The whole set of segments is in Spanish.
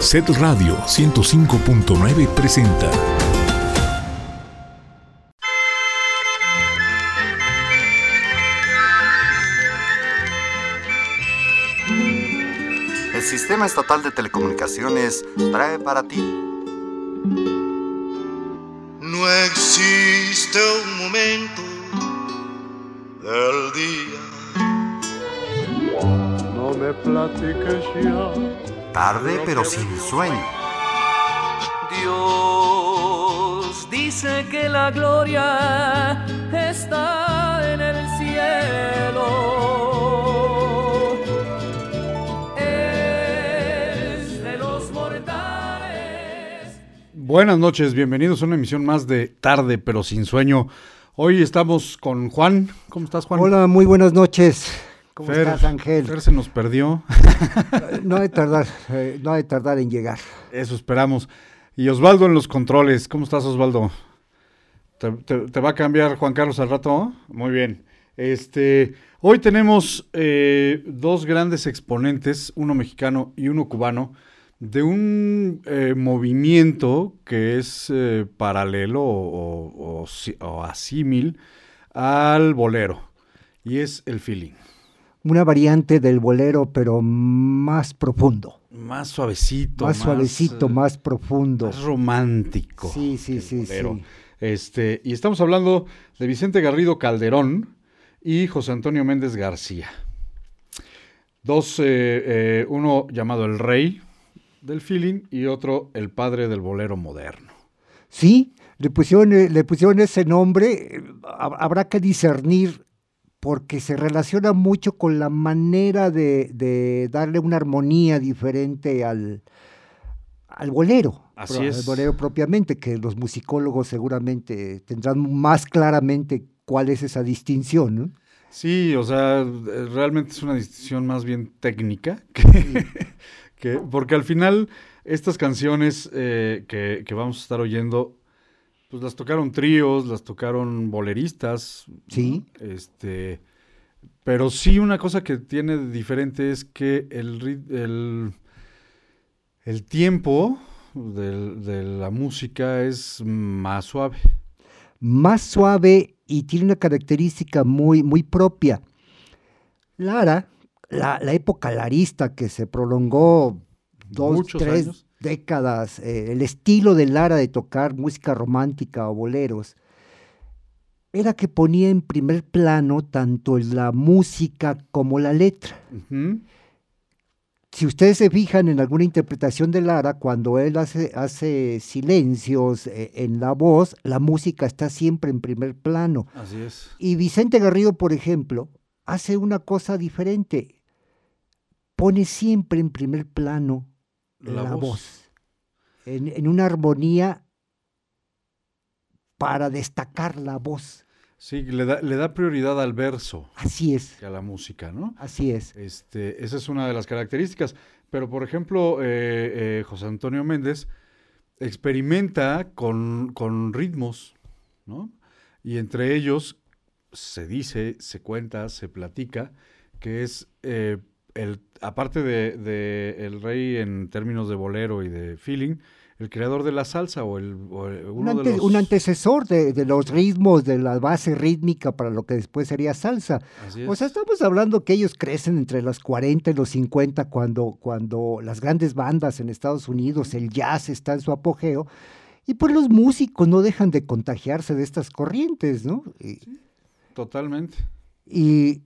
Set Radio 105.9 presenta. El Sistema Estatal de Telecomunicaciones trae para ti. No existe un momento del día. No me platiques ya. Tarde pero sin sueño. Dios dice que la gloria está en el cielo. Es de los mortales. Buenas noches, bienvenidos a una emisión más de Tarde pero sin sueño. Hoy estamos con Juan. ¿Cómo estás, Juan? Hola, muy buenas noches. ¿Cómo Fer, estás, Ángel? Fer se nos perdió. No hay tardar, eh, no hay tardar en llegar. Eso esperamos. Y Osvaldo en los controles. ¿Cómo estás, Osvaldo? ¿Te, te- te va a cambiar Juan Carlos al rato? Muy bien. Este, hoy tenemos eh, dos grandes exponentes, uno mexicano y uno cubano, de un eh, movimiento que es eh, paralelo o, o- o asímil al bolero. Y es el feeling. Una variante del bolero, pero más profundo. Más suavecito. Más suavecito, eh, más profundo. más romántico. Sí, sí, sí, bolero. sí. Este, y estamos hablando de Vicente Garrido Calderón y José Antonio Méndez García. Dos, eh, eh, uno llamado El Rey del Feeling y otro El Padre del Bolero Moderno. Sí, le pusieron, le pusieron ese nombre. hab- Habrá que discernir porque se relaciona mucho con la manera de, de darle una armonía diferente al, al bolero. Así es. Al bolero propiamente, que los musicólogos seguramente tendrán más claramente cuál es esa distinción. ¿no? Sí, o sea, realmente es una distinción más bien técnica, que, que- porque al final estas canciones eh, que, que vamos a estar oyendo, pues las tocaron tríos, las tocaron boleristas. Sí. este, pero sí una cosa que tiene de diferente es que el, el, el tiempo del- de la música es más suave. más suave y tiene una característica muy, muy propia. Lara, la, la época larista que se prolongó dos, Muchos tres años. Décadas, eh, el estilo de Lara de tocar música romántica o boleros, era que ponía en primer plano tanto la música como la letra. Si ustedes se fijan en alguna interpretación de Lara, cuando él hace, hace silencios eh, en la voz, la música está siempre en primer plano. Así es. Y Vicente Garrido, por ejemplo, hace una cosa diferente. Pone siempre en primer plano La la, voz. voz, en, en una armonía para destacar la voz. Sí, le da, le da prioridad al verso Así es, que a la música, ¿no? así es. Este, esa es una de las características. Pero, por ejemplo, eh, eh, José Antonio Méndez experimenta con, con ritmos, ¿no? Y entre ellos se dice, se cuenta, se platica que es eh, el, aparte de, de el rey en términos de bolero y de feeling, el creador de la salsa o el, o el- Un, uno de los un antecesor de, de los ritmos, de la base rítmica para lo que después sería salsa. Así O sea, es. estamos hablando que ellos crecen entre los 40 y los 50 cuando, cuando las grandes bandas en Estados Unidos, el jazz está en su apogeo, y pues los músicos no dejan de contagiarse de estas corrientes, ¿no? Y, Totalmente. y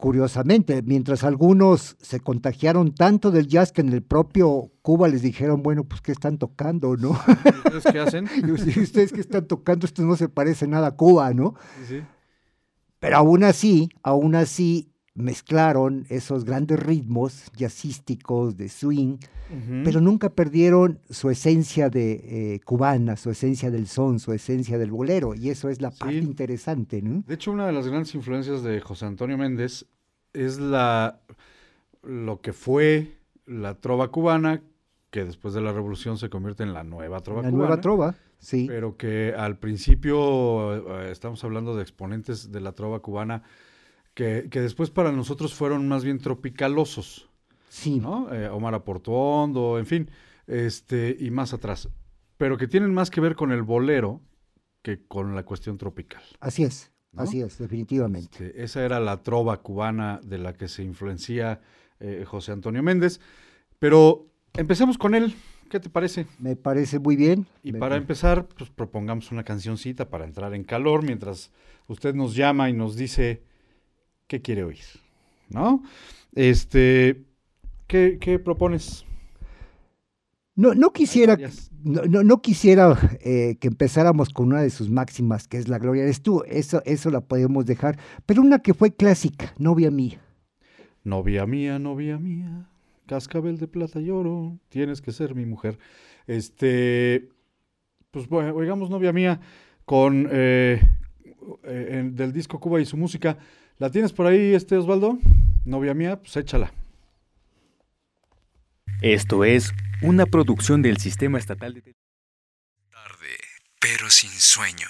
curiosamente, mientras algunos se contagiaron tanto del jazz que en el propio Cuba les dijeron, bueno, pues ¿qué están tocando, no? ¿Y ¿Ustedes qué hacen? Y ustedes que están tocando, esto no se parece nada a Cuba, ¿no? Sí, sí. Pero aún así, aún así mezclaron esos grandes ritmos jazzísticos de swing, pero nunca perdieron su esencia de eh, cubana, su esencia del son, su esencia del bolero, y eso es la parte interesante, ¿no? De hecho, una de las grandes influencias de José Antonio Méndez es la lo que fue la trova cubana, que después de la revolución se convierte en la nueva trova La cubana. nueva trova, sí. Pero que al principio eh, estamos hablando de exponentes de la trova cubana que, que después para nosotros fueron más bien tropicalosos. Sí. ¿no? Eh, Omar Aportuondo, en fin, este, y más atrás. Pero que tienen más que ver con el bolero que con la cuestión tropical. Así es, ¿No? así es, definitivamente. Este, esa era la trova cubana de la que se influencia eh, José Antonio Méndez. Pero empecemos con él. ¿Qué te parece? Me parece muy bien. Y Me- para empezar, pues propongamos una cancioncita para entrar en calor mientras usted nos llama y nos dice qué quiere oír, ¿no? Este, ¿qué, qué propones? No, no quisiera, no, no- no quisiera eh, que empezáramos con una de sus máximas, que es La Gloria eres tú. Eso, eso la podemos dejar. Pero una que fue clásica, novia mía. Novia mía, novia mía, cascabel de plata y oro, tienes que ser mi mujer. Este, pues bueno, oigamos novia mía con eh, eh, del disco Cuba y su música. ¿La tienes por ahí, este Osvaldo? Novia mía, pues échala. Esto es una producción del Sistema Estatal de Tarde, pero sin sueño.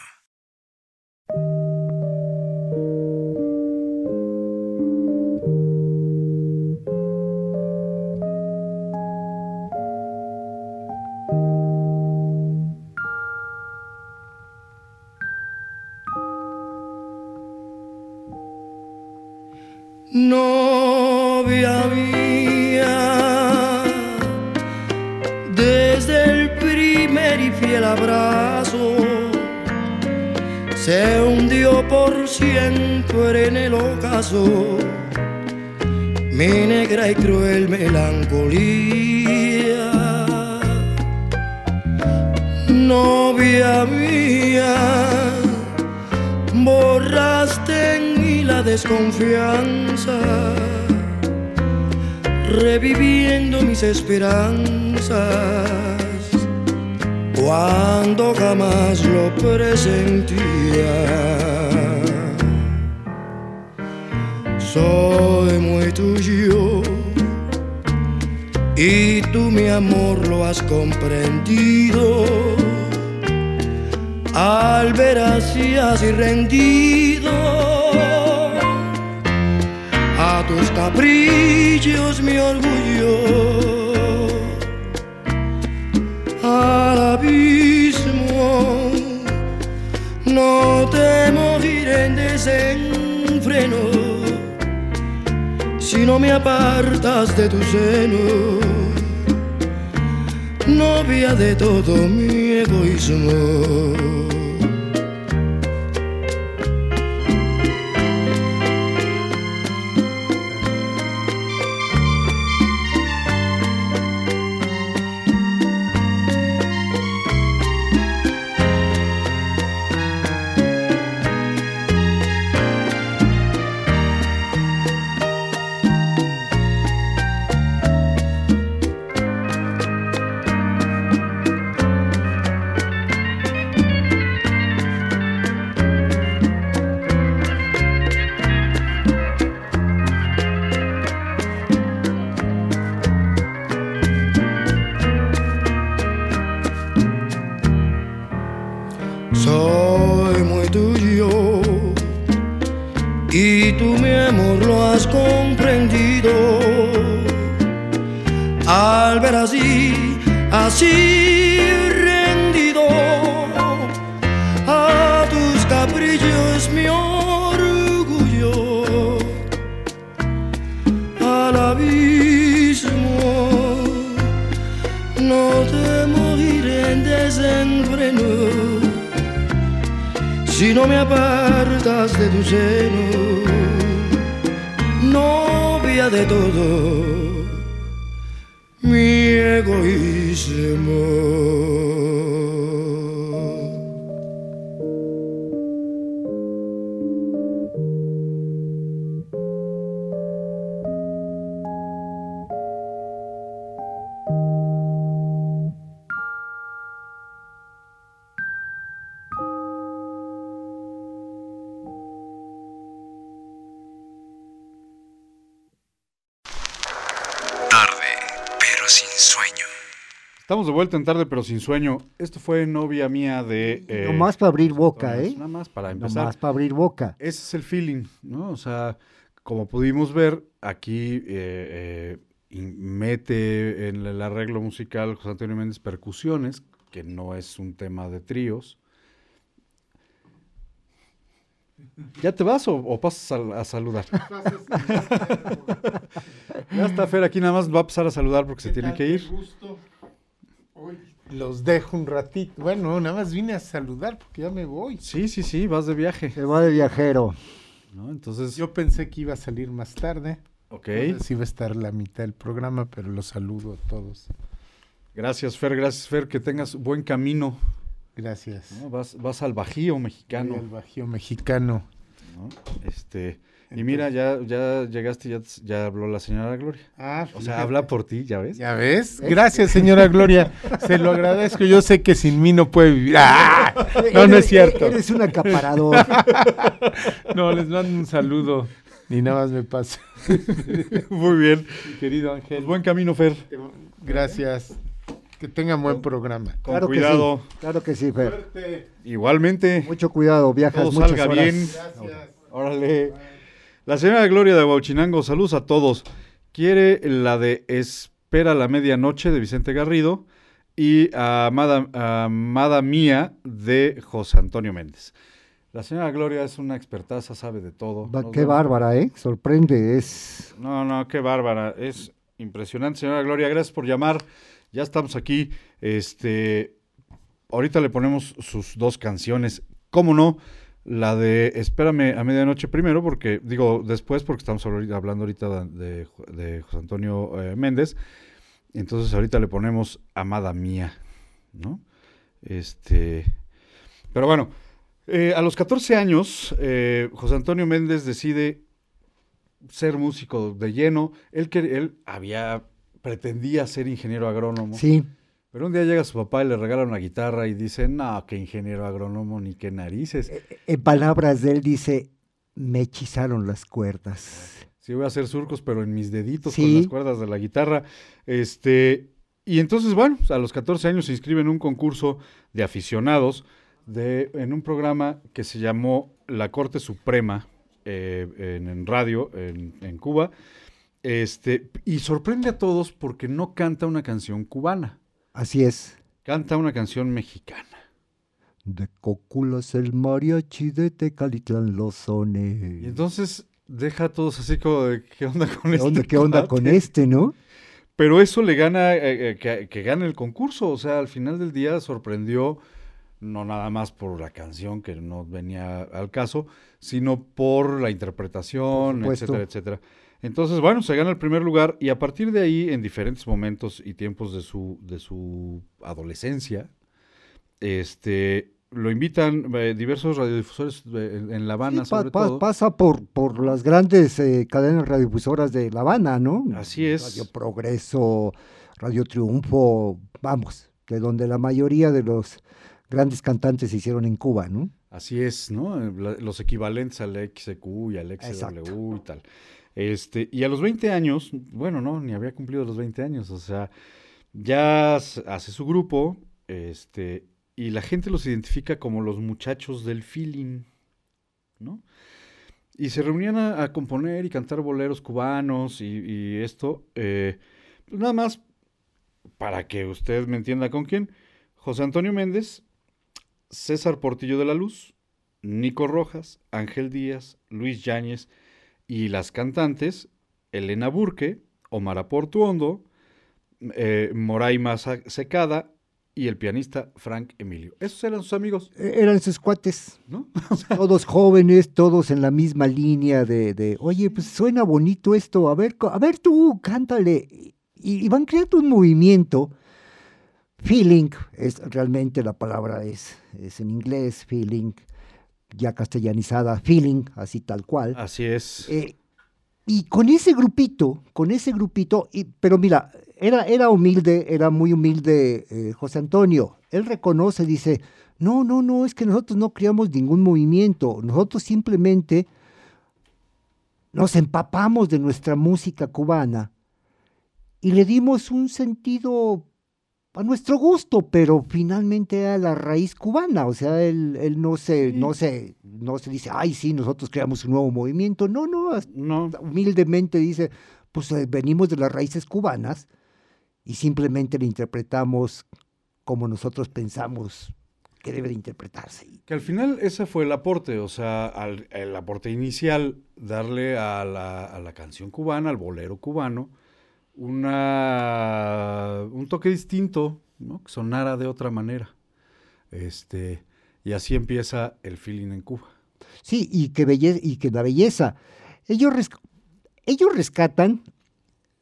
Siempre en el ocaso mi negra y cruel melancolía. Novia mía, borraste en mí la desconfianza, reviviendo mis esperanzas, cuando jamás lo presentía. Soy muy tuyo. Y tú mi amor lo has comprendido. Al ver así así rendido a tus caprichos mi orgullo. Al abismo no temo ir en desenfreno si no me apartas de tu seno novia de todo mi egoísmo. Así egoísmo. De vuelta en tarde, pero sin sueño. Esto fue novia mía de. eh, Nomás para abrir boca, ¿eh? Nada más para empezar. Nomás para abrir boca. Ese es el feeling, ¿no? O sea, como pudimos ver, aquí eh, eh, mete en el arreglo musical José Antonio Méndez percusiones, que no es un tema de tríos. ¿Ya te vas o, o pasas a, a saludar? ya está Fer aquí, nada más va a pasar a saludar porque se tiene que ir. Los dejo un ratito. Bueno, nada más vine a saludar porque ya me voy. Sí, sí, sí, vas de viaje. Se va de viajero. ¿no? Entonces, Yo pensé que iba a salir más tarde. ok. Sí iba a estar la mitad del programa, pero los saludo a todos. Gracias, Fer, gracias, Fer, que tengas buen camino. Gracias. ¿no? Vas, vas al Bajío Voy mexicano. al Bajío mexicano. ¿no? Este, y mira, ya, ya llegaste, ya, ya habló la señora Gloria. Ah, O sea, habla por ti, ¿ya ves? ¿Ya ves? Gracias, señora Gloria. Se lo agradezco. Yo sé que sin mí no puede vivir. ¡Ah! No, no es cierto. Eres un acaparador. No, les mando un saludo. Ni nada más me pasa. Muy bien. Querido Pues Ángel. buen camino, Fer. Gracias. Que tengan buen programa. Con claro cuidado. que sí. Claro que sí, Fer. Igualmente. Mucho cuidado, viajas Todo muchas salga horas. bien. Órale. La señora Gloria de Bauchinango, saludos a todos. Quiere la de Espera la medianoche de Vicente Garrido y Amada, Amada Mía de José Antonio Méndez. La señora Gloria es una expertaza, sabe de todo. Nos qué vemos. bárbara, ¿eh? Sorprende, es... No, no, qué bárbara. Es impresionante, señora Gloria. Gracias por llamar. Ya estamos aquí. Este, ahorita le ponemos sus dos canciones. ¿Cómo no? La de Espérame a medianoche primero, porque digo después, porque estamos hablando ahorita de, José Antonio eh, Méndez. Entonces ahorita le ponemos Amada Mía, ¿no? Este, pero bueno, eh, a los 14 años, eh, José Antonio Méndez decide ser músico de lleno. Él, él había, pretendía ser ingeniero agrónomo. Sí, Pero un día llega su papá y le regala una guitarra y dice, no, que ingeniero agrónomo ni qué narices. en palabras de él dice, me hechizaron las cuerdas. Sí, voy a hacer surcos, pero en mis deditos con Sí. las cuerdas de la guitarra. Este, y entonces, bueno, a los 14 años se inscribe en un concurso de aficionados de, en un programa que se llamó La Corte Suprema eh, en, en radio en, en Cuba. Este, y sorprende a todos porque no canta una canción cubana, Así es. canta una canción mexicana. De Cóculas el mariachi de Tecalitlán los Y sones. entonces deja a todos así como de, ¿qué onda con ¿Qué este onda, qué onda con cuate?" este, no? Pero eso le gana, eh, eh, que, que gane el concurso. O sea, al final del día sorprendió, no nada más por la canción que no venía al caso, sino por la interpretación, etcétera, etcétera. Entonces, bueno, se gana el primer lugar y a partir de ahí, en diferentes momentos y tiempos de su, de su adolescencia, este, lo invitan eh, diversos radiodifusores eh, en, La Habana, Sí, pa- sobre pa- todo. Pasa por, por las grandes eh, cadenas radiodifusoras de La Habana, ¿no? Así es. Radio Progreso, Radio Triunfo, vamos, de donde la mayoría de los grandes cantantes se hicieron en Cuba, ¿no? Así es, ¿no? Los equivalentes al XQ y al. XW y tal. Este, y a los 20 años, bueno, no, ni había cumplido los 20 años, o sea, ya hace su grupo, este, y la gente los identifica como los muchachos del feeling, ¿no? Y se reunían a, componer y cantar boleros cubanos y, y esto, eh, pues nada más para que usted me entienda con quién, José Antonio Méndez, César Portillo de la Luz, Nico Rojas, Ángel Díaz, Luis Yáñez y las cantantes Elena Burke, Omar Portuondo, eh, Moraima Secada y el pianista Frank Emilio. Esos eran sus amigos, E- Eran sus cuates, ¿no? todos jóvenes, todos en la misma línea de, de, oye, pues suena bonito esto, a ver, a ver tú, cántale. Y, y van creando un movimiento. Feeling, es realmente la palabra es, es en inglés, feeling, ya castellanizada, feeling, así tal cual. Así es. Eh, y con ese grupito, con ese grupito, y, pero mira, era, era humilde, era muy humilde eh, José Antonio. Él reconoce, dice, no, no, no, es que nosotros no creamos ningún movimiento, nosotros simplemente nos empapamos de nuestra música cubana y le dimos un sentido a nuestro gusto, pero finalmente era la raíz cubana, o sea, él, él no se, no se, no se dice, ay sí, nosotros creamos un nuevo movimiento, no, no, No, humildemente dice, pues eh, venimos de las raíces cubanas y simplemente la interpretamos como nosotros pensamos que debe de interpretarse. Que al final ese fue el aporte, o sea, al- el aporte inicial, darle a la, a la canción cubana, al bolero cubano, una, un toque distinto, ¿no? que sonara de otra manera. Este, y así empieza el feeling en Cuba. Sí, y que, belle- y que la belleza. Ellos, ellos rescatan,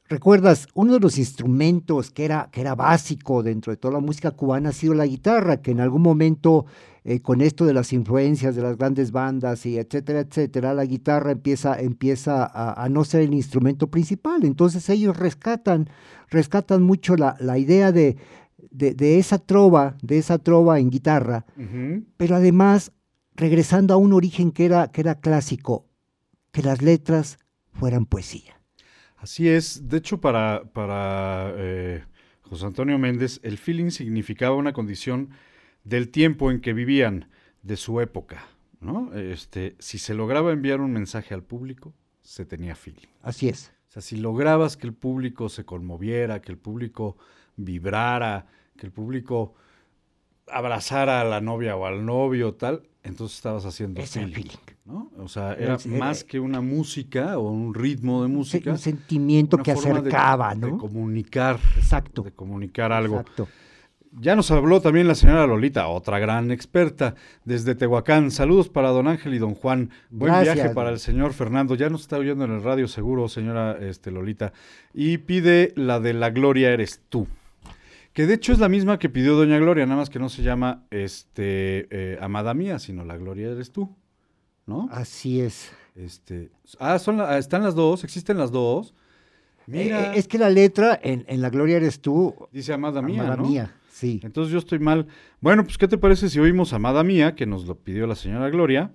recuerdas, uno de los instrumentos que era, que era básico dentro de toda la música cubana ha sido la guitarra, que en algún momento, eh, con esto de las influencias de las grandes bandas y etcétera, etcétera, la guitarra empieza, empieza a, a no ser el instrumento principal. Entonces ellos rescatan, rescatan mucho la, la idea de, de, de esa trova, de esa trova en guitarra, pero además regresando a un origen que era, que era clásico, que las letras fueran poesía. Así es. De hecho, para, para eh, José Antonio Méndez, el feeling significaba una condición del tiempo en que vivían, de su época. ¿no? Este, si se lograba enviar un mensaje al público, se tenía feeling. Así es. O sea, si lograbas que el público se conmoviera, que el público vibrara, que el público abrazara a la novia o al novio, tal, entonces estabas haciendo el feeling. feeling. ¿no? O sea, era Es- era- más que una música o un ritmo de música. Un sentimiento que de- acercaba, de, ¿no? comunicar. Exacto. De comunicar algo. Exacto. Ya nos habló también la señora Lolita, otra gran experta, desde Tehuacán. Saludos para don Ángel y don Juan. Buen Gracias. viaje para el señor Fernando. Ya nos está oyendo en el radio seguro, señora este, Lolita. Y pide la de La Gloria eres tú. Que de hecho es la misma que pidió doña Gloria, nada más que no se llama este, eh, Amada Mía, sino La Gloria eres tú. ¿No? Así es. Este, ah, son la- ah, están las dos, existen las dos. Mira, Eh, es que la letra en, en La Gloria eres tú, dice Amada Mía, amada ¿no? mía, sí. Entonces yo estoy mal. Bueno, pues ¿qué te parece si oímos Amada Mía, que nos lo pidió la señora Gloria,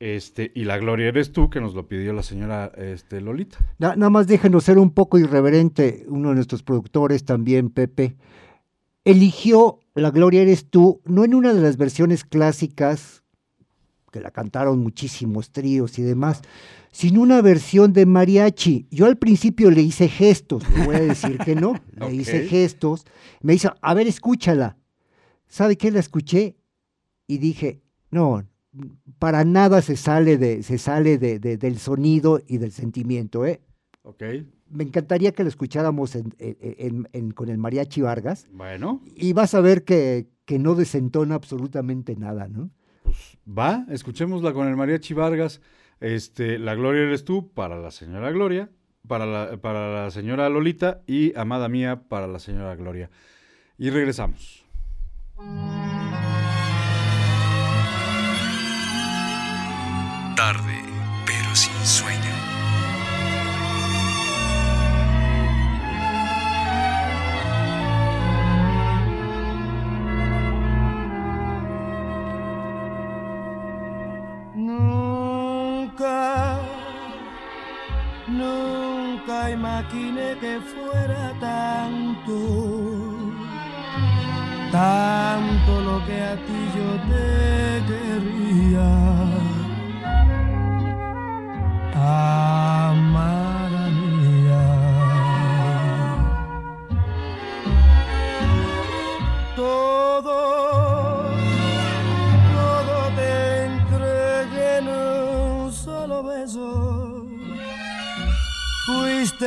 este, y la Gloria eres tú, que nos lo pidió la señora este, Lolita? Na- nada más déjenos ser un poco irreverente, uno de nuestros productores también, Pepe, eligió La Gloria eres tú, no en una de las versiones clásicas, que la cantaron muchísimos tríos y demás, sino una versión de mariachi. Yo al principio le hice gestos, no voy a decir que no, le hice gestos, me dice, a ver, escúchala. ¿Sabe qué? La escuché y dije, no, para nada se sale, de, se sale de- de- del sonido y del sentimiento, ¿eh? Ok, Me encantaría que lo escucháramos en- en- en- en- con el mariachi Vargas bueno, y vas a ver que, que no desentona absolutamente nada, ¿no? Pues va, escuchémosla con el Mariachi Vargas. Este, la Gloria eres tú para la señora Gloria, para la, para la señora Lolita y Amada Mía para la señora Gloria. Y regresamos. Tarde, imaginé que fuera tanto, tanto lo que a ti yo te quería. Amada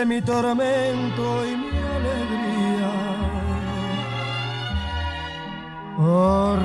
Mi tormento y mi alegría. Oh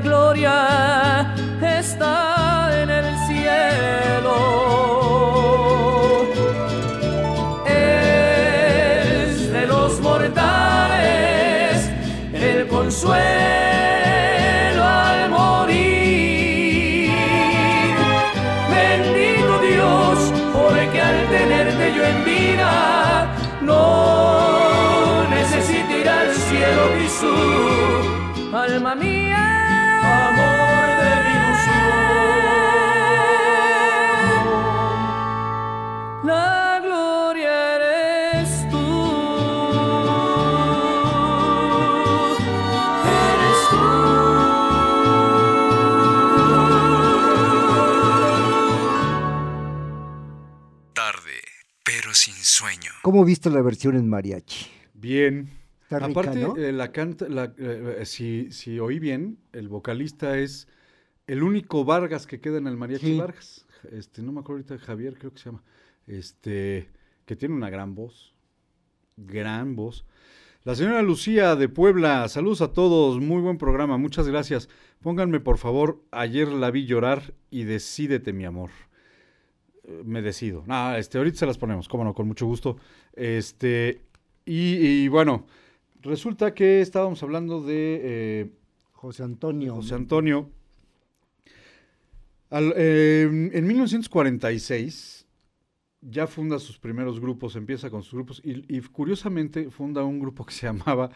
gloria ¿Cómo viste la versión en mariachi? Bien. Está rica, Aparte, ¿no? eh, la canta, la, eh, eh, si, si oí bien, el vocalista es el único Vargas que queda en el Mariachi Sí. Vargas. Este, no me acuerdo ahorita, Javier creo que se llama. Este, que tiene una gran voz. Gran voz. La señora Lucía de Puebla, saludos a todos, muy buen programa, muchas gracias. Pónganme por favor, ayer la vi llorar y decídete mi amor. Me decido. No, este, ahorita se las ponemos, cómo no, con mucho gusto. Este, y, y bueno, resulta que estábamos hablando de eh, José Antonio. José Antonio. Al- eh, en 1946 ya funda sus primeros grupos, empieza con sus grupos y, y curiosamente funda un grupo que se llamaba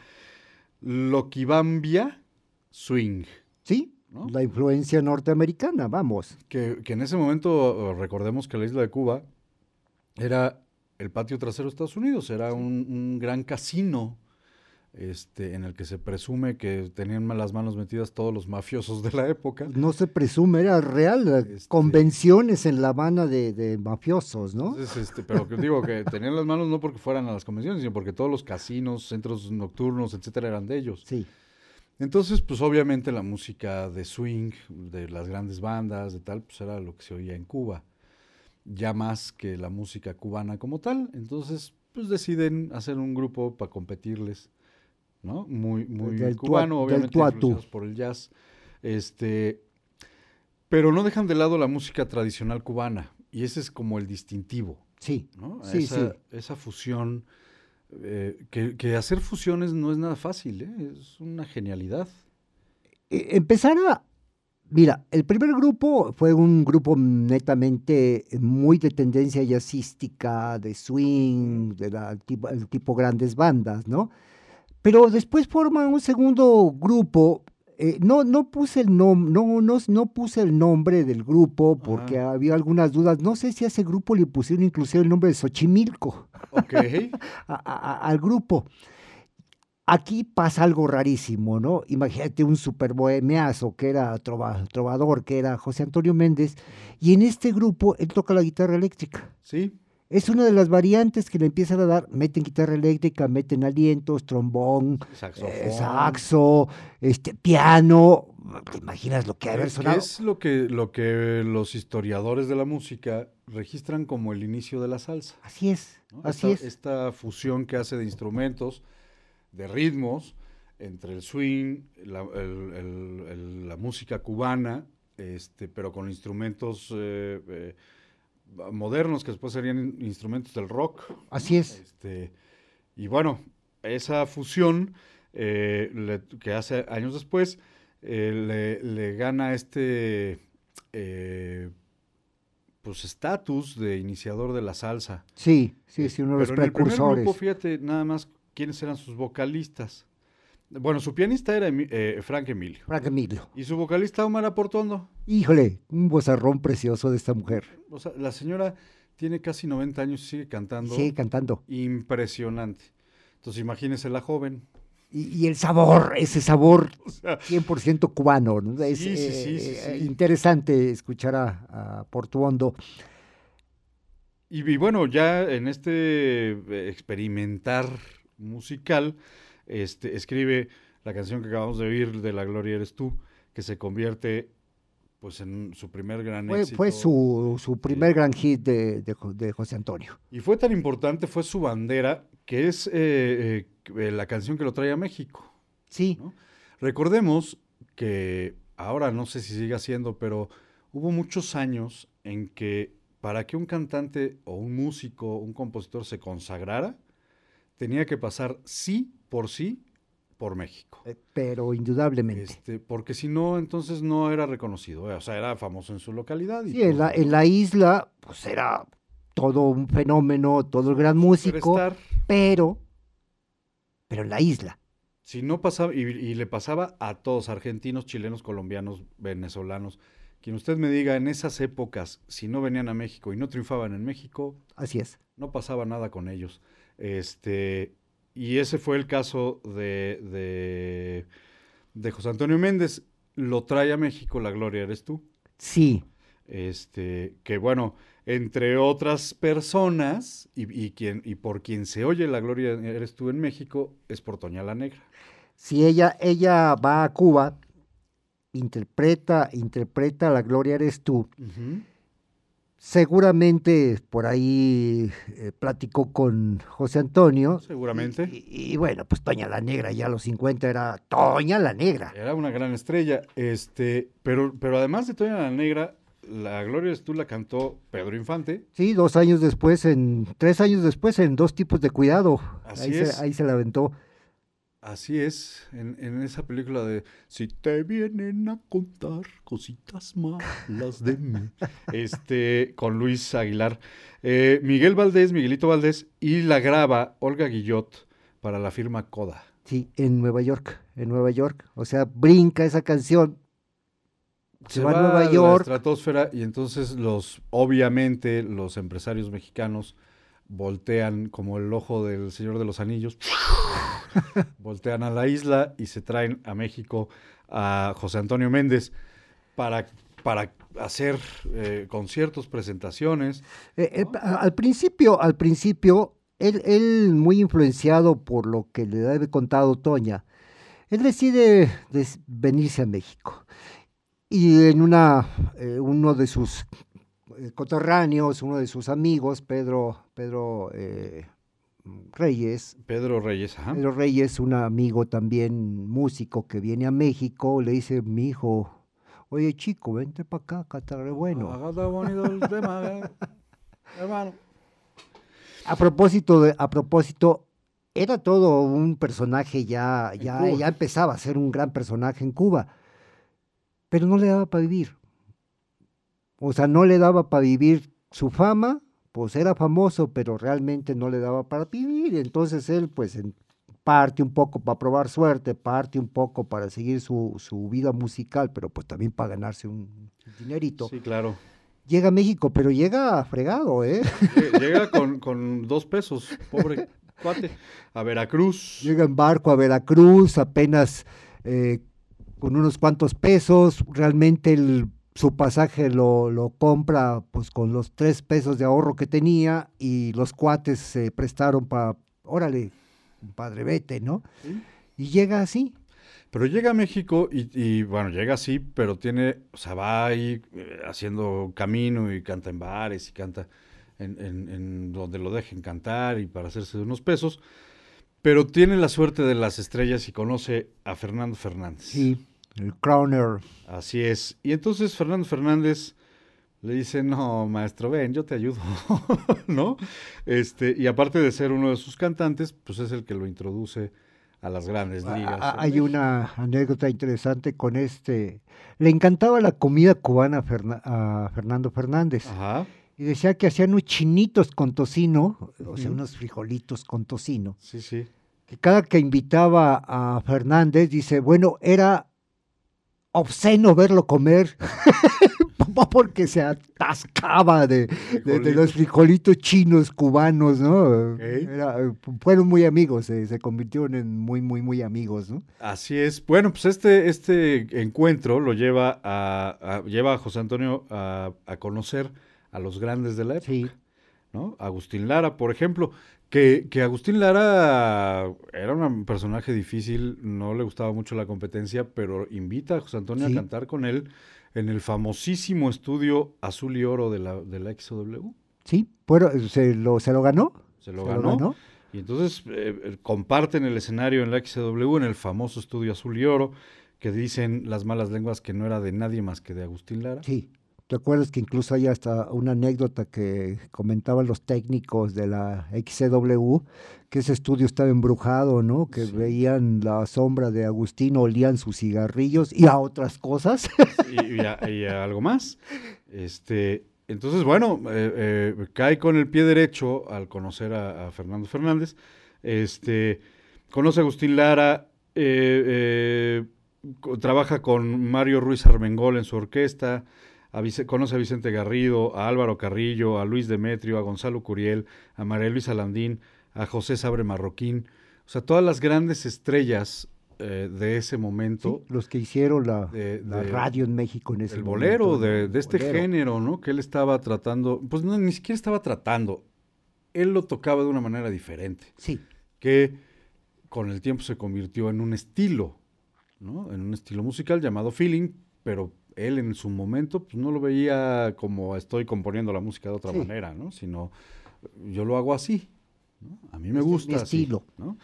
Loquibambia Swing. Sí, ¿no? la influencia norteamericana, vamos. Que, que en ese momento, recordemos que la isla de Cuba era el patio trasero de Estados Unidos, era un, un gran casino este, en el que se presume que tenían las manos metidas todos los mafiosos de la época. No se presume, era real. eh, Este- Convenciones en La Habana de, de mafiosos, ¿no? Este, pero que digo que tenían las manos no porque fueran a las convenciones, sino porque todos los casinos, centros nocturnos, etcétera, eran de ellos. Sí. Entonces, pues obviamente la música de swing, de las grandes bandas, de tal, pues era lo que se oía en Cuba, ya más que la música cubana como tal. Entonces, pues deciden hacer un grupo para competirles, ¿no? Muy, muy Del cubano, obviamente influenciados por el jazz. Este, pero no dejan de lado la música tradicional cubana, y ese es como el distintivo. Sí. ¿no? Sí, esa, sí. esa fusión, eh, que, hacer fusiones no es nada fácil, ¿eh? es una genialidad. Eh, empezar a... Mira, el primer grupo fue un grupo netamente muy de tendencia jazzística, de swing, de tipo, tipo grandes bandas, ¿no? Pero después forman un segundo grupo. Eh, no, no puse el nom no, no, no puse el nombre del grupo porque había algunas dudas. No sé si a ese grupo le pusieron inclusive el nombre de Xochimilco Ok. a- a- a- al grupo. Aquí pasa algo rarísimo, ¿no? Imagínate un super bohemiazo que era trova- trovador, que era José Antonio Méndez, y en este grupo él toca la guitarra eléctrica. Sí, Es una de las variantes que le empiezan a dar, meten guitarra eléctrica, meten alientos, trombón, eh, saxo, este, piano. ¿Te imaginas lo que haber sonado? es lo que, lo que los historiadores de la música registran como el inicio de la salsa. Así es, ¿no? así esta, es. Esta fusión que hace de instrumentos, de ritmos, entre el swing, la, el- el- el- la música cubana, este, pero con instrumentos eh, eh, modernos que después serían in- instrumentos del rock. Así es. Este, y bueno, esa fusión eh, le- que hace años después eh, le, le gana este eh, pues estatus de iniciador de la salsa. Sí, sí, sí, uno de los Pero en el primer precursores. grupo, fíjate nada más quiénes eran sus vocalistas. Bueno, su pianista era eh, Frank Emilio. Frank Emilio. Y su vocalista Omar Aportondo. Híjole, un bozarrón precioso de esta mujer. O sea, la señora tiene casi 90 años y sigue cantando. Sigue cantando. Impresionante. Entonces imagínese la joven. Y, y el sabor, ese sabor sea, 100% cubano. ¿no? Es Sí, sí, sí, eh, sí, eh, interesante escuchar a, a Portuondo. Y, y bueno, ya en este experimentar musical, este, escribe la canción que acabamos de oír de La Gloria Eres Tú, que se convierte pues en su primer gran Fue, éxito. fue su, su primer gran hit de, de Jo- de José Antonio. Y fue tan importante, fue su bandera, que es eh, eh, la canción que lo trae a México. Sí, ¿no? Recordemos que ahora no sé si sigue siendo, pero hubo muchos años en que para que un cantante o un músico, un compositor se consagrara, tenía que pasar sí por sí por México. eh, pero indudablemente. Este, porque si no, entonces no era reconocido. eh, O sea, era famoso en su localidad. y Sí, en la, punto, en la isla, pues era todo un fenómeno, todo el gran músico, Superstar. pero, pero en la isla. Si no pasaba, y, y le pasaba a todos, argentinos, chilenos, colombianos, venezolanos, quien usted me diga en esas épocas, si no venían a México y no triunfaban en México, Así es. no pasaba nada con ellos. Este, y ese fue el caso de, de, de José Antonio Méndez. Lo trae a México, la gloria eres tú. Sí, Este, que bueno, entre otras personas, y, y quien, y por quien se oye la gloria eres tú en México, es por Toña la Negra. si ella, ella va a Cuba, interpreta, interpreta La Gloria Eres Tú, seguramente por ahí eh, platicó con José Antonio. Seguramente. Y, y bueno, pues Toña la Negra, ya a los 50 era Toña la Negra. Era una gran estrella, este, pero, pero además de Toña la Negra, la Gloria Eres tú la cantó Pedro Infante. Sí, dos años después, en tres años después, en dos tipos de cuidado. Así ahí, es. Se, ahí se la aventó. Así es, en, en esa película de Si te vienen a contar cositas malas de mí, este, con Luis Aguilar. Eh, Miguel Valdés, Miguelito Valdés, y la graba Olga Guillot para la firma Coda. Sí, en Nueva York, en Nueva York. O sea, brinca esa canción. Se, va, a Nueva la York. estratosfera y entonces los, obviamente, los empresarios mexicanos voltean como el ojo del Señor de los Anillos, voltean a la isla y se traen a México a José Antonio Méndez para, para hacer eh, conciertos, presentaciones. Eh, eh, al principio, al principio, él, él muy influenciado por lo que le había contado Toña, él decide des- venirse a México. Y en una, uno de sus coterráneos, uno de sus amigos, Pedro, Pedro Reyes, Pedro Reyes, ajá. Pedro Reyes, un amigo también músico que viene a México, le dice, mi hijo, oye chico, vente para acá, acá está re bueno. Ah, está bonito el tema, eh, hermano. A propósito, de, a propósito, era todo un personaje ya, ya, ya empezaba a ser un gran personaje en Cuba, pero no le daba para vivir. O sea, no le daba para vivir su fama, pues era famoso, pero realmente no le daba para vivir. Entonces él, pues, parte un poco para probar suerte, parte un poco para seguir su, su vida musical, pero pues también para ganarse un dinerito. Sí, claro. Llega a México, pero llega fregado, ¿eh? Lle- Llega con, con dos pesos, pobre cuate, a Veracruz. Llega en barco a Veracruz, apenas eh, con unos cuantos pesos. Realmente el- su pasaje lo, lo compra pues con los tres pesos de ahorro que tenía y los cuates se prestaron para, órale, padre, vete, ¿no? Sí. Y llega así. Pero llega a México y, y, bueno, llega así, pero tiene, o sea, va ahí eh, haciendo camino y canta en bares y canta en, en- en donde lo dejen cantar y para hacerse de unos pesos. Pero tiene la suerte de las estrellas y conoce a Fernando Fernández. Sí, el Crowner. Así es. Y entonces Fernando Fernández le dice, no, maestro, ven, yo te ayudo, ¿no? Este, y aparte de ser uno de sus cantantes, pues es el que lo introduce a las grandes ligas. Ah, Hay una anécdota interesante con este. Le encantaba la comida cubana a, Ferna- a Fernando Fernández. Ajá. Y decía que hacían unos chinitos con tocino, o sea, unos frijolitos con tocino. Sí, sí. Que cada que invitaba a Fernández, dice, bueno, era obsceno verlo comer, porque se atascaba de, de- los frijolitos chinos cubanos, ¿no? Era- fueron muy amigos, se- se convirtieron en muy, muy, muy amigos, ¿no? Así es. Bueno, pues este, este encuentro lo lleva a, a- lleva a José Antonio a, a conocer a los grandes de la época. Sí. ¿no? Agustín Lara, por ejemplo, que, que Agustín Lara era un personaje difícil, no le gustaba mucho la competencia, pero invita a José Antonio Sí. a cantar con él en el famosísimo estudio Azul y Oro de la, de la XW. Sí, bueno, se lo, se lo ganó. Se lo Se ganó. Y entonces eh, comparten el escenario en la XW, en el famoso estudio Azul y Oro, que dicen las malas lenguas que no era de nadie más que de Agustín Lara. Sí. ¿Te acuerdas que incluso hay hasta una anécdota que comentaban los técnicos de la XCW, que ese estudio estaba embrujado, ¿no? Que Sí. veían la sombra de Agustín, olían sus cigarrillos y a otras cosas. y, y a- y a algo más. Este, entonces, bueno, eh, eh, cae con el pie derecho al conocer a, a Fernando Fernández. Este, conoce a Agustín Lara, eh, eh, trabaja con Mario Ruiz Armengol en su orquesta, a conoce a Vicente Garrido, a Álvaro Carrillo, a Luis Demetrio, a Gonzalo Curiel, a María Luisa Landín, a José Sabre Marroquín. O sea, todas las grandes estrellas eh, de ese momento. Sí, los que hicieron la, De- la de- radio en México en ese El momento, bolero, ¿no? de, de este Bolero. género, ¿no? Que él estaba tratando, pues no, ni siquiera estaba tratando, él lo tocaba de una manera diferente, Sí, que con el tiempo se convirtió en un estilo, ¿no? En un estilo musical llamado feeling, pero él en su momento pues no lo veía como estoy componiendo la música de otra Sí. manera, ¿no? Sino yo lo hago así, ¿no? A mí me Este es mi gusta así, estilo. ¿no?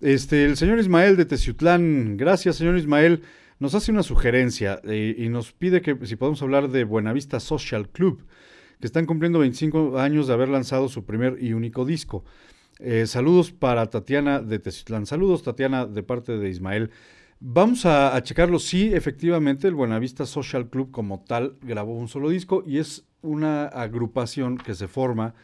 Este, el señor Ismael de Teciutlán, gracias señor Ismael, nos hace una sugerencia eh, y nos pide que si podemos hablar de Buenavista Social Club, que están cumpliendo 25 años de haber lanzado su primer y único disco. Eh, saludos para Tatiana de Teciutlán. Saludos, Tatiana, de parte de Ismael. Vamos a, a checarlo. Sí, efectivamente, el Buenavista Social Club como tal grabó un solo disco y es una agrupación que se forma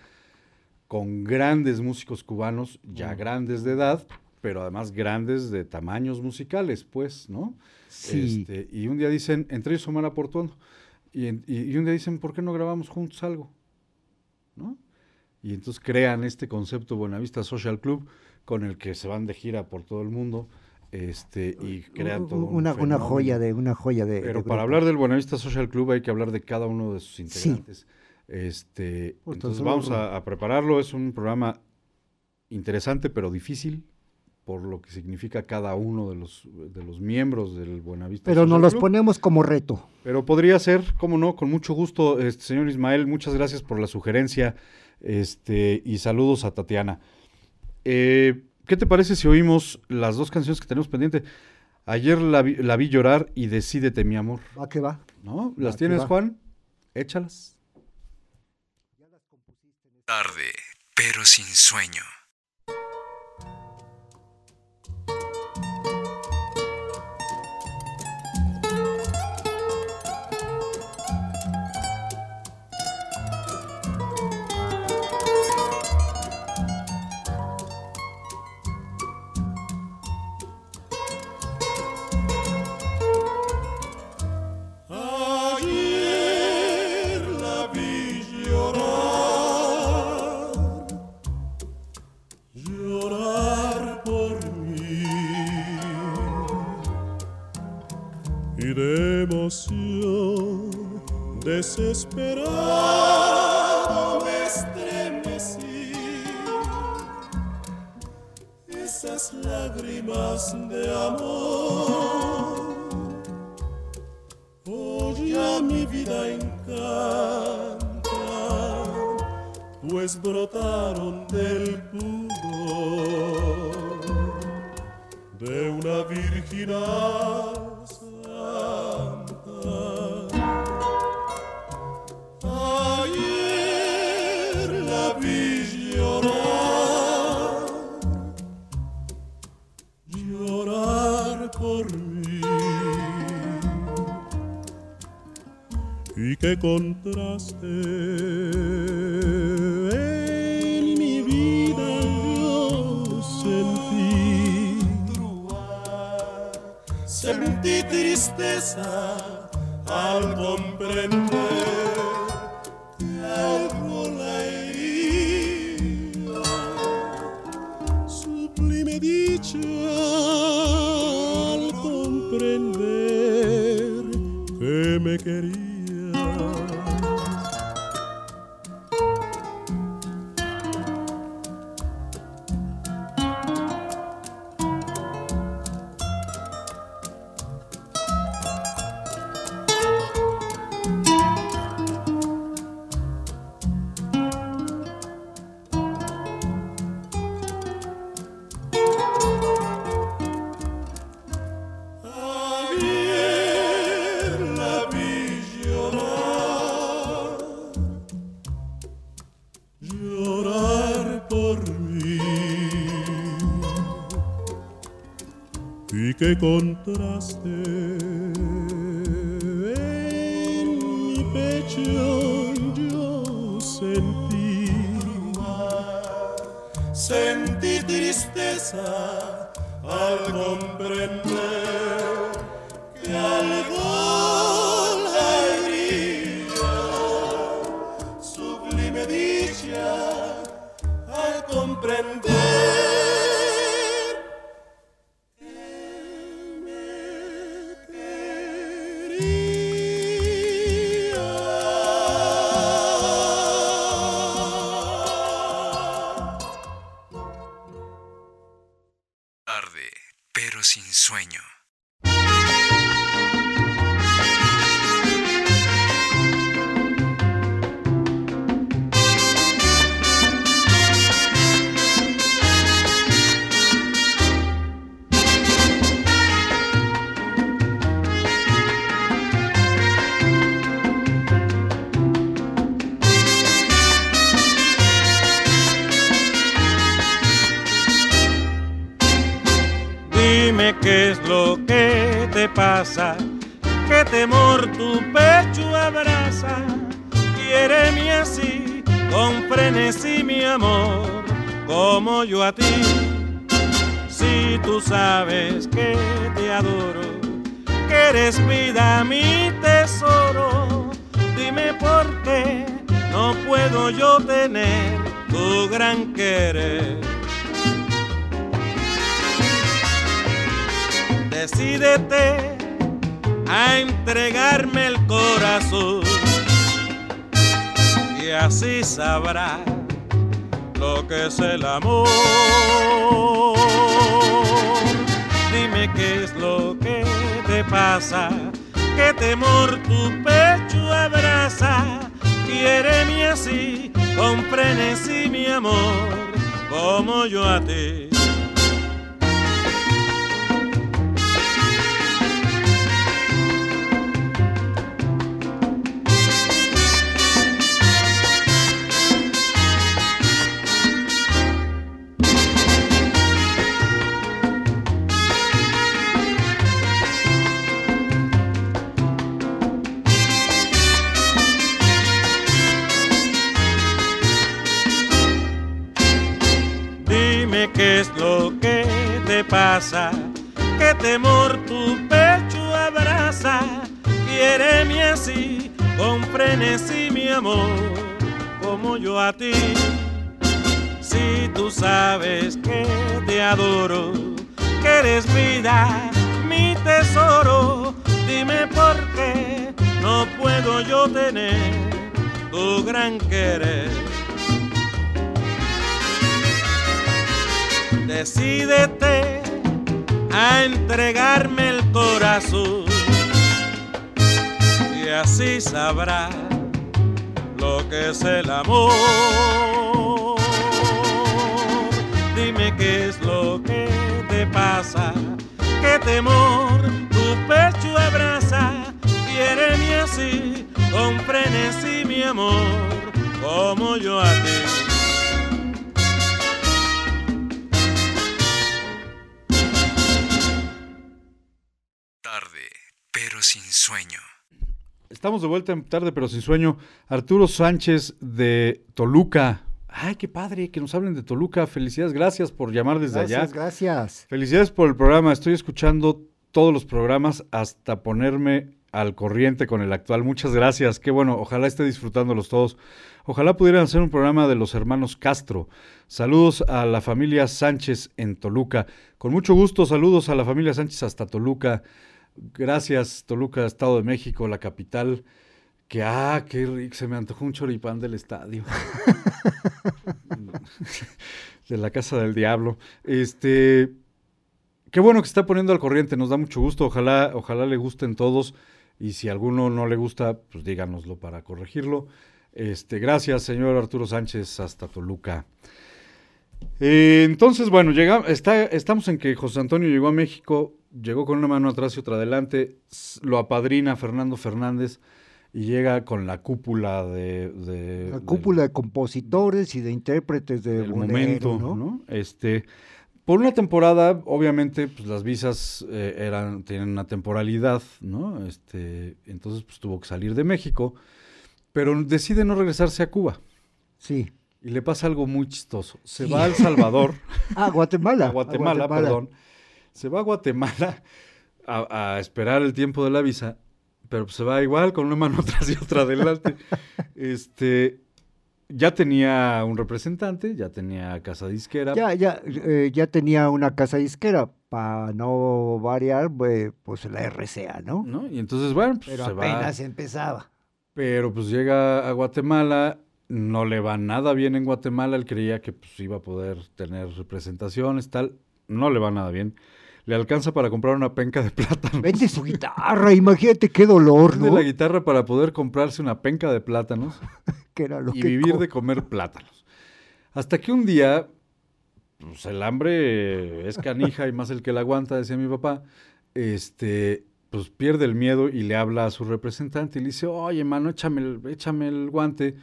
con grandes músicos cubanos, ya grandes de edad, pero además grandes de tamaños musicales, pues, ¿no? sí. Este, y un día dicen, entre ellos Omar Portuondo, y, en- y- y un día dicen, ¿por qué no grabamos juntos algo? ¿No? y entonces crean este concepto Buenavista Social Club con el que se van de gira por todo el mundo este y crean todo un una, joya de una joya de Pero de para hablar del Buenavista Social Club hay que hablar de cada uno de sus integrantes. Este, Pues, entonces vamos a, a prepararlo. Es un programa interesante pero difícil por lo que significa cada uno de los de los miembros del Buenavista. pero nos los Club. ponemos como reto Pero podría ser, cómo no, con mucho gusto, este señor Ismael, muchas gracias por la sugerencia, este, y saludos a Tatiana. Eh, ¿Qué te parece si oímos las dos canciones que tenemos pendiente? Ayer la vi, la vi llorar y Decídete, mi amor. va que va ¿No? ¿Las tienes. Juan? Échalas. Tarde, pero sin sueño. Una virginal santa. Ayer la vi llorar, llorar por mí. y qué contraste Sentí tristeza al comprender tener tu gran querer. Decídete a entregarme el corazón y así sabrás lo que es el amor. Dime qué es lo que te pasa, qué temor tu pecho abraza. Quiéreme así, con frenesí mi amor, como yo a ti. Tarde, pero sin sueño. Estamos de vuelta en tarde, pero sin sueño. Arturo Sánchez de Toluca. Ay, qué padre que nos hablen de Toluca. Felicidades, gracias por llamar desde allá. Gracias, gracias. Felicidades por el programa. Estoy escuchando todos los programas hasta ponerme al corriente con el actual. Muchas gracias. Qué bueno. Ojalá esté disfrutándolos todos. Ojalá pudieran hacer un programa de los hermanos Castro. Saludos a la familia Sánchez en Toluca. Con mucho gusto, saludos a la familia Sánchez hasta Toluca. Gracias, Toluca, Estado de México, la capital. Que, ah, qué rico, se me antojó un choripán del estadio. de la Casa del Diablo. Este, qué bueno que está poniendo al corriente, nos da mucho gusto. Ojalá, ojalá le gusten todos. Y si a alguno no le gusta, pues díganoslo para corregirlo. Este, gracias, señor Arturo Sánchez, hasta Toluca. Eh, entonces, bueno, llega, está, estamos en que José Antonio llegó a México, llegó con una mano atrás y otra adelante, lo apadrina Fernando Fernández y llega con la cúpula de... de- La cúpula de compositores y de intérpretes de bolero, momento, ¿no? ¿no? Este, por una temporada, obviamente, pues las visas eh, eran, tienen una temporalidad, ¿no? Este, entonces, pues tuvo que salir de México, pero decide no regresarse a Cuba. Sí. Y le pasa algo muy chistoso. Se Sí. va a El Salvador. Ah, Guatemala. A Guatemala, A Guatemala. perdón. Se va a Guatemala a, a esperar el tiempo de la visa, pero pues se va igual con una mano atrás y otra adelante. este, ya tenía un representante, ya tenía casa disquera. Ya, ya, eh, ya tenía una casa disquera, para no variar, pues, pues la RCA, ¿no? ¿no? Y entonces, bueno, pues Pero se va. apenas empezaba. Pero pues llega a Guatemala, no le va nada bien en Guatemala, él creía que pues iba a poder tener representaciones, tal, no le va nada bien. Le alcanza para comprar una penca de plátanos. Vende su guitarra, imagínate qué dolor, Vende ¿no? la guitarra para poder comprarse una penca de plátanos Que era lo y que vivir de comer plátanos. Hasta que un día, pues el hambre es canija y más el que la aguanta, decía mi papá, este, pues pierde el miedo y le habla a su representante y le dice, oye, mano, échame el, échame el guante.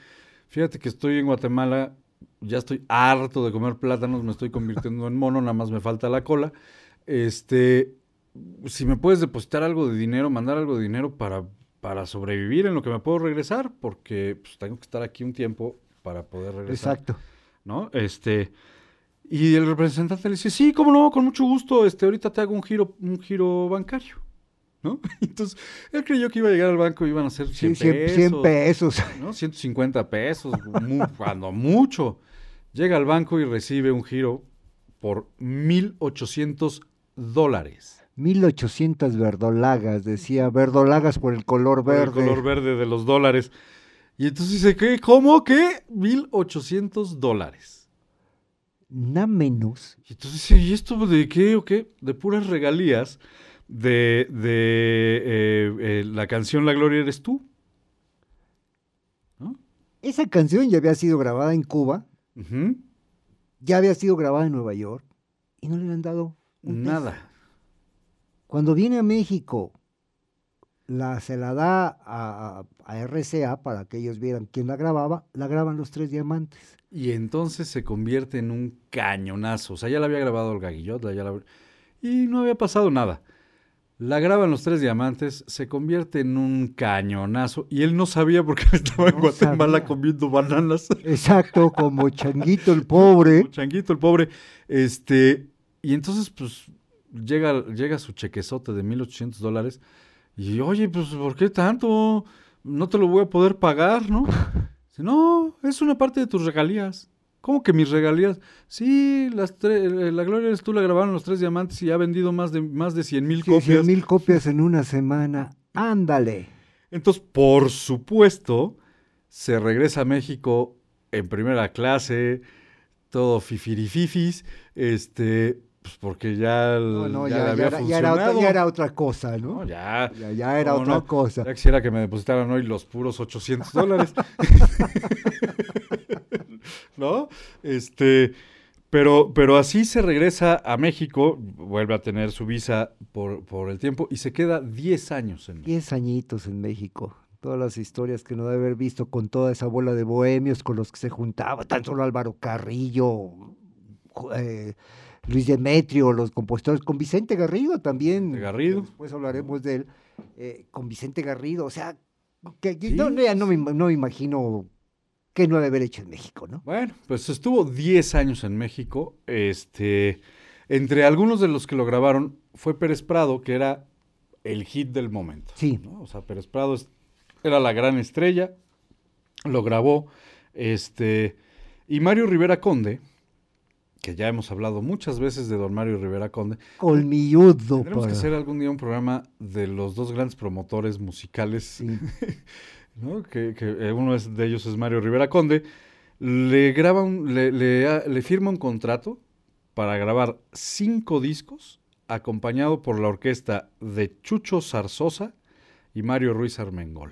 Fíjate que estoy en Guatemala, ya estoy harto de comer plátanos, me estoy convirtiendo en mono, nada más me falta la cola. Este, si me puedes depositar algo de dinero, mandar algo de dinero para, para sobrevivir en lo que me puedo regresar, porque pues, tengo que estar aquí un tiempo para poder regresar. Exacto. ¿No? Este, y el representante le dice, sí, cómo no, con mucho gusto, este, ahorita te hago un giro, un giro bancario. ¿No? Entonces, él creyó que iba a llegar al banco y iban a ser 100 Sí, 100 pesos. 100 pesos. ¿no? 150 pesos, cuando mucho. Llega al banco y recibe un giro por 1.800 dólares. 1800 verdolagas, decía, verdolagas por el color Por el verde. color verde de los dólares. Y entonces dice, ¿qué? ¿Cómo? ¿Qué? 1.800 dólares. Nada menos. Y entonces dice, ¿y esto de qué o qué? De puras regalías de, de eh, eh, la canción La Gloria Eres Tú. Esa canción ya había sido grabada en Cuba, ya había sido grabada en Nueva York y no le han dado un peso. Nada. Cuando viene a México, la, se la da a, a- RCA para que ellos vieran quién la grababa, la graban los tres diamantes. Y entonces se convierte en un cañonazo. O sea, ya la había grabado el Gaguillot, ya la- y no había pasado nada. La graban los tres diamantes, se convierte en un cañonazo. Y él no sabía porque estaba en Guatemala sabía. comiendo bananas. Exacto, como Changuito el pobre. Changuito, el pobre. Este, y entonces, pues, llega, llega su chequezote de 1.800 dólares. Y, oye, pues, ¿por qué tanto? No te lo voy a poder pagar, ¿no? Dice, no, es una parte de tus regalías. ¿Cómo que mis regalías? Sí, las eh, la Gloria eres tú, la grabaron los tres diamantes y ha vendido más de, más de 100 mil copias. 100 mil copias en una semana. Ándale. Entonces, por supuesto, se regresa a México en primera clase, todo fifirififis, este, pues porque ya, el- No, no, ya, había era, ya era otra, funcionado. ya era otra cosa, ¿no? No, ya, Ya, era ¿cómo otra cosa. Ya quisiera que me depositaran hoy los puros 800 dólares. ¿No? Este, pero, pero así se regresa a México, vuelve a tener su visa por, por el tiempo y se queda 10 años en México. 10 añitos en México. Todas las historias que no debe haber visto con toda esa bola de bohemios con los que se juntaba, tan solo Álvaro Carrillo, eh, Luis Demetrio, los compositores, con Vicente Garrido también. De Garrido. Después hablaremos de él. eh, con Vicente Garrido, o sea, que, que Sí, no, ya no me, no me imagino qué no debe haber hecho en México, ¿no? Bueno, pues estuvo 10 años en México. Este, entre algunos de los que lo grabaron fue Pérez Prado, que era el hit del momento. Sí. ¿no? O sea, Pérez Prado es- era la gran estrella, lo grabó. Este, y Mario Rivera Conde, que ya hemos hablado muchas veces de don Mario Rivera Conde. Colmilludo. Tendremos que hacer algún día un programa de los dos grandes promotores musicales Sí. ¿no? que, que, eh, uno es- de ellos es Mario Rivera Conde, le graba un- le, le le firma un contrato para grabar cinco discos, acompañado por la orquesta de Chucho Zarzosa y Mario Ruiz Armengol.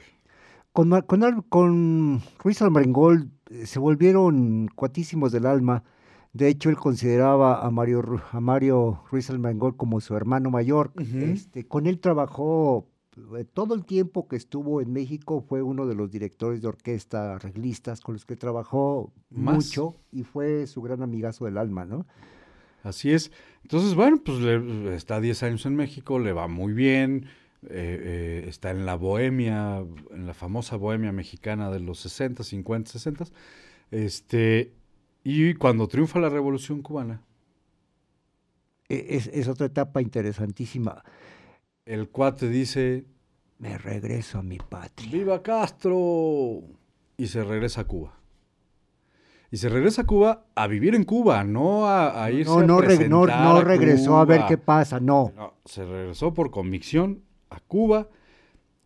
Con, Ruiz Almarengol eh, se volvieron cuatísimos del alma. De hecho, él consideraba a Mario, a Mario Ruiz Almarengol como su hermano mayor. Este, con él trabajó eh, todo el tiempo que estuvo en México. Fue uno de los directores de orquesta, arreglistas, con los que trabajó Más. mucho y fue su gran amigazo del alma, ¿no? Así es. Entonces, bueno, pues le- está 10 años en México, le va muy bien, eh, eh, está en la bohemia, en la famosa bohemia mexicana de los 60, 50, 60. Este, y cuando triunfa la Revolución Cubana, E- Es, es otra etapa interesantísima. el cuate dice, Me regreso a mi patria. ¡Viva Castro! Y se regresa a Cuba. Y se regresa a Cuba a vivir en Cuba, no a, a irse No, a no, no, presentar no a regresó a ver Cuba. qué pasa, no. No, se regresó por convicción a Cuba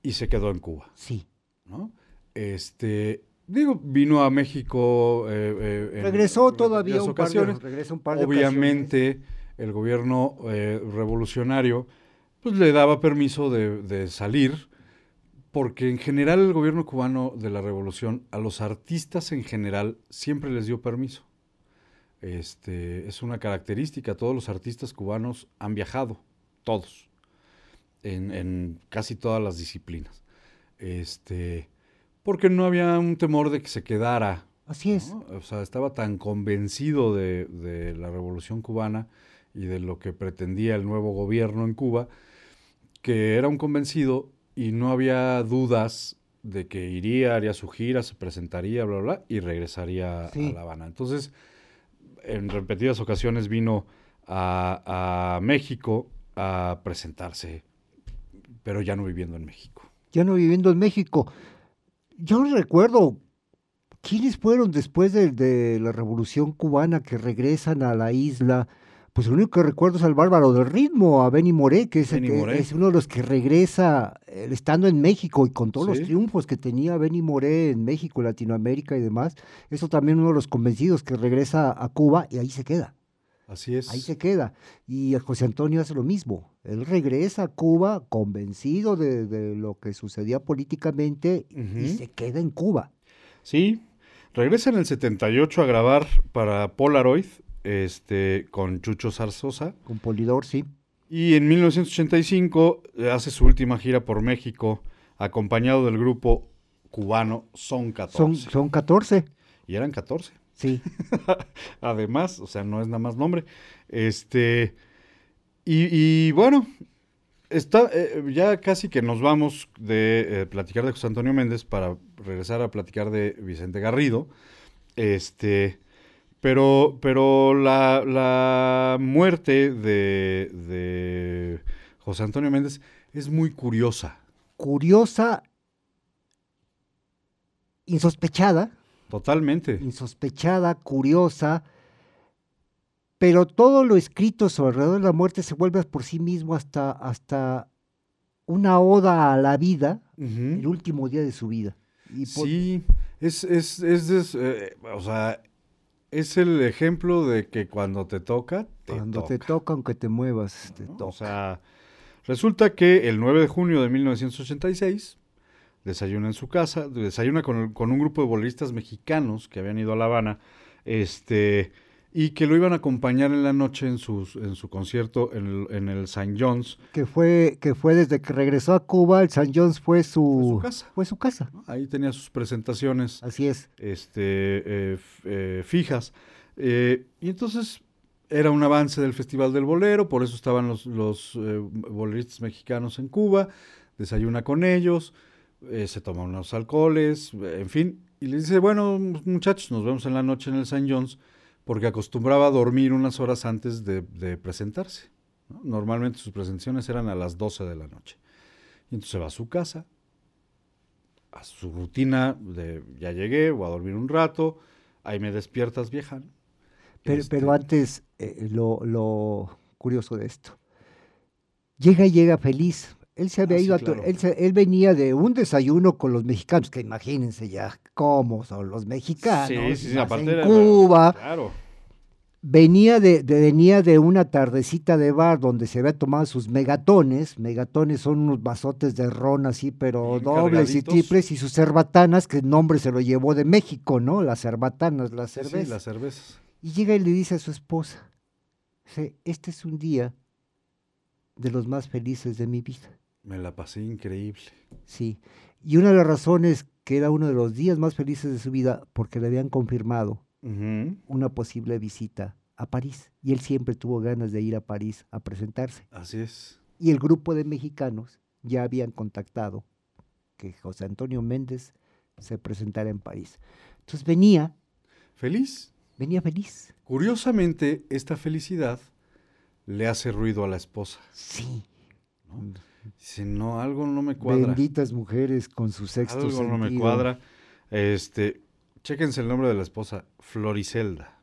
y se quedó en Cuba, Sí. ¿no? Este, digo, vino a México eh, eh, Regresó todavía un par, de, regresó un par de ocasiones. Obviamente, el gobierno eh, revolucionario pues le daba permiso de, de salir, porque en general el gobierno cubano de la revolución a los artistas en general siempre les dio permiso. Este, es una característica, todos los artistas cubanos han viajado, todos, en, en casi todas las disciplinas. Este, porque no había un temor de que se quedara Así es. ¿no? O sea, estaba tan convencido de, de la revolución cubana y de lo que pretendía el nuevo gobierno en Cuba, que era un convencido y no había dudas de que iría, haría su gira, se presentaría, bla, bla, bla, y regresaría Sí. a La Habana. Entonces, en repetidas ocasiones vino a, a México a presentarse, pero ya no viviendo en México. Ya no viviendo en México. Yo recuerdo ¿Quiénes fueron después de, de la Revolución Cubana que regresan a la isla? Pues el único que recuerdo es al bárbaro del ritmo, a Benny Moré, que es, el que- es uno de los que regresa eh, estando en México y con todos Sí. los triunfos que tenía Benny Moré en México, Latinoamérica y demás. Eso también uno de los convencidos que regresa a Cuba y ahí se queda. Así es. Ahí se queda. Y José Antonio hace lo mismo. Él regresa a Cuba convencido de, de lo que sucedía políticamente y se queda en Cuba. Sí, regresa en el 78 a grabar para Polaroid, este, con Chucho Zarzosa. Con Polidor, sí. Y en 1985 hace su última gira por México, acompañado del grupo cubano Son 14. Son, son 14. Y eran 14. Sí. Además, o sea, no es nada más nombre. Este. Y, y bueno, está, eh, ya casi que nos vamos de eh, platicar de José Antonio Méndez para regresar a platicar de Vicente Garrido. Este. Pero, pero la, la muerte de, de José Antonio Méndez es muy curiosa. Curiosa, insospechada, Totalmente. insospechada, curiosa, pero todo lo escrito sobre alrededor de la muerte se vuelve por sí mismo hasta, hasta una oda a la vida, el último día de su vida. Y Sí, es, es, es, des- eh, o sea, es el ejemplo de que cuando te toca, te Cuando toca. te toca, aunque te muevas, te toca. O sea, resulta que el 9 de junio de 1986 desayuna en su casa, desayuna con, con un grupo de boleristas mexicanos que habían ido a La Habana, este, y que lo iban a acompañar en la noche en, sus, en su concierto en el, en el St. John's. que fue, que fue desde que regresó a Cuba, el San John's fue su, su casa. Fue su casa. Ahí tenía sus presentaciones. Así es. Este, eh, eh, fijas. Eh, y entonces era un avance del Festival del Bolero, por eso estaban los, los boleristas mexicanos en Cuba, desayuna con ellos, eh, se toma unos alcoholes, en fin, y le dice, bueno, muchachos, nos vemos en la noche en el St. John's, porque acostumbraba a dormir unas horas antes de, de presentarse. ¿no? Normalmente sus presentaciones eran a las 12 de la noche. Y entonces va a su casa, a su rutina de ya llegué, voy a dormir un rato, ahí me despiertas vieja. ¿no? Pero, Este, pero antes, eh, lo, lo curioso de esto. Llega y llega feliz. Él se había Ah, sí, ido a claro. él, se- él venía de un desayuno con los mexicanos, que imagínense ya cómo son los mexicanos. Sí, sí, aparte en Cuba. Claro. Venía de, de- venía de una tardecita de bar donde se había tomado sus megatones. Megatones son unos vasotes de ron así, pero Bien dobles y triples, y sus cerbatanas, que el nombre se lo llevó de México, ¿no? Las cerbatanas, las Sí, sí, cervezas. las cervezas. Y llega y le dice a su esposa, este es un día de los más felices de mi vida. Me la pasé increíble. Sí. Y una de las razones que era uno de los días más felices de su vida, porque le habían confirmado una posible visita a París. Y él siempre tuvo ganas de ir a París a presentarse. Así es. Y el grupo de mexicanos ya habían contactado que José Antonio Méndez se presentara en París. Entonces venía, Feliz. venía feliz. Curiosamente, esta felicidad le hace ruido a la esposa. Sí. ¿no? Dice, no, algo no me cuadra. Benditas mujeres con su sexto Algo no me cuadra. Este, chéquense el nombre de la esposa, Floricelda.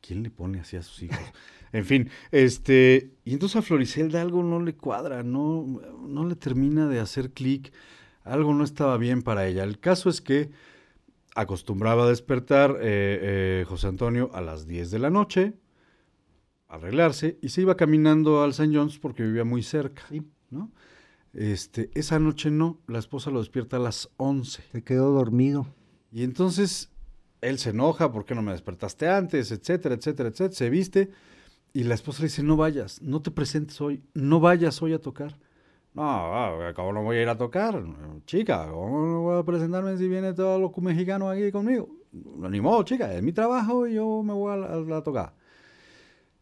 ¿Quién le pone así a sus hijos? en fin, este, y entonces a Floricelda algo no le cuadra, no, no le termina de hacer clic, algo no estaba bien para ella. El caso es que acostumbraba a despertar eh, eh, José Antonio a las 10 de la noche, arreglarse, y se iba caminando al St. John's porque vivía muy cerca, ¿no? Este, esa noche no, la esposa lo despierta a las 11. Se quedó dormido. Y entonces él se enoja, ¿por qué no me despertaste antes? Etcétera, etcétera, etcétera. Se viste y la esposa le dice, no vayas, no te presentes hoy, no vayas hoy a tocar. No, ah, ¿cómo no voy a ir a tocar? Chica, ¿cómo no voy a presentarme si viene todo los mexicanos aquí conmigo? No, ni modo, chica, es mi trabajo y yo me voy a, la- a tocar.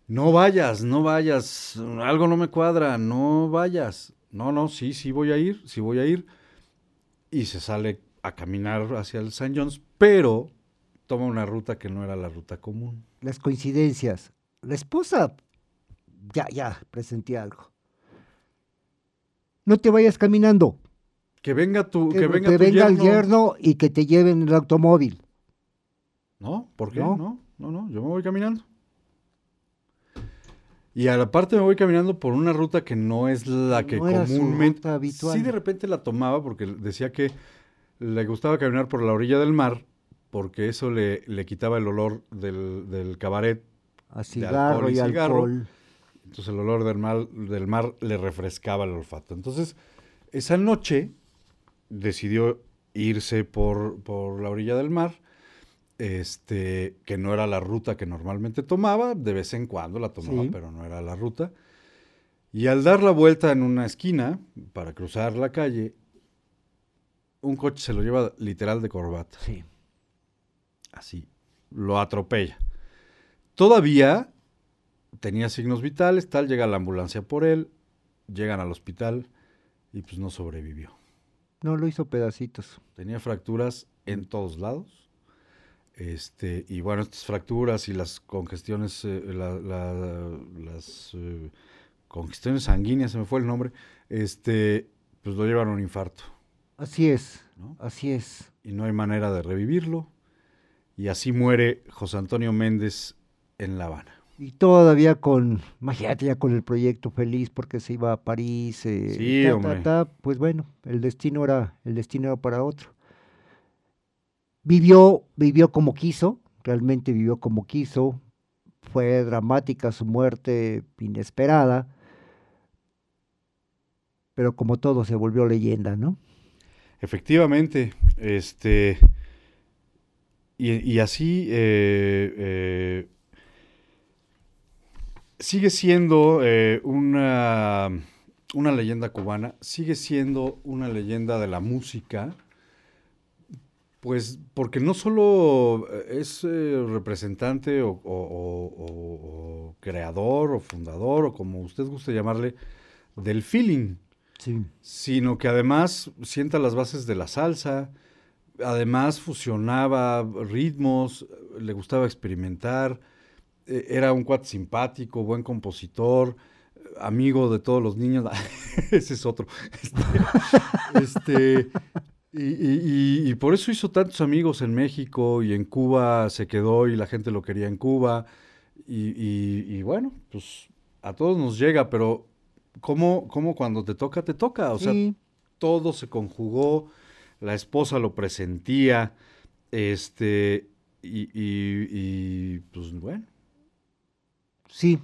No vayas, no vayas, algo no me cuadra, no vayas. No, no, sí, sí voy a ir, sí voy a ir. Y se sale a caminar hacia el St. John's, pero toma una ruta que no era la ruta común. Las coincidencias. La esposa ya, ya presentía algo. No te vayas caminando. Que venga tu, que, Que, venga, que tu venga el yerno. yerno y que te lleven en el automóvil. No, ¿por qué? No. No, no, no, yo me voy caminando. Y a la parte me voy caminando por una ruta que no es la que No era su comúnmente... ruta habitual. Sí, de repente la tomaba porque decía que le gustaba caminar por la orilla del mar porque eso le, le quitaba el olor del, del cabaret. A de cigarro y cigarro. alcohol. Entonces el olor del mar, del mar le refrescaba el olfato. Entonces, esa noche decidió irse por, por la orilla del mar, este, que no era la ruta que normalmente tomaba, de vez en cuando la tomaba, Sí. pero no era la ruta. Y al dar la vuelta en una esquina para cruzar la calle, un coche se lo lleva literal de corbata. Sí. Así, lo atropella. Todavía tenía signos vitales, tal, llega la ambulancia por él, llegan al hospital y pues no sobrevivió. No, lo hizo pedacitos. Tenía fracturas en todos lados. Este, y bueno, estas fracturas y las congestiones, eh, la- la- las eh, congestiones sanguíneas, se me fue el nombre, este, pues lo llevan a un infarto. Así es, ¿no? así es. Y no hay manera de revivirlo. Y así muere José Antonio Méndez en La Habana. Y todavía con, imagínate ya con el proyecto feliz porque se iba a París. eh, Sí, ta, ta, hombre. ta, pues bueno, el destino era, el destino era para otro. Vivió, vivió como quiso, realmente vivió como quiso. Fue dramática su muerte inesperada. Pero como todo se volvió leyenda, ¿no? Efectivamente, este. Y, así eh, eh, sigue siendo eh, una, una leyenda cubana, sigue siendo una leyenda de la música, pues porque no solo es eh, representante o, o- o- o- o creador o fundador o como usted guste llamarle, del feeling Sí. sino que además sienta las bases de la salsa, además fusionaba ritmos, le gustaba experimentar, eh, era un cuate simpático, buen compositor, eh, amigo de todos los niños, ese es otro. Este, este, y, y- y- y por eso hizo tantos amigos en México y en Cuba se quedó y la gente lo quería en Cuba. Y, bueno, pues a todos nos llega, pero ¿cómo, cómo cuando te toca, te toca? O sea, Sí. todo se conjugó, la esposa lo presentía, este, y, pues bueno, Sí,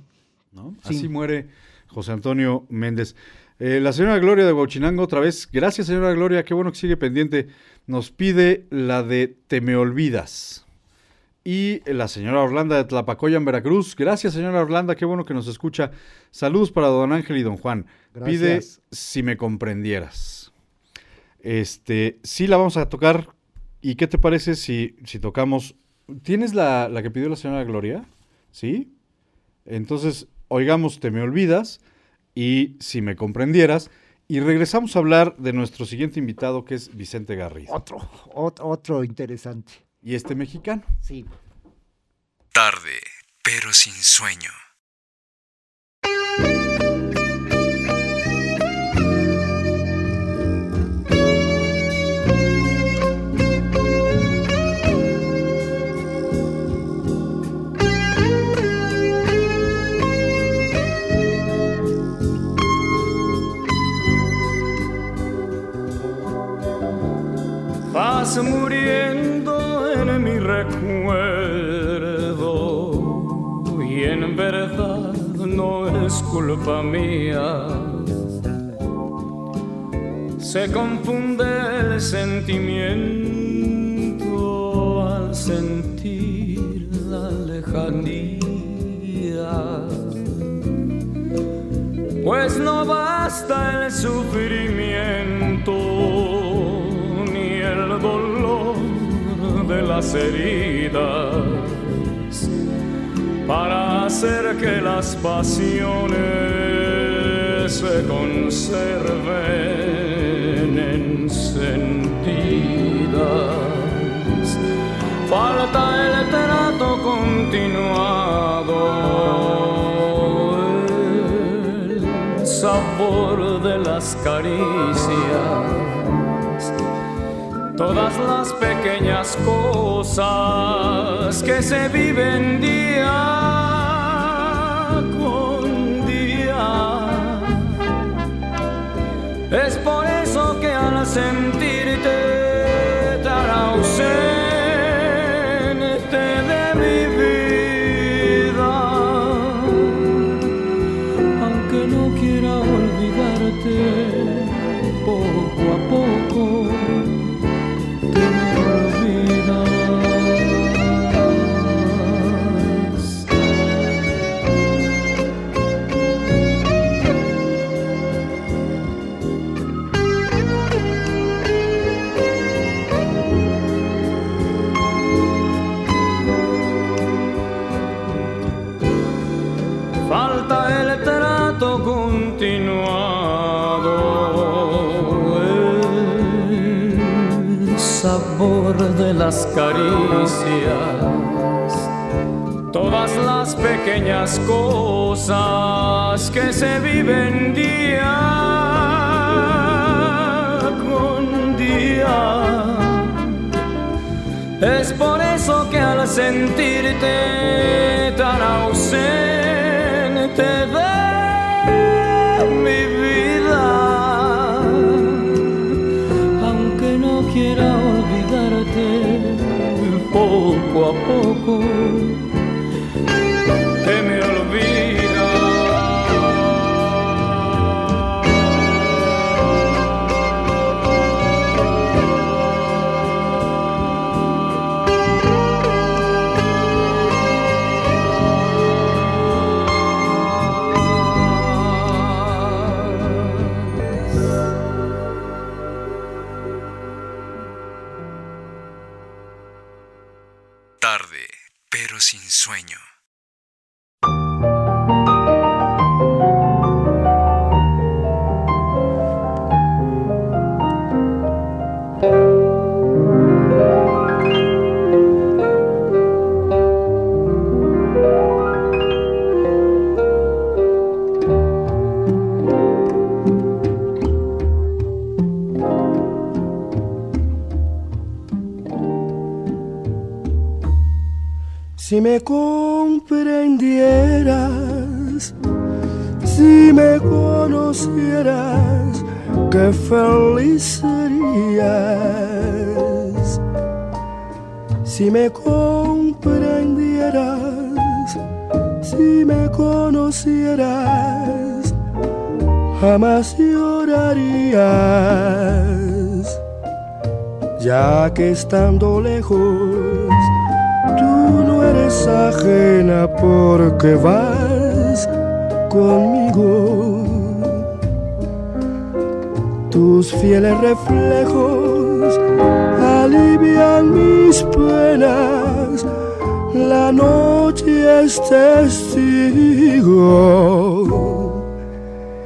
¿no? Sí. Así muere José Antonio Méndez. Eh, la señora Gloria de Huachinango, otra vez, gracias señora Gloria, qué bueno que sigue pendiente, nos pide la de Te me olvidas. Y la señora Orlanda de Tlapacoya en Veracruz, gracias señora Orlanda, qué bueno que nos escucha. Saludos para don Ángel y don Juan. Pide si me comprendieras. Este, sí la vamos a tocar. ¿Y qué te parece si, si tocamos? ¿Tienes la, la que pidió la señora Gloria? ¿Sí? Entonces, oigamos Te me olvidas y si me comprendieras. Y regresamos a hablar de nuestro siguiente invitado que es Vicente Garrido. otro, ot- otro interesante. Y este mexicano. Sí. Tarde, pero sin sueño. Muriendo en mi recuerdo y en verdad no es culpa mía. Se confunde el sentimiento al sentir la lejanía. Pues no basta el sufrimiento dolor de las heridas para hacer que las pasiones se conserven encendidas. Falta el trato continuado, el sabor de las caricias todas las pequeñas cosas que se viven día pequeñas cosas que se viven día con día. Es por eso que al sentirte tan ausente de mi vida, aunque no quiera poco a poco Si me comprendieras, si me conocieras, qué feliz serías. Si me comprendieras, si me conocieras, jamás llorarías, ya que estando lejos porque vas conmigo. Tus fieles reflejos alivian mis penas. La noche es testigo.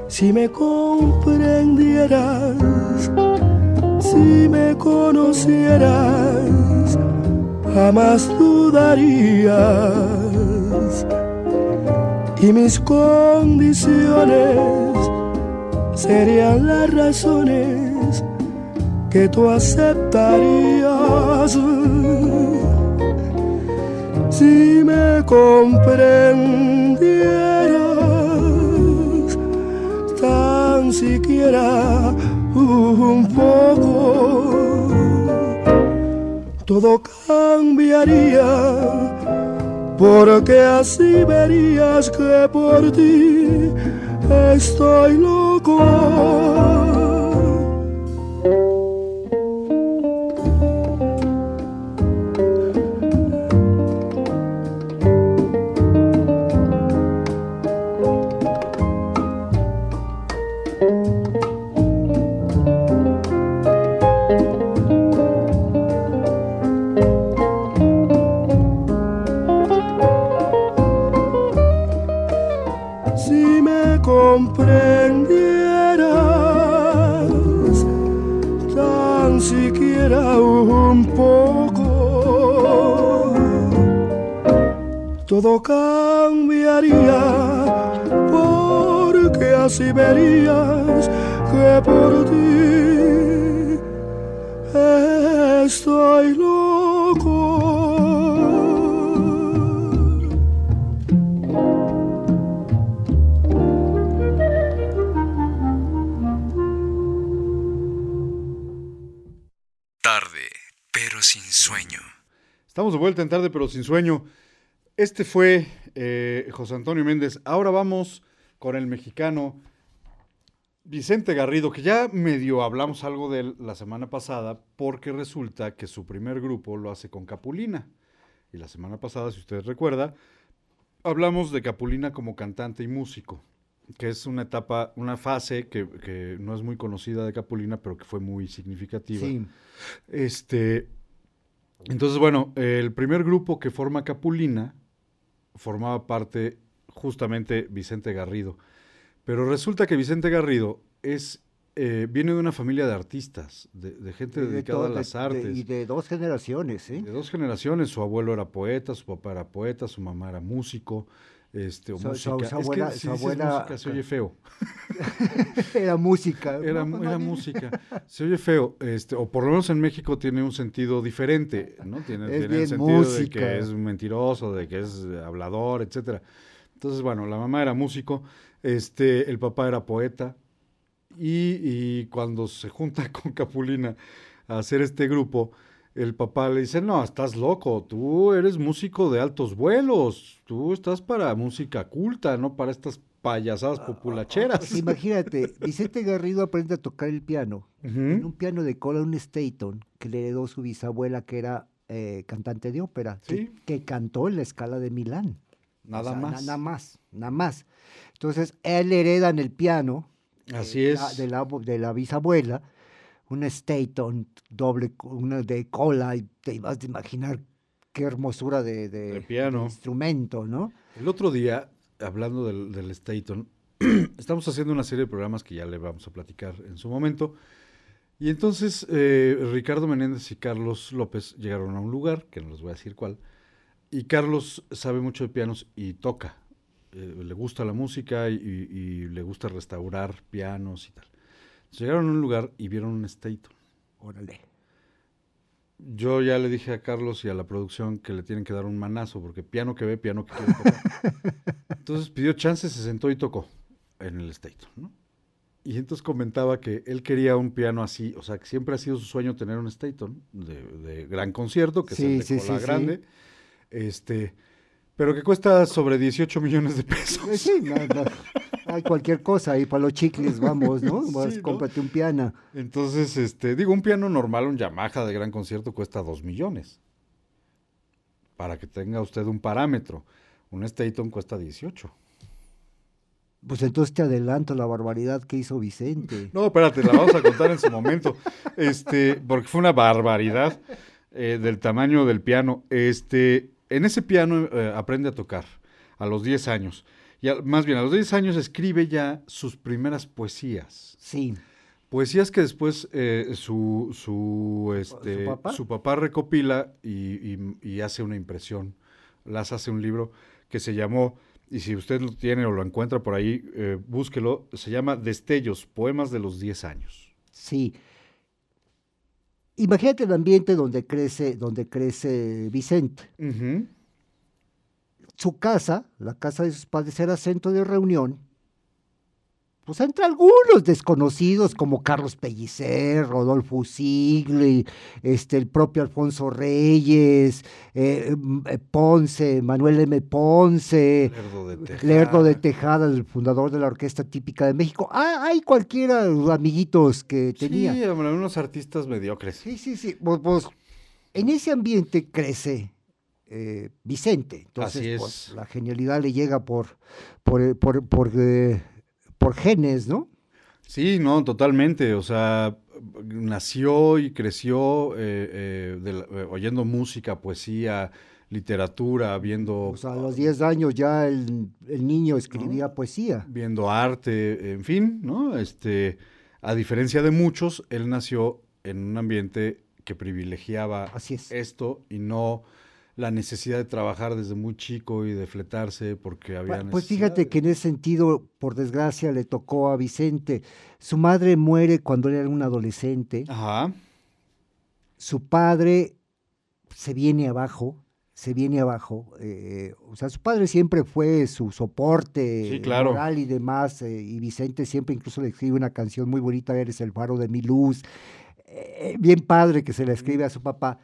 Si me comprendieras, si me conocieras, jamás dudarías. Y mis condiciones serían las razones que tú aceptarías. Si me comprendieras tan siquiera un poco todo porque así verías que por ti estoy loco. Todo cambiaría, porque así verías que por ti estoy loco. Tarde, pero sin sueño. Estamos de vuelta en tarde, pero sin sueño. Este fue eh, José Antonio Méndez. Ahora vamos con el mexicano Vicente Garrido, que ya medio hablamos algo de él la semana pasada, porque resulta que su primer grupo lo hace con Capulina. Y la semana pasada, si usted recuerda, hablamos de Capulina como cantante y músico, que es una etapa, una fase que, que no es muy conocida de Capulina, pero que fue muy significativa. Sí. Este, entonces, bueno, el primer grupo que forma Capulina formaba parte justamente Vicente Garrido. Pero resulta que Vicente Garrido es, eh, viene de una familia de artistas, de, de gente de dedicada todo- a las de- artes. y de dos generaciones, ¿eh? De dos generaciones, su abuelo era poeta, su papá era poeta, su mamá era músico, este, o música. su Es que abuela- si su dices abuela- música se oye feo. Era música. Era, No, era no, música. Se oye feo, este, o por lo menos en México tiene un sentido diferente, ¿no? Tiene, Es tiene el sentido de música. que es mentiroso, de que es hablador, etcétera. Entonces, bueno, la mamá era músico, este, el papá era poeta, y, y cuando se junta con Capulina a hacer este grupo, el papá le dice, no, estás loco, tú eres músico de altos vuelos, tú estás para música culta, no para estas payasadas populacheras. Pues imagínate, Vicente Garrido aprende a tocar el piano. Ujú. En un piano de cola, un Staton, que le heredó su bisabuela, que era eh, cantante de ópera, que- Sí. que, cantó en la escala de Milán. Nada O sea, na- más. Nada más, nada más. Entonces, él hereda en el piano Así de es. la- de, la, de la bisabuela, un Staton doble, una de cola, y te vas a imaginar qué hermosura de, de- De piano. de instrumento, ¿no? El otro día, hablando del, del Staton, estamos haciendo una serie de programas que ya le vamos a platicar en su momento. Y entonces eh, Ricardo Menéndez y Carlos López llegaron a un lugar, que no les voy a decir cuál, y Carlos sabe mucho de pianos y toca. Eh, le gusta la música y, y- y le gusta restaurar pianos y tal. Llegaron a un lugar y vieron un Staton. Órale. Yo ya le dije a Carlos y a la producción que le tienen que dar un manazo, porque piano que ve, piano que quiere tocar. Entonces pidió chance, se sentó y tocó en el Staton, ¿no? Y entonces comentaba que él quería un piano así, o sea, que siempre ha sido su sueño tener un Staton de, de gran concierto, que Sí, es el de sí, cola sí, grande, este, pero que cuesta sobre 18 millones de pesos. Sí, no, no. Hay cualquier cosa ahí para los chicles, vamos, ¿no? Vas, Sí, ¿no? cómprate un piano. Entonces, este, digo, un piano normal, un Yamaha de gran concierto cuesta 2 millones. Para que tenga usted un parámetro. Un Staton cuesta 18. Pues entonces te adelanto la barbaridad que hizo Vicente. No, espérate, la vamos a contar en su momento. Este, porque fue una barbaridad eh, del tamaño del piano. Este, en ese piano eh, aprende a tocar a los 10 años. Y a- más bien, a los 10 años escribe ya sus primeras poesías. Sí. Poesías que después eh, su, su, este, papá? su papá recopila y, y- y hace una impresión. Las hace un libro que se llamó, y si usted lo tiene o lo encuentra por ahí, eh, búsquelo, se llama Destellos, Poemas de los 10 años. Sí. Imagínate el ambiente donde crece, donde crece Vicente. Su casa, la casa de sus padres, era centro de reunión. Pues entre algunos desconocidos como Carlos Pellicer, Rodolfo Sigli, este, el propio Alfonso Reyes, eh, m- eh, Ponce, Manuel M. Ponce, Lerdo de Tejada. Lerdo de Tejada, el fundador de la Orquesta Típica de México. Ah, hay cualquiera amiguitos que tenía. Sí, hombre, unos artistas mediocres. Sí, sí, sí. Pues, pues, en ese ambiente crece eh, Vicente. Entonces, pues, la genialidad le llega por, por, eh, por, por, eh, por genes, ¿no? Sí, no, totalmente. O sea, nació y creció eh, eh, de eh, oyendo música, poesía, literatura, viendo, O sea, a los 10 años ya el, el niño escribía poesía. viendo arte, en fin, ¿no? Este, a diferencia de muchos, él nació en un ambiente que privilegiaba Así es. esto y no la necesidad de trabajar desde muy chico y de fletarse porque había Pa- Pues fíjate que en ese sentido, por desgracia, le tocó a Vicente. Su madre muere cuando él era un adolescente. Ajá. su padre se viene abajo, se viene abajo. eh, o sea, su padre siempre fue su soporte Sí, claro. moral y demás. eh, y Vicente siempre incluso le escribe una canción muy bonita, Eres el faro de mi luz. eh, bien padre que se la escribe a su papá.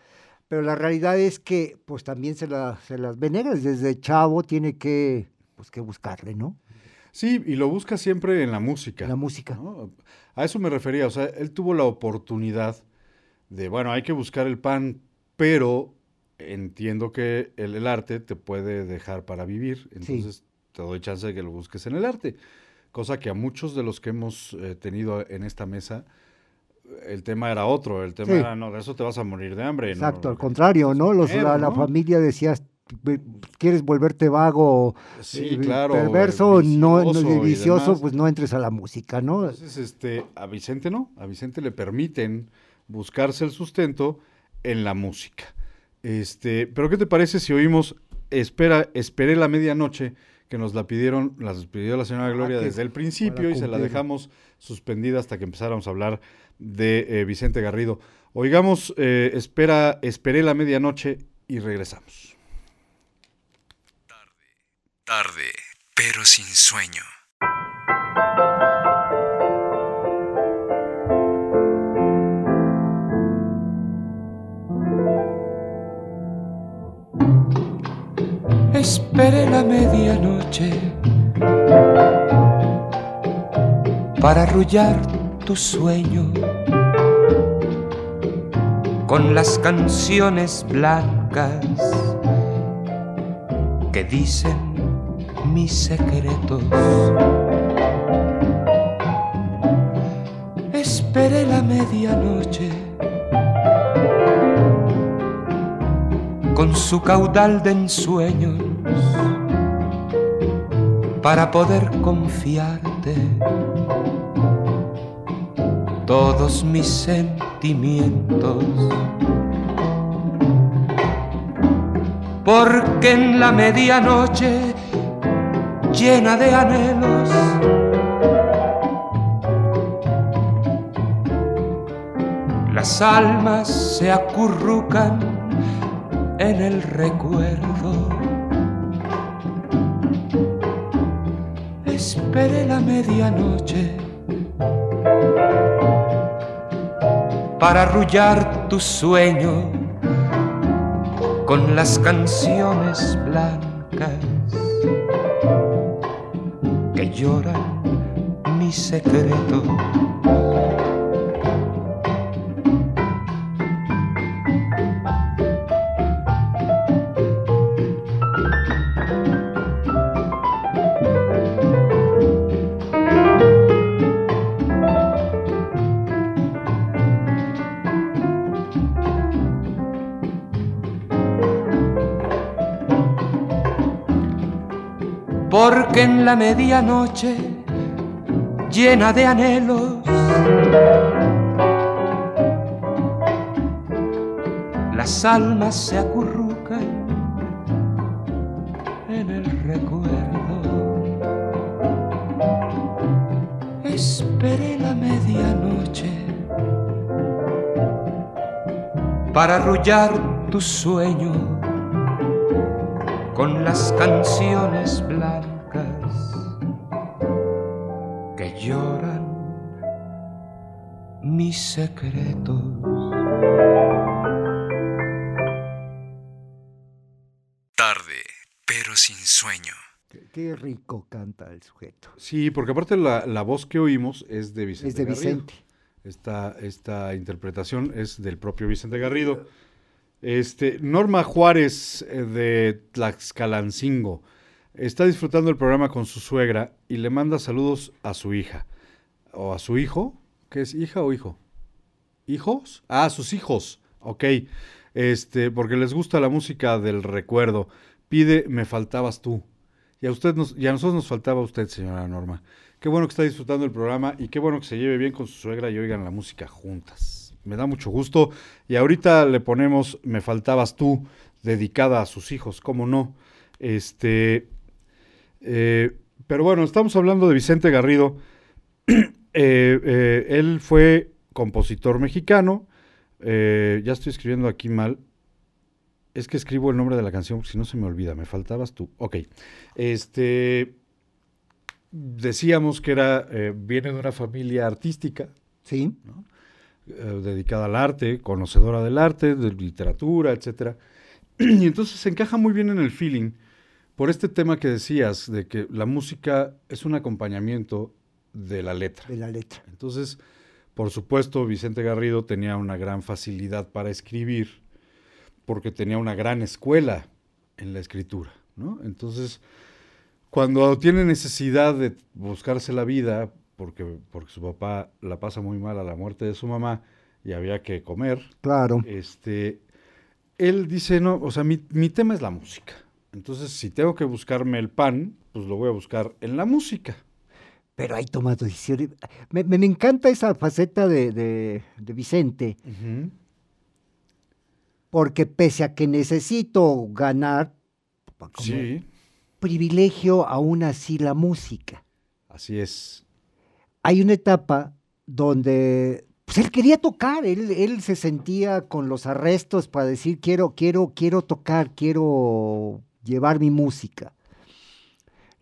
Pero la realidad es que pues también se, la, se las ve negras. Desde chavo tiene que, pues, que buscarle, ¿no? Sí, y lo busca siempre en la música. La música. ¿no? A eso me refería, o sea, él tuvo la oportunidad de, bueno, hay que buscar el pan, pero entiendo que el, el arte te puede dejar para vivir, entonces te doy chance de que lo busques en el arte, cosa que a muchos de los que hemos eh, tenido en esta mesa, el tema era otro, el tema Sí. era, no, de eso te vas a morir de hambre. no, Exacto, al contrario, ¿no? Los, la, familia decía, "Ve- ¿quieres volverte vago, Sí, eh, claro, perverso, no, no, vicioso pues no entres a la música, ¿no? Entonces, este, a Vicente no, a Vicente le permiten buscarse el sustento en la música. Este, pero ¿qué te parece si oímos Espera, esperé la medianoche que nos la pidieron, las pidió la señora Gloria que desde el principio y se la dejamos suspendida hasta que empezáramos a hablar de eh, Vicente Garrido. Oigamos, eh, espera, esperé la medianoche y regresamos. Tarde, pero sin sueño. Esperé la medianoche para arrullar sueño con las canciones blancas que dicen mis secretos. Esperé la medianoche con su caudal de ensueños para poder confiarte todos mis sentimientos. Porque en la medianoche llena de anhelos las almas se acurrucan en el recuerdo. Esperé la medianoche para arrullar tu sueño con las canciones blancas que lloran mi secreto. Porque en la medianoche llena de anhelos las almas se acurrucan en el recuerdo. Esperé la medianoche para arrullar tu sueño con las canciones blancas mis secretos. Tarde, pero sin sueño. Qué, qué rico canta el sujeto. Sí, porque aparte la, la voz que oímos es de Vicente Es de Garrido. Vicente. Esta, esta interpretación es del propio Vicente Garrido. Este, Norma Juárez eh, de Tlaxcalancingo está disfrutando el programa con su suegra y le manda saludos a su hija. ¿O a su hijo? ¿Qué es hija o hijo? ¿Hijos? Ah, sus hijos. Ok. Este, porque les gusta la música del recuerdo. Pide Me faltabas tú. Y a usted nos, nosotros nos faltaba usted, señora Norma. Qué bueno que está disfrutando el programa y qué bueno que se lleve bien con su suegra y oigan la música juntas. Me da mucho gusto. Y ahorita le ponemos Me faltabas tú, dedicada a sus hijos, ¿cómo no? Este. eh, pero bueno, estamos hablando de Vicente Garrido. Eh, eh, él fue compositor mexicano, Eh, ya estoy escribiendo aquí mal. Es que escribo el nombre de la canción, porque si no se me olvida, me faltabas tú. Ok. Este. Decíamos que era. viene de una familia artística. Sí. dedicada al arte, conocedora del arte, de literatura, etcétera. Y entonces se encaja muy bien en el feeling por este tema que decías, de que la música es un acompañamiento de la letra. De la letra. Entonces, por supuesto, Vicente Garrido tenía una gran facilidad para escribir, porque tenía una gran escuela en la escritura, ¿no? Entonces, cuando tiene necesidad de buscarse la vida, porque, porque su papá la pasa muy mal a la muerte de su mamá y había que comer, Claro. este, él dice, no, o sea, mi, mi tema es la música. Entonces, si tengo que buscarme el pan, pues lo voy a buscar en la música. Pero hay tomado decisiones. Me, me- me encanta esa faceta de, de- de Vicente, porque pese a que necesito ganar, como Sí, privilegio aún así la música. así es. Hay una etapa donde pues, él quería tocar, él, él se sentía con los arrestos para decir quiero, quiero, quiero tocar, quiero llevar mi música.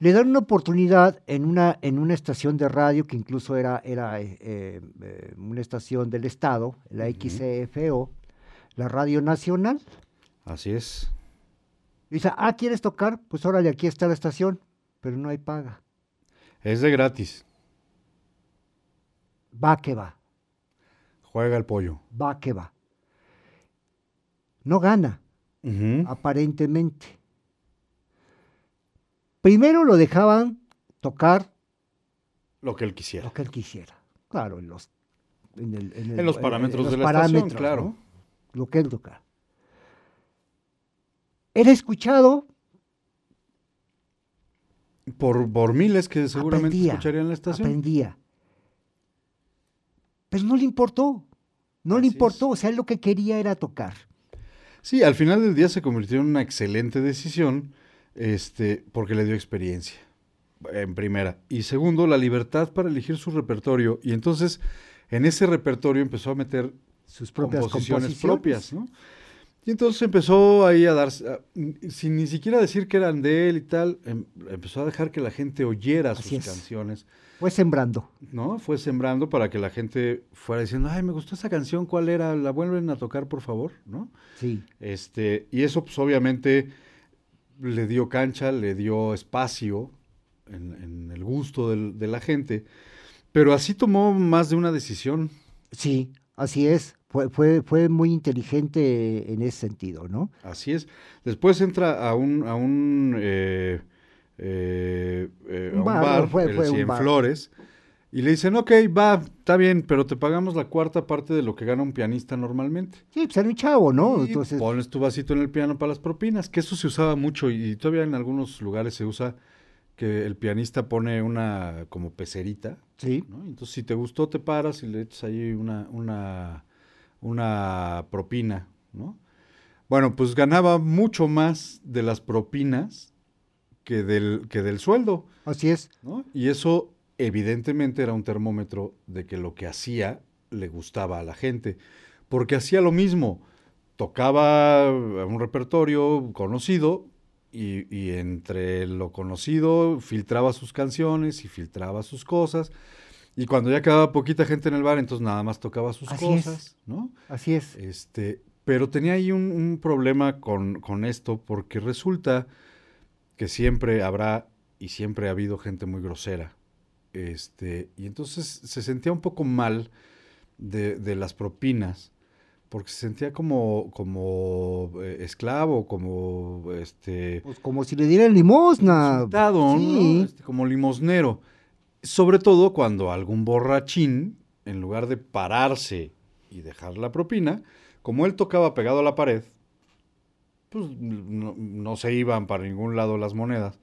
Le dan una oportunidad en una, en una estación de radio que incluso era, era eh, eh, una estación del Estado, la XCFO, la Radio Nacional. Así es. Dice, ah, ¿quieres tocar? Pues órale, aquí está la estación, pero no hay paga. Es de gratis. Va que va. Juega el pollo. va que va. No gana, aparentemente. Primero lo dejaban tocar Lo que él quisiera. lo que él quisiera. Claro, en los, en el- en el- En los parámetros de la estación, claro. ¿no? Lo que él tocara. Era escuchado, Por, por miles que seguramente aprendía, escucharían la estación. aprendía. Pero no le importó. No le es. importó. O sea, él lo que quería era tocar. Sí, al final del día se convirtió en una excelente decisión, este, porque le dio experiencia, en primera. Y segundo, la libertad para elegir su repertorio. Y entonces, en ese repertorio empezó a meter Sus propias composiciones, composiciones. propias, ¿no? Y entonces empezó ahí a dar, sin ni siquiera decir que eran de él y tal, em- empezó a dejar que la gente oyera Así sus es. canciones. Fue sembrando. ¿no? Fue sembrando para que la gente fuera diciendo, ay, me gustó esa canción, ¿cuál era? ¿La vuelven a tocar, por favor? ¿No? Sí. Este, y eso, pues, obviamente, le dio cancha, le dio espacio en, en el gusto del- de la gente, pero así tomó más de una decisión. Sí, así es. Fue, fue, fue muy inteligente en ese sentido, ¿no? Así es. Después entra a un, a un, eh, eh, eh, a Un bar, bar, fue- el fue un bar. Y le dicen, ok, va, está bien, pero te pagamos la cuarta parte de lo que gana un pianista normalmente. Sí, pues era un chavo, ¿no? Y Entonces, pones tu vasito en el piano para las propinas, que eso se usaba mucho y todavía en algunos lugares se usa que el pianista pone una como pecerita, sí, ¿no? Entonces si te gustó te paras y le echas ahí una, una, una propina, ¿no? Bueno, pues ganaba mucho más de las propinas que del, que del sueldo, así es. ¿no? Y eso evidentemente era un termómetro de que lo que hacía le gustaba a la gente, porque hacía lo mismo, tocaba un repertorio conocido y, y entre lo conocido filtraba sus canciones y filtraba sus cosas, y cuando ya quedaba poquita gente en el bar, entonces nada más tocaba sus Así es. cosas, ¿no? Así es. Este, pero tenía ahí un, un problema con, con esto, porque resulta que siempre habrá y siempre ha habido gente muy grosera. Este, y entonces se sentía un poco mal de, de las propinas, porque se sentía como, como eh, esclavo, como este Pues como si le dieran limosna. Sí. Este, como limosnero. Sobre todo cuando algún borrachín, en lugar de pararse y dejar la propina, como él tocaba pegado a la pared, pues no, no se iban para ningún lado las monedas.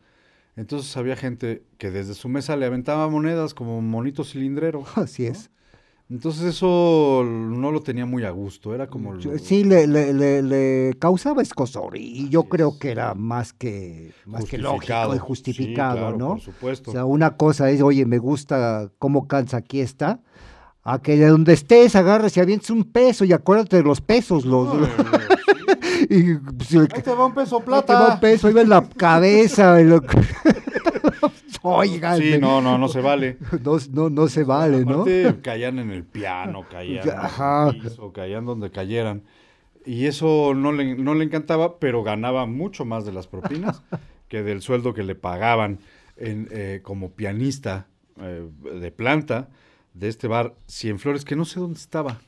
Entonces había gente que desde su mesa le aventaba monedas como monito cilindrero. Así es. Entonces eso no lo tenía muy a gusto, era como... lo- Sí, le, le, le, le causaba escosor y yo Así creo es. que era más que, más que lógico y Sí, justificado, claro, ¿no? por supuesto. O sea, una cosa es, oye, me gusta cómo cansa aquí está, A que de donde estés agarres y avientes un peso y acuérdate de los pesos. Los, y, pues, ahí te va un peso plata. Ahí te va un peso, ahí va en la cabeza. lo... Oigan. Sí, no, no, no se vale. No, no, no se vale, Aparte, ¿no? caían en el piano, caían en el piso, caían donde cayeran. Y eso no le, no le encantaba, pero ganaba mucho más de las propinas que del sueldo que le pagaban en, eh, como pianista eh, de planta de este bar Cienflores, que no sé dónde estaba.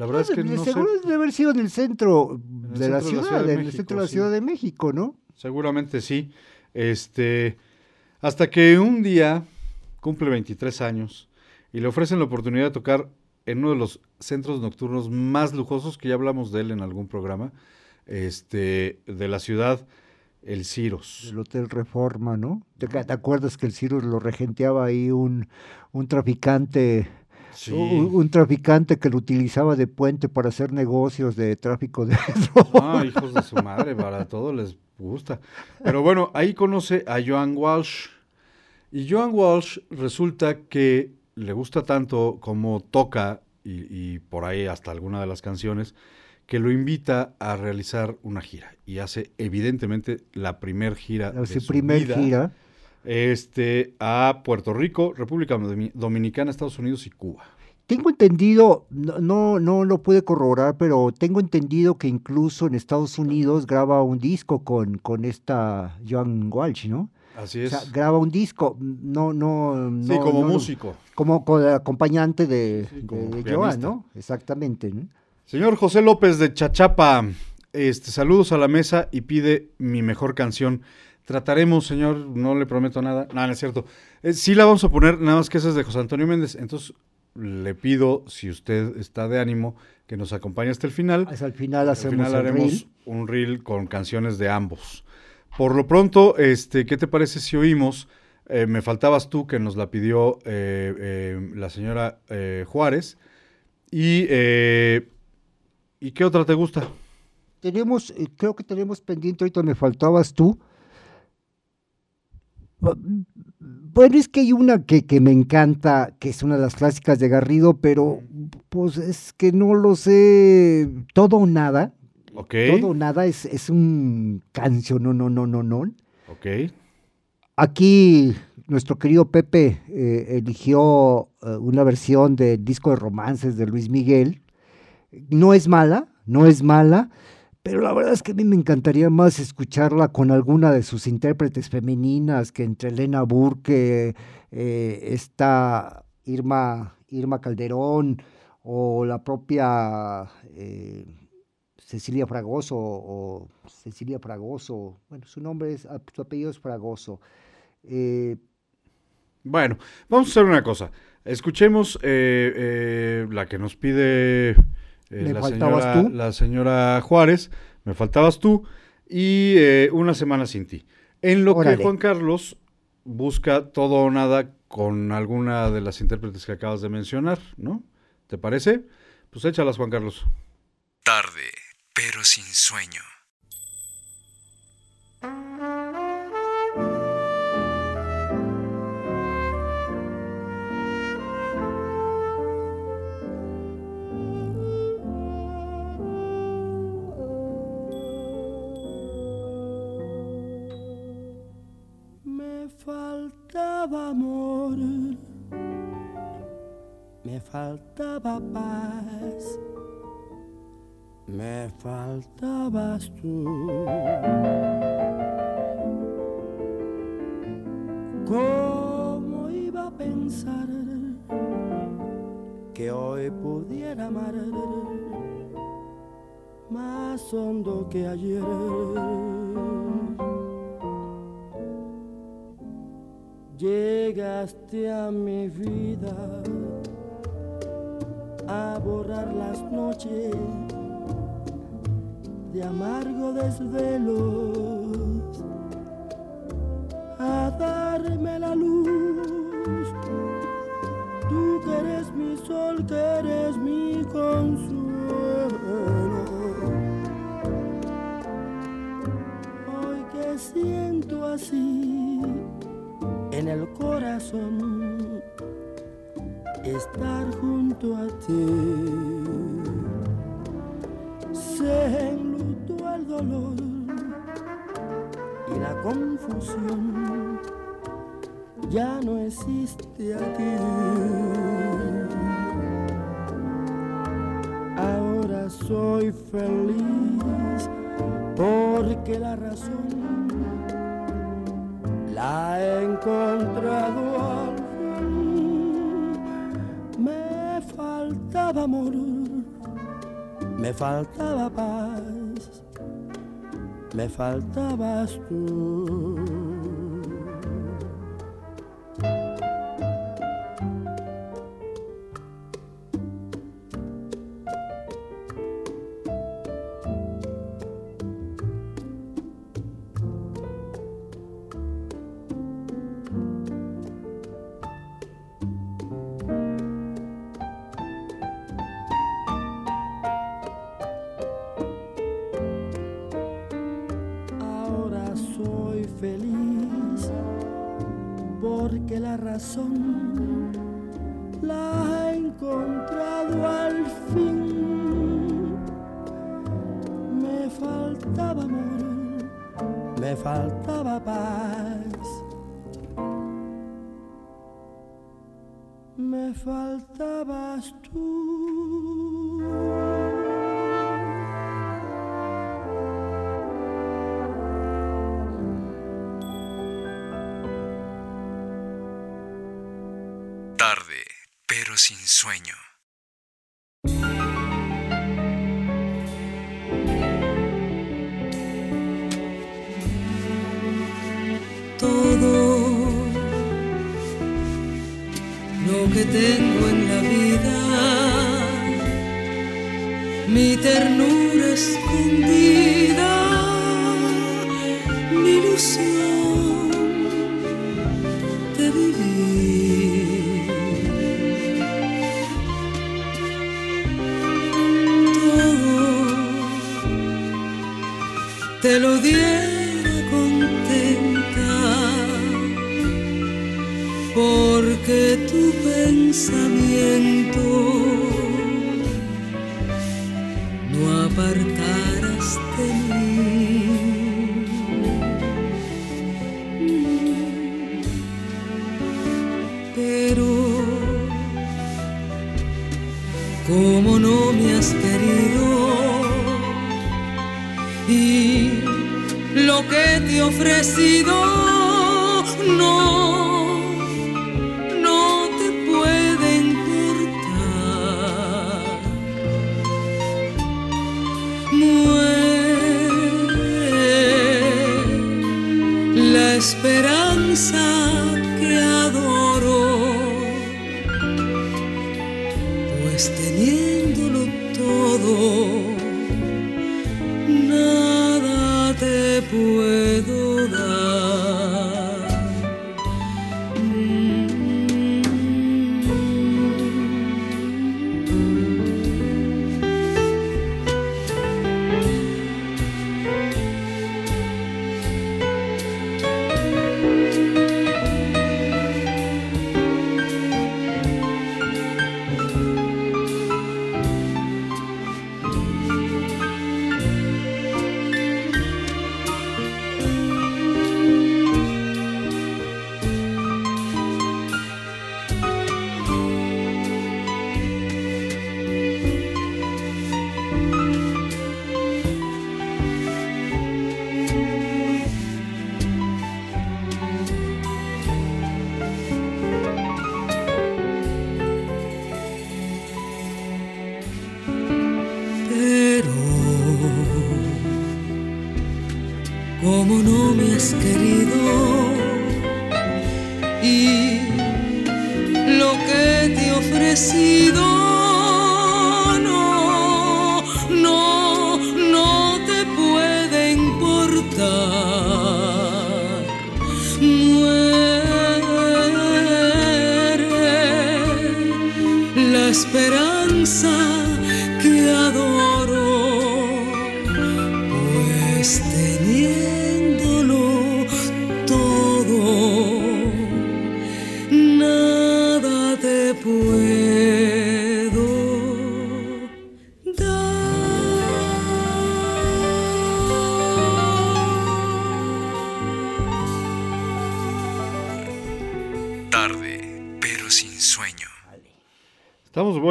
La verdad es que no Seguro sé. debe haber sido en el centro el de la centro de la ciudad, en el centro de la sí. Ciudad de México, ¿no? Seguramente sí. Este, hasta que un día cumple 23 años y le ofrecen la oportunidad de tocar en uno de los centros nocturnos más lujosos, que ya hablamos de él en algún programa, este, de la ciudad, el Ciros. El Hotel Reforma, ¿no? ¿Te, te acuerdas que el Cirus lo regenteaba ahí un, un traficante? Sí. Un, un traficante que lo utilizaba de puente para hacer negocios de tráfico de drogas. Ah, hijos de su madre, para todo les gusta. Pero bueno, ahí conoce a Joan Walsh. Y Joan Walsh resulta que le gusta tanto como toca, y, y por ahí hasta alguna de las canciones, que lo invita a realizar una gira. Y hace evidentemente la primer gira de Su su primer vida, gira. Este, a Puerto Rico, República Domi- Dominicana, Estados Unidos y Cuba. Tengo entendido, no, no, no lo pude corroborar, pero tengo entendido que incluso en Estados Unidos graba un disco con, con esta Joan Walsh, ¿no? Así O es. sea, graba un disco, no, no, Sí, no- como no- músico. Como, co- acompañante de, Sí, de- como de pianista. Joan, ¿no? Exactamente. ¿no? Señor José López de Chachapa, este, saludos a la mesa y pide mi mejor canción. Trataremos, señor, no le prometo nada. No, no es cierto. Eh, sí la vamos a poner, nada más que esa es de José Antonio Méndez. Entonces, le pido, si usted está de ánimo, que nos acompañe hasta el final. Hasta el final Al hacemos final haremos reel. un reel con canciones de ambos. Por lo pronto, este, ¿qué te parece si oímos? eh, me faltabas tú, que nos la pidió eh, la señora Juárez. Y, ¿Y qué otra te gusta? Tenemos, creo que tenemos pendiente, ahorita me faltabas tú. Bu- Bueno, es que hay una que, que me encanta, que es una de las clásicas de Garrido, pero pues es que no lo sé, todo o nada. Ok. Todo o nada es, es un canción, no, no, no, no, no. Ok. Aquí nuestro querido Pepe eh, eligió eh, una versión del disco de romances de Luis Miguel. No es mala, no es mala, pero la verdad es que a mí me encantaría más escucharla con alguna de sus intérpretes femeninas, que entre Elena Burke, eh, está Irma, Irma Calderón o la propia eh, Cecilia Fragoso o Cecilia Fragoso, bueno, su nombre es, su apellido es Fragoso. Eh, Bueno, vamos a hacer una cosa. Escuchemos la que nos pide eh, ¿Me la, faltabas señora, tú? la señora Juárez. Me faltabas tú. Y eh, Una semana sin ti. En lo Órale. que Juan Carlos busca todo o nada con alguna de las intérpretes que acabas de mencionar, ¿no? ¿Te parece? Pues échalas, Juan Carlos. Tarde, pero sin sueño. Faltaba amor, me faltaba paz, me faltabas tú. ¿Cómo iba a pensar que hoy pudiera amar más hondo que ayer? Llegaste a mi vida a borrar las noches de amargo desvelos, a darme la luz. Tú que eres mi sol, que eres mi consuelo. Hoy que siento así en el corazón estar junto a ti. Se enlutó el dolor y la confusión ya no existe aquí. Ahora soy feliz porque la razón la he encontrado al fin. Me faltaba amor, me faltaba paz, me faltabas tú.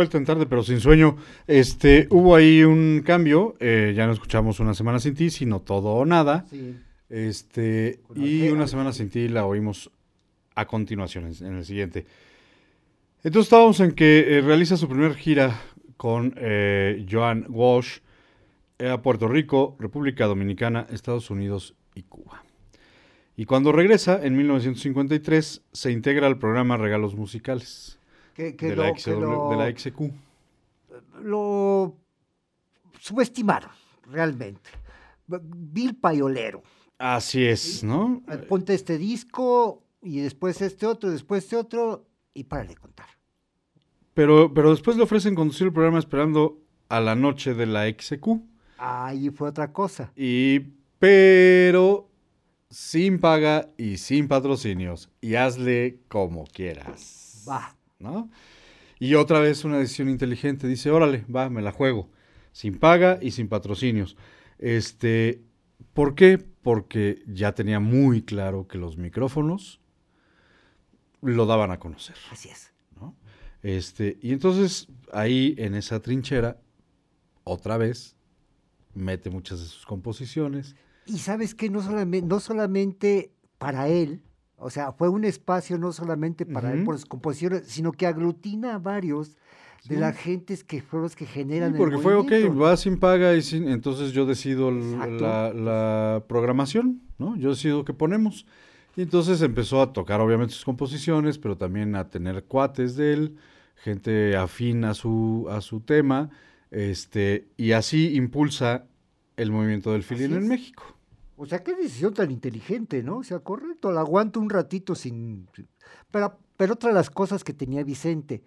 Vuelta en tarde, pero sin sueño. Este, hubo ahí un cambio. eh, ya no escuchamos una semana sin ti, sino todo o nada. Sí. Este, Con y una semana sin ti la oímos a continuación, en, en el siguiente. Entonces estábamos en que eh, realiza su primer gira con eh, Joan Walsh a Puerto Rico, República Dominicana, Estados Unidos y Cuba. Y cuando regresa, en 1953, se integra al programa Regalos Musicales Que, que de, lo, la que XW lo- de la XQ. lo subestimaron, realmente. Bill Paiolero. Así es, ¿no? Eh, Ponte este disco y después este otro, después este otro y párale de contar. Pero, pero después le ofrecen conducir el programa esperando a la noche de la XQ. Ahí fue otra cosa. Y, pero sin paga y sin patrocinios. Y hazle como quieras. Va. ¿No? Y otra vez una decisión inteligente. Dice, órale, va, me la juego. Sin paga y sin patrocinios. Este, ¿por qué? Porque ya tenía muy claro que los micrófonos lo daban a conocer. Así es. ¿no? Este, y entonces ahí en esa trinchera, otra vez, mete muchas de sus composiciones. Y sabes que no solamente, no solamente para él, o sea, fue un espacio no solamente para él por sus composiciones, sino que aglutina a varios de Sí. las gentes que fueron los que Sí, generan el porque fue, ok, va sin paga y sin, entonces yo decido la, la programación, ¿no? Yo decido qué ponemos. Y entonces empezó a tocar obviamente sus composiciones, pero también a tener cuates de él, gente afín a su, a su tema, este, y así impulsa el movimiento del feeling en. México. O sea, qué decisión tan inteligente, ¿no? O sea, correcto, la aguanto un ratito sin... Pero, pero otra de las cosas que tenía Vicente,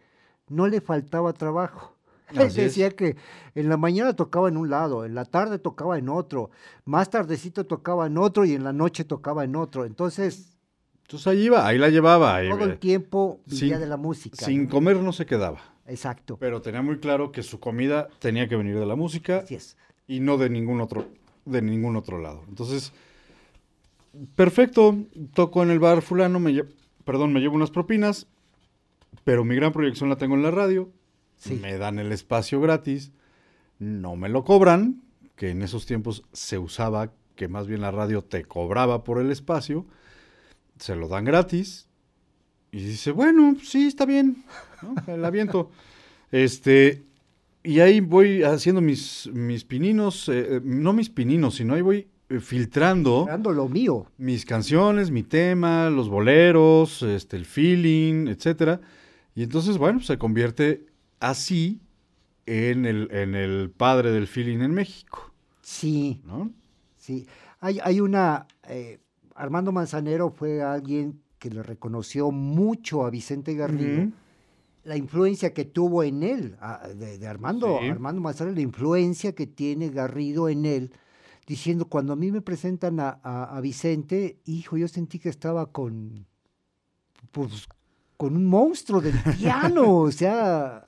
no le faltaba trabajo. Él es. decía que en la mañana tocaba en un lado, en la tarde tocaba en otro, más tardecito tocaba en otro y en la noche tocaba en otro. Entonces, Entonces ahí iba, ahí la llevaba. ahí- todo el tiempo vivía sin- de la música. Sin ¿no? comer no se quedaba. Exacto. Pero tenía muy claro que su comida tenía que venir de la música Así es. y no de ningún otro, de ningún otro lado. Entonces, perfecto, toco en el bar fulano, me perdón, me llevo unas propinas, pero mi gran proyección la tengo en la radio, Sí. me dan el espacio gratis, no me lo cobran, que en esos tiempos se usaba que más bien la radio te cobraba por el espacio, se lo dan gratis, y dice, bueno, sí, está bien, ¿no? el aviento. Este, y ahí voy haciendo mis, mis pininos, eh, eh, no mis pininos, sino ahí voy eh, filtrando Dando lo mío. mis canciones, mi tema, los boleros, este, el feeling, etcétera. Y entonces, bueno, se convierte así en el, en el padre del feeling en México, Sí. ¿no? Sí, hay, hay una, eh, Armando Manzanero fue alguien que le reconoció mucho a Vicente Garrido. La influencia que tuvo en él, de, de Armando, Sí. Armando Manzanero, la influencia que tiene Garrido en él, diciendo, cuando a mí me presentan a, a- a Vicente, hijo, yo sentí que estaba con, pues, con un monstruo del piano, o sea,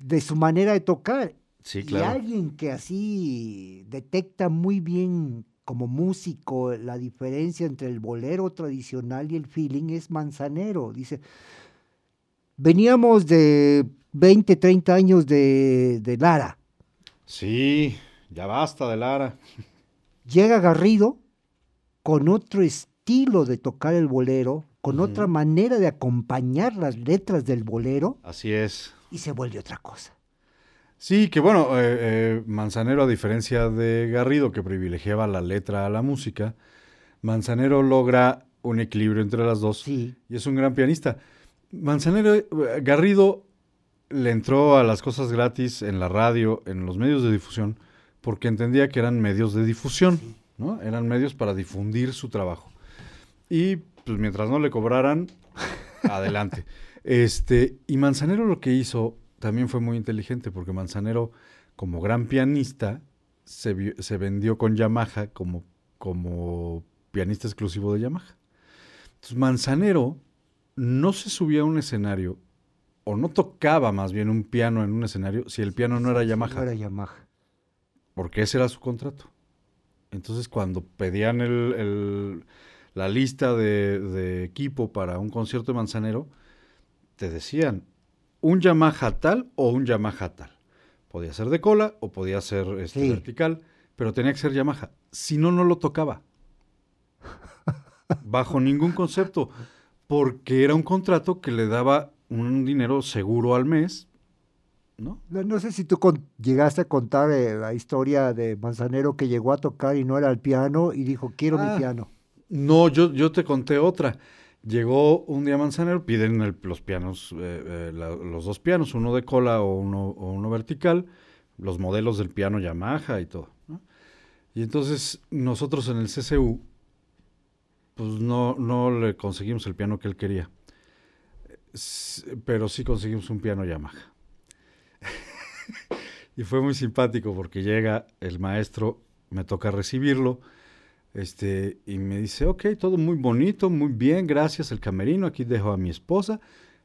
de su manera de tocar. Sí, Y alguien que así detecta muy bien como músico la diferencia entre el bolero tradicional y el feeling es Manzanero. Dice, veníamos de 20, 30 años de, de Lara. Sí, ya basta de Lara. Llega Garrido con otro estilo de tocar el bolero, con otra manera de acompañar las letras del bolero Así es. y se vuelve otra cosa. Sí, que bueno, eh, eh, Manzanero, a diferencia de Garrido, que privilegiaba la letra a la música, Manzanero logra un equilibrio entre las dos Sí, y es un gran pianista. Manzanero, eh, Garrido le entró a las cosas gratis en la radio, en los medios de difusión, porque entendía que eran medios de difusión, ¿no? Eran medios para difundir su trabajo. Y pues mientras no le cobraran, adelante. Este, y Manzanero lo que hizo también fue muy inteligente, porque Manzanero, como gran pianista, se, vendió con Yamaha como, como pianista exclusivo de Yamaha. Entonces, Manzanero no se subía a un escenario, o no tocaba más bien un piano en un escenario, si el piano no era Yamaha no era Yamaha. porque ese era su contrato. Entonces, cuando pedían el, el- la lista de, de equipo para un concierto de Manzanero, te decían un Yamaha tal o un Yamaha tal. Podía ser de cola o podía ser este, Sí. vertical, pero tenía que ser Yamaha. Si no, no lo tocaba. Bajo ningún concepto, porque era un contrato que le daba un dinero seguro al mes, ¿no? No, no sé si tú con- llegaste a contar eh, la historia de Manzanero que llegó a tocar y no era el piano y dijo, quiero Ah. mi piano. No, yo, yo te conté otra. Llegó un día Manzanero, piden el- los pianos, eh, eh, la- los dos pianos, uno de cola o uno, o uno vertical, los modelos del piano Yamaha y todo. ¿no? Y entonces nosotros en el CCU, pues no, no le conseguimos el piano que él quería, pero sí conseguimos un piano Yamaha. y fue muy simpático porque llega el maestro, me toca recibirlo. Este, y me dice, ok, todo muy bonito, muy bien, gracias, el camerino, aquí dejo a mi esposa.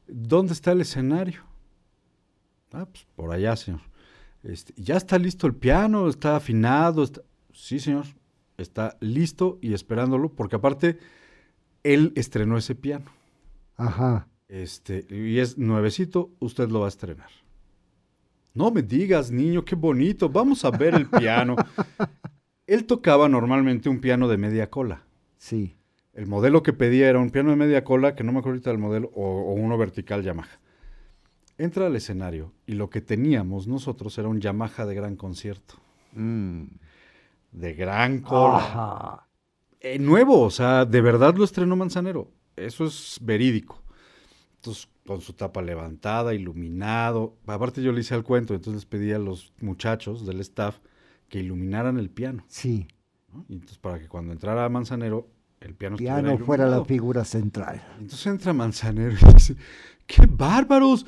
¿Dónde está el escenario? Ah, pues por allá, señor. Este, ya está listo el piano, está afinado. está-". Sí, señor, está listo y esperándolo, porque aparte, él estrenó ese piano. Ajá. Este, y es nuevecito, usted lo va a estrenar. No me digas, niño, qué bonito, vamos a ver el piano. Él tocaba normalmente un piano de media cola. Sí. El modelo que pedía era un piano de media cola, que no me acuerdo ahorita del modelo, o, o uno vertical Yamaha. Entra al escenario y lo que teníamos nosotros era un Yamaha de gran concierto. De gran cola. Eh, nuevo, o sea, de verdad lo estrenó Manzanero. Eso es verídico. Entonces, con su tapa levantada, iluminado. Aparte yo le hice al cuento, entonces les pedí a los muchachos del staff que iluminaran el piano. Sí. ¿no? Y entonces para que cuando entrara Manzanero, el piano, estuviera Piano fuera la figura central. Entonces entra Manzanero y dice, ¡qué bárbaros!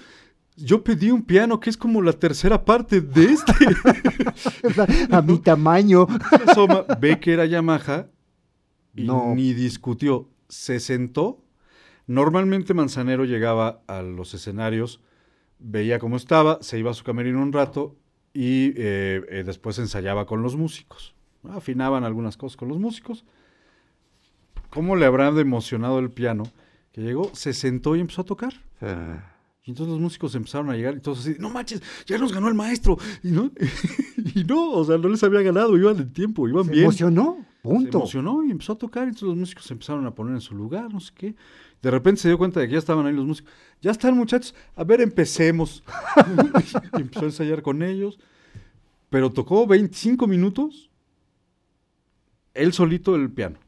Yo pedí un piano que es como la tercera parte de este. a mi tamaño. Asoma, ve que era Yamaha y No. ni discutió. Se sentó. Normalmente Manzanero llegaba a los escenarios, veía cómo estaba, se iba a su camerino un rato y eh, eh, después ensayaba con los músicos. Afinaban algunas cosas con los músicos. ¿Cómo le habrá emocionado el piano? Que llegó, se sentó y empezó a tocar. Y entonces los músicos empezaron a llegar y todos así, no manches, ya nos ganó el maestro. Y no, y no, o sea, no les había ganado, iban de tiempo, iban Se bien. emocionó. Se Punto. emocionó y empezó a tocar, y entonces los músicos se empezaron a poner en su lugar, no sé qué. De repente se dio cuenta de que ya estaban ahí los músicos. Ya están, muchachos, a ver, empecemos. y empezó a ensayar con ellos. Pero tocó 25 minutos, él solito el piano.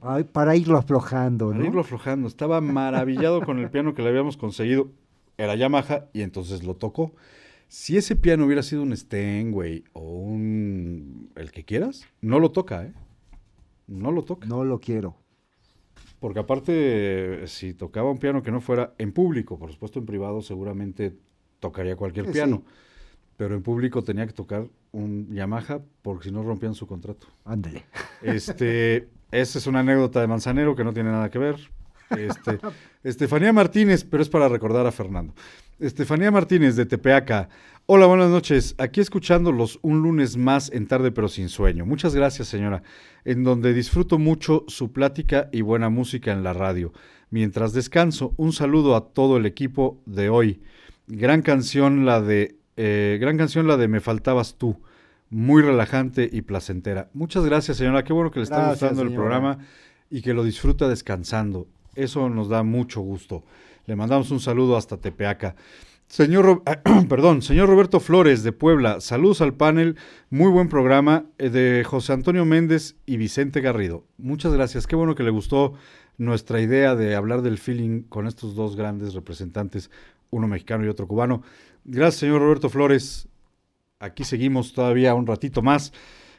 Ay, para irlo aflojando, Para ¿no? irlo aflojando. Estaba maravillado con el piano que le habíamos conseguido. Era Yamaha y entonces lo tocó. Si ese piano hubiera sido un Steinway o un... el que quieras, no lo toca, ¿eh? No lo toca. No lo quiero. Porque aparte, si tocaba un piano que no fuera en público, por supuesto en privado seguramente tocaría cualquier Sí, piano. sí. Pero en público tenía que tocar un Yamaha porque si no rompían su contrato. Ándale. Este, esa es una anécdota de Manzanero que no tiene nada que ver. Este, Estefanía Martínez, pero es para recordar a Fernando. Estefanía Martínez de Tepeaca. Hola, buenas noches. Aquí escuchándolos un lunes más en tarde pero sin sueño. Muchas gracias, señora. En donde disfruto mucho su plática y buena música en la radio. Mientras descanso, un saludo a todo el equipo de hoy. Gran canción la de eh, gran canción la de Me faltabas tú. Muy relajante y placentera. Muchas gracias, señora. Qué bueno que le está Gracias, gustando el programa y que lo disfruta descansando. Eso nos da mucho gusto. Le mandamos un saludo hasta Tepeaca. Señor, perdón, señor Roberto Flores de Puebla, saludos al panel, muy buen programa eh, de José Antonio Méndez y Vicente Garrido. Muchas gracias, qué bueno que le gustó nuestra idea de hablar del feeling con estos dos grandes representantes, uno mexicano y otro cubano. Gracias, señor Roberto Flores. Aquí seguimos todavía un ratito más.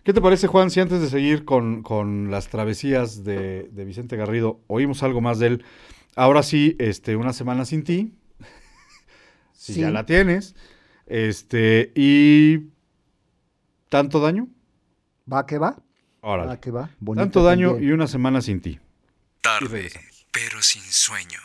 ¿Qué te parece, Juan, si antes de seguir con, con las travesías de, de Vicente Garrido, oímos algo más de él? Ahora sí, este, una semana sin ti, si Sí. ya la tienes, este, y tanto daño, ¿Va que va? órale, ¿Va que va? Bonita tanto daño también. y una semana sin ti. Tarde, pero sin sueño.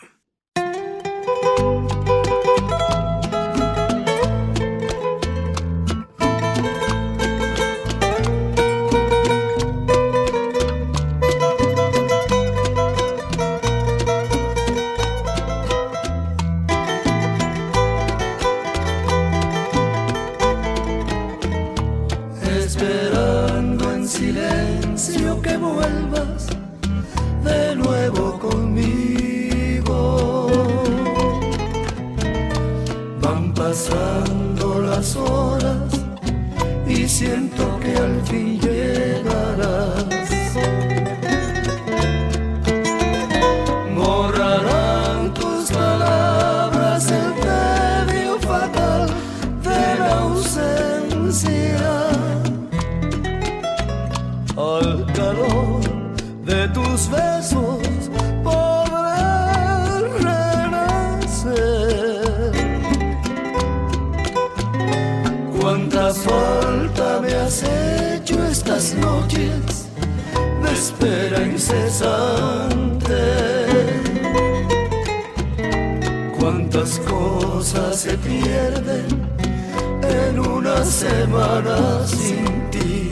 incesante. Cuántas cosas se pierden en una semana sin ti.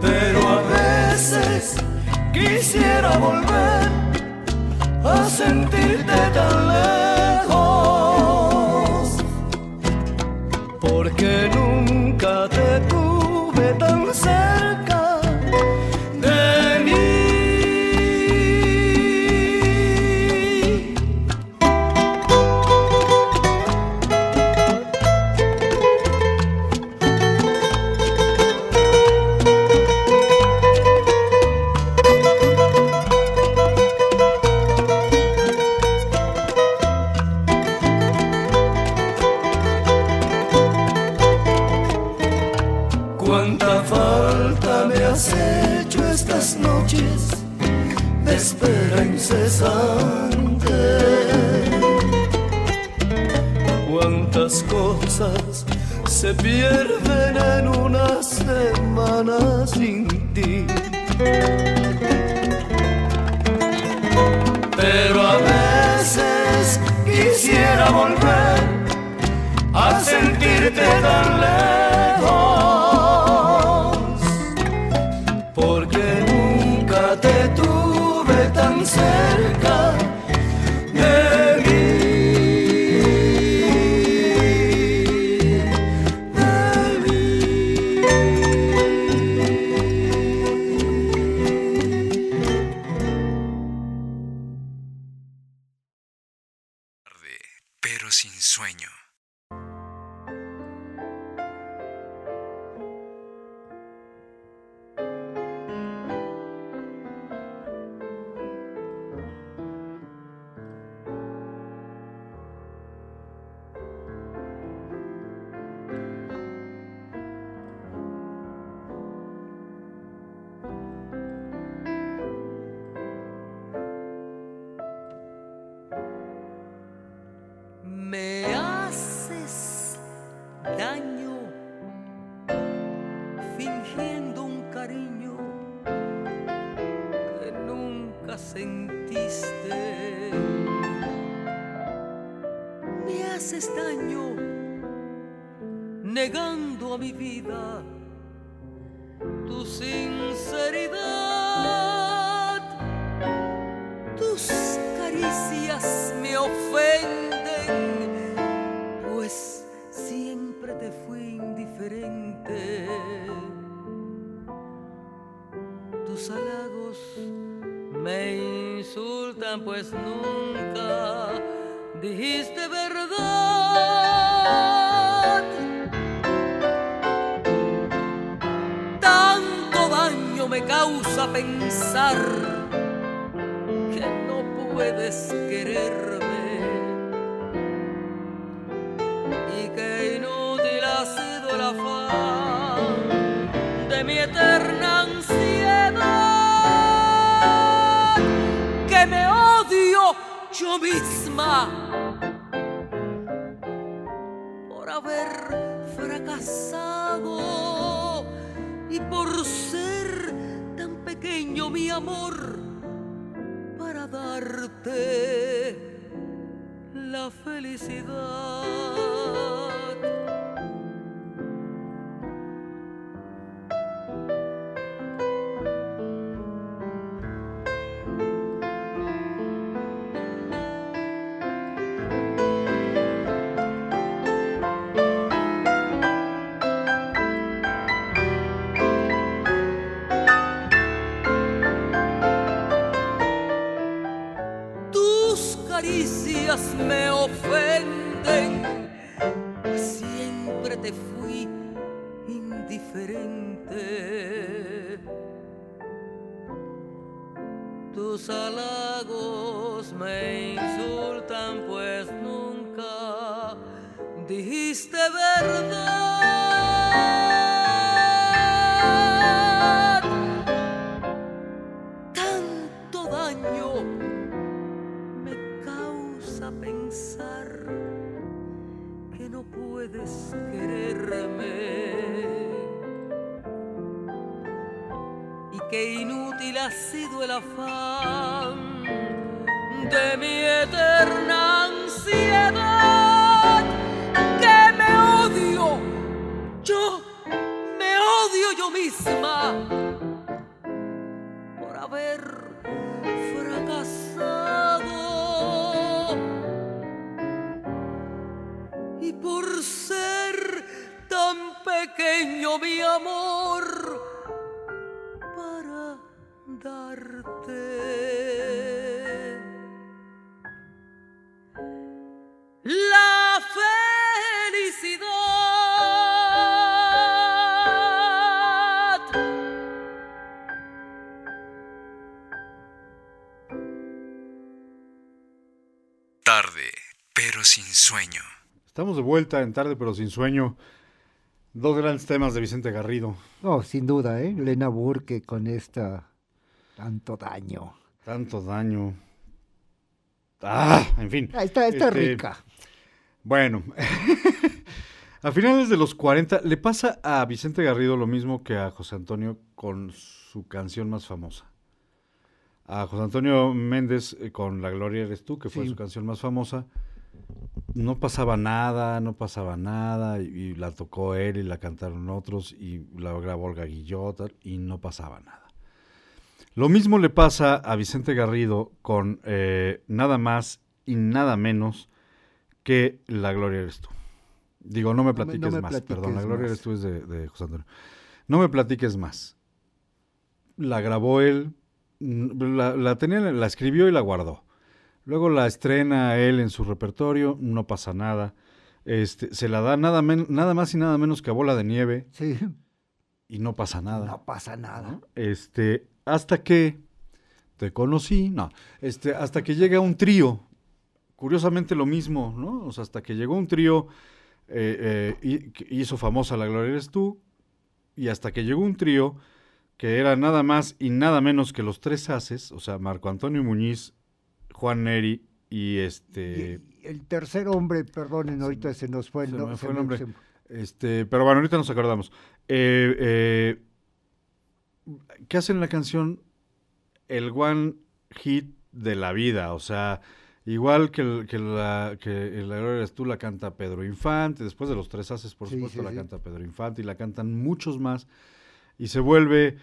Pero a veces quisiera volver a sentirte tan lejos. Porque mi amor para darte. La felicidad. Tarde, pero sin sueño. Estamos de vuelta en tarde pero sin sueño. Dos grandes temas de Vicente Garrido. No, sin duda, ¿eh? Lena Burke con esta tanto daño. Tanto daño. Ah, en fin. Ah, está está Este, rica. Bueno, a finales de los 40 le pasa a Vicente Garrido lo mismo que a José Antonio con su canción más famosa. A José Antonio Méndez eh, con La Gloria Eres Tú, que fue Sí. su canción más famosa, no pasaba nada, no pasaba nada, y, y la tocó él y la cantaron otros, y la grabó Olga Guillot, y no pasaba nada. Lo mismo le pasa a Vicente Garrido con eh, nada más y nada menos que La Gloria Eres Tú. Digo, no me me- no platiques me más, platiques perdón, La Gloria más. Eres Tú es de, de José Antonio. No me platiques más. La grabó él, la, la tenía, la escribió y la guardó. Luego la estrena él en su repertorio, no pasa nada. Este, se la da nada, más y nada menos que a Bola de Nieve Sí, y no pasa nada. no pasa nada. Este, hasta que te conocí, no, este, hasta que llega un trío, curiosamente lo mismo, ¿no? O sea, hasta que llegó un trío, eh, eh, hizo famosa La Gloria Eres Tú, y hasta que llegó un trío que era nada más y nada menos que los tres haces, o sea, Marco Antonio Muñiz, Juan Neri y este... Y el tercer hombre, perdonen, ahorita se nos fue el, se no- me fue el nombre. se- Este, pero bueno, ahorita nos acordamos. Eh, eh, ¿Qué hacen la canción? El one hit de la vida. O sea, igual que, el- que la que el La Gloria Eres tú la canta Pedro Infante. Después de los tres haces, por Sí, supuesto, sí, la sí. canta Pedro Infante y la cantan muchos más. Y se vuelve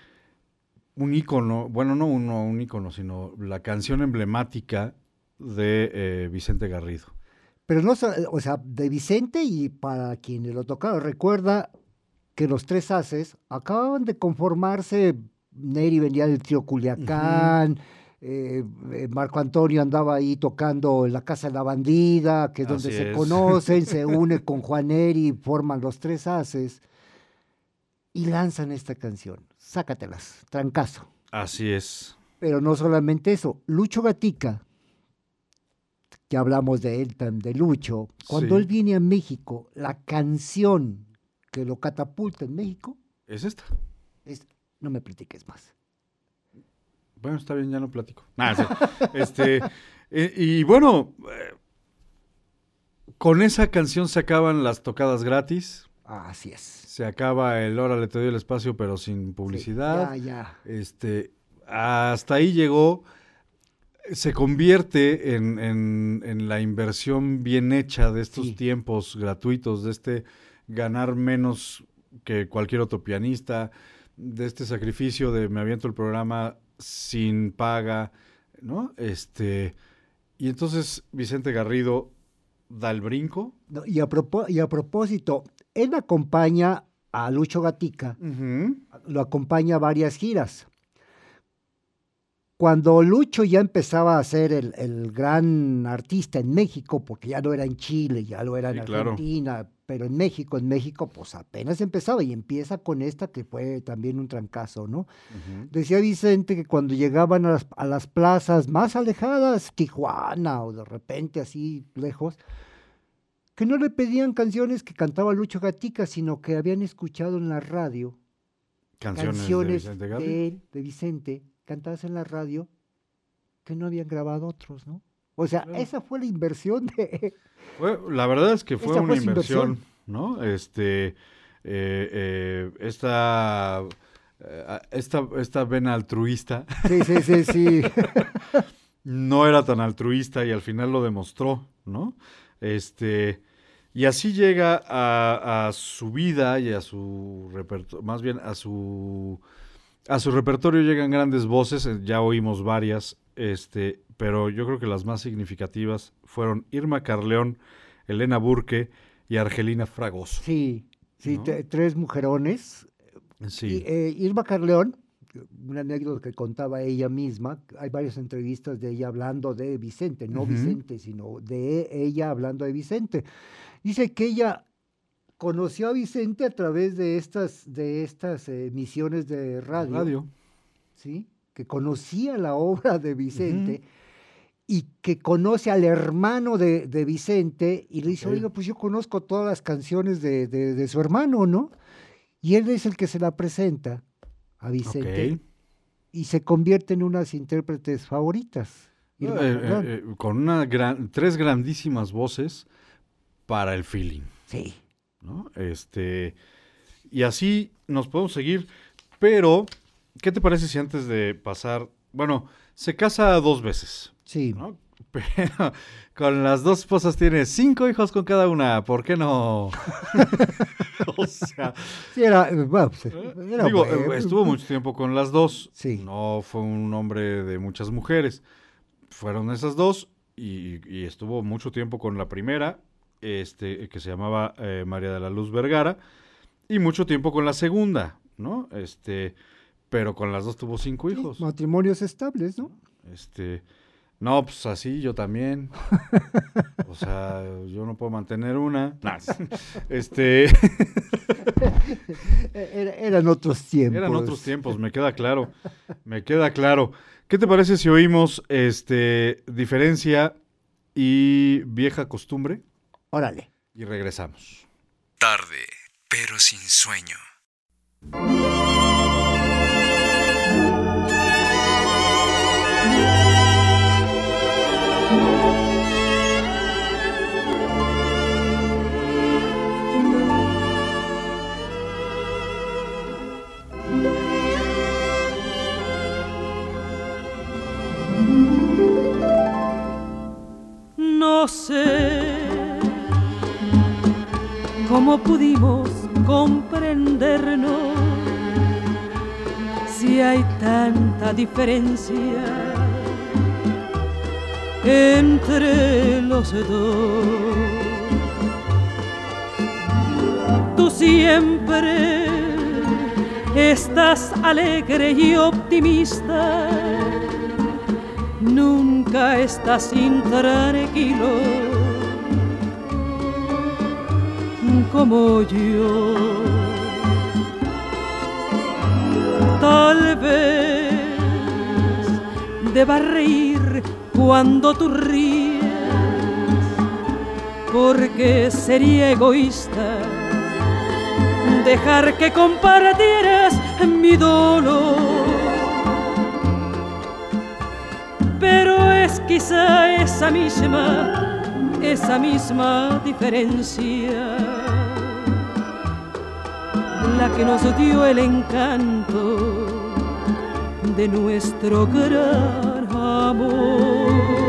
un ícono, bueno, no uno, un ícono, sino la canción emblemática de eh, Vicente Garrido. Pero no, o sea, de Vicente y para quienes lo tocaron, recuerda que los tres haces acababan de conformarse, Neri venía del trío Culiacán, eh, eh, Marco Antonio andaba ahí tocando en la Casa de la Bandida, que es donde Así se es. conocen, se une con Juan Neri, forman los tres haces y lanzan esta canción. Sácatelas, trancazo. Así es. Pero no solamente eso, Lucho Gatica, que hablamos de él, de Lucho, cuando Sí. él viene a México, la canción que lo catapulta en México Es esta. es No me platiques más. Bueno, está bien, ya no platico. Sí. este, eh, y bueno, eh, con esa canción se acaban las tocadas gratis. Así es. Se acaba el Órale, te doy el espacio, pero sin publicidad. Ya, ya. Este, hasta ahí llegó. Se convierte en, en- en la inversión bien hecha de estos Sí. tiempos gratuitos, de este ganar menos que cualquier otro pianista, de este sacrificio de me aviento el programa sin paga, ¿no? Este, y entonces Vicente Garrido da el brinco. No, y, a y a propósito, él acompaña a Lucho Gatica, lo acompaña a varias giras. Cuando Lucho ya empezaba a ser el, el gran artista en México, porque ya no era en Chile, ya lo era en Sí, claro. Argentina, pero en México, en México, pues apenas empezaba y empieza con esta que fue también un trancazo, ¿no? Decía Vicente que cuando llegaban a las, a las plazas más alejadas, Tijuana o de repente así lejos, que no le pedían canciones que cantaba Lucho Gatica, sino que habían escuchado en la radio Canciones, canciones de Vicente de, Garrido. él, de Vicente, cantadas en la radio, que no habían grabado otros, ¿no? O sea, esa fue la inversión de... La verdad es que fue una fue inversión, inversión. ¿no? Este, eh, eh, esta, eh, esta, esta vena altruista. Sí, sí, sí, sí. no era tan altruista y al final lo demostró, ¿no? Este, y así llega a, a su vida y a su repertorio, más bien a su, a su repertorio llegan grandes voces, eh, ya oímos varias, este, pero yo creo que las más significativas fueron Irma Carleón, Elena Burke y Argelina Fragoso. Sí, sí, tres mujerones. Sí. Y, eh, Irma Carleón, una anécdota que contaba ella misma, hay varias entrevistas de ella hablando de Vicente, no. Vicente, sino de ella hablando de Vicente. Dice que ella conoció a Vicente a través de estas, de estas eh, emisiones de radio, Radio. ¿sí? que conocía la obra de Vicente y que conoce al hermano de, de Vicente y le dice, oiga, pues yo conozco todas las canciones de, de- de su hermano, ¿no? Y él es el que se la presenta a Vicente y se convierte en unas intérpretes favoritas. Eh, eh, eh, con una gran, tres grandísimas voces para el feeling. Sí. ¿no? Este, y así nos podemos seguir, pero ¿qué te parece si antes de pasar, bueno, se casa dos veces, Sí. ¿no? Pero con las dos esposas tiene cinco hijos con cada una, ¿por qué no? o sea, Sí, era, eh, bueno, pues, era digo, eh, estuvo mucho tiempo con las dos, Sí. no fue un hombre de muchas mujeres, fueron esas dos y, y estuvo mucho tiempo con la primera, este, que se llamaba eh, María de la Luz Vergara, y mucho tiempo con la segunda, ¿no? Este, pero con las dos tuvo cinco Sí, hijos. matrimonios estables, ¿no? Este, no, pues así yo también. O sea, yo no puedo mantener una. Nah, Este, Era- eran otros tiempos. eran otros tiempos, me queda claro. Me queda claro. ¿Qué te parece si oímos este diferencia y vieja costumbre Órale. y regresamos? Tarde, pero sin sueño. No sé cómo pudimos comprendernos si hay tanta diferencia entre los dos. Tú siempre estás alegre y optimista. Nunca estás intranquilo como yo. Tal vez deba reír cuando tú ríes, porque sería egoísta dejar que compartieras mi dolor pero es quizá esa misma, esa misma diferencia que nos dio el encanto de nuestro gran amor.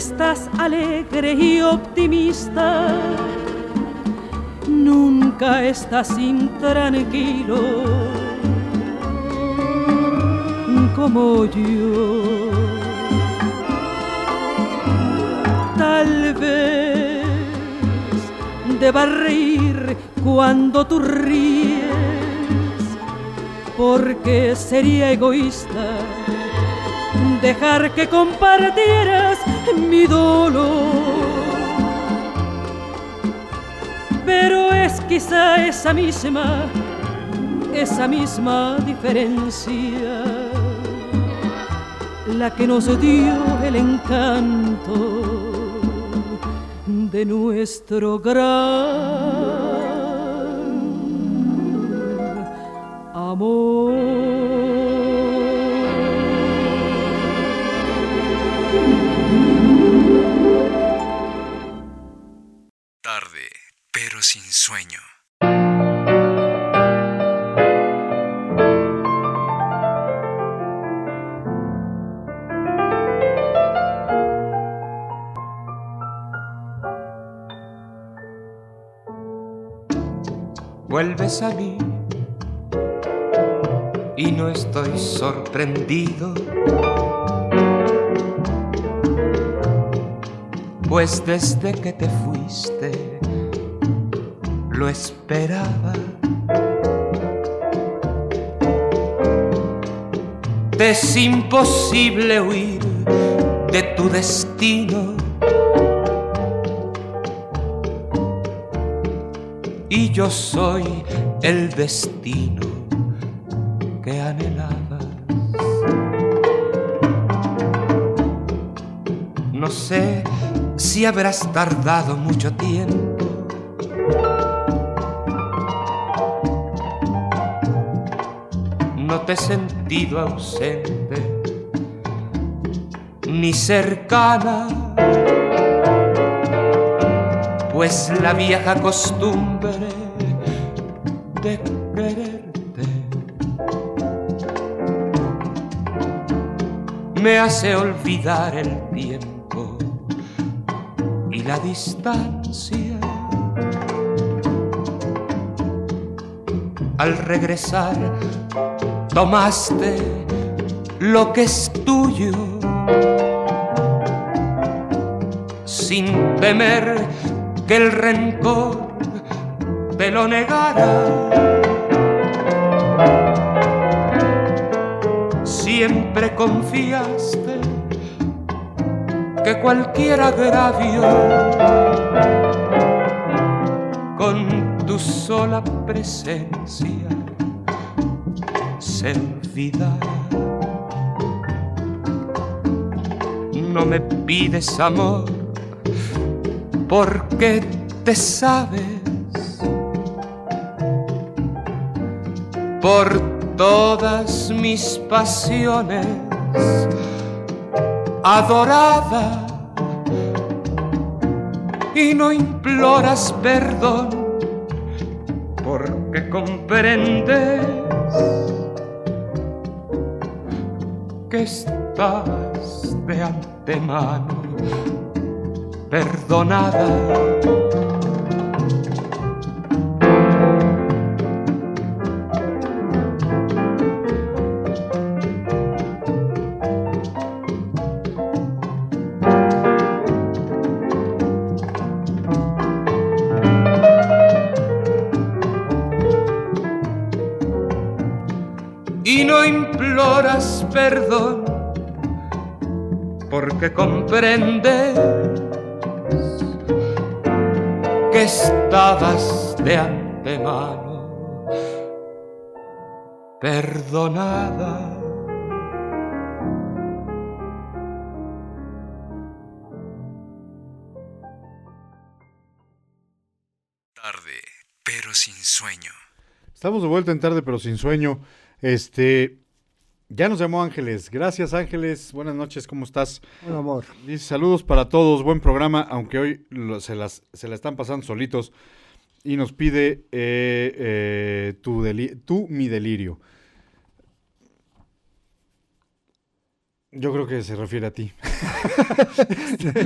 Estás alegre y optimista, nunca estás intranquilo. Como yo. Tal vez deba reír cuando tú ríes, porque sería egoísta dejar que compartieras mi dolor. Pero es quizá esa misma, esa misma diferencia la que nos dio el encanto de nuestro gran amor. A mí y no estoy sorprendido. Pues desde que te fuiste lo esperaba. Te es imposible huir de tu destino. Y yo soy el destino que anhelabas. No sé si habrás tardado mucho tiempo. No te he sentido ausente ni cercana, pues la vieja costumbre me hace olvidar el tiempo y la distancia. Al regresar, tomaste lo que es tuyo sin temer que el rencor te lo negara. Confiaste que cualquier agravio con tu sola presencia se olvidara. No me pides amor porque te sabes por todas mis pasiones adorada y no imploras perdón porque comprendes que estás de antemano perdonada. Estamos de vuelta en tarde, pero sin sueño. Este, ya nos llamó Ángeles. Gracias, Ángeles. Buenas noches, ¿cómo estás? Buen amor. Dice, saludos para todos, buen programa, aunque hoy lo- se, las, se la están pasando solitos. Y nos pide eh, eh, tu, tú, mi delirio. Yo creo que se refiere a ti.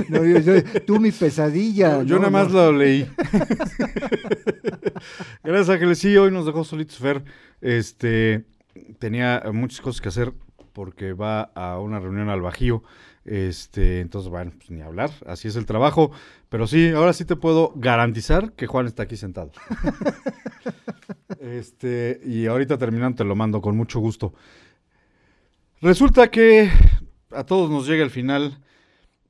No, yo- yo- tú mi pesadilla. Yo nada más lo leí. Gracias, Ángeles. Sí, hoy nos dejó solitos Fer. Este tenía muchas cosas que hacer porque va a una reunión al Bajío. Este, entonces, bueno, pues ni hablar. Así es el trabajo. Pero sí, ahora sí te puedo garantizar que Juan está aquí sentado. este, y ahorita terminando te lo mando con mucho gusto. Resulta que a todos nos llega el final.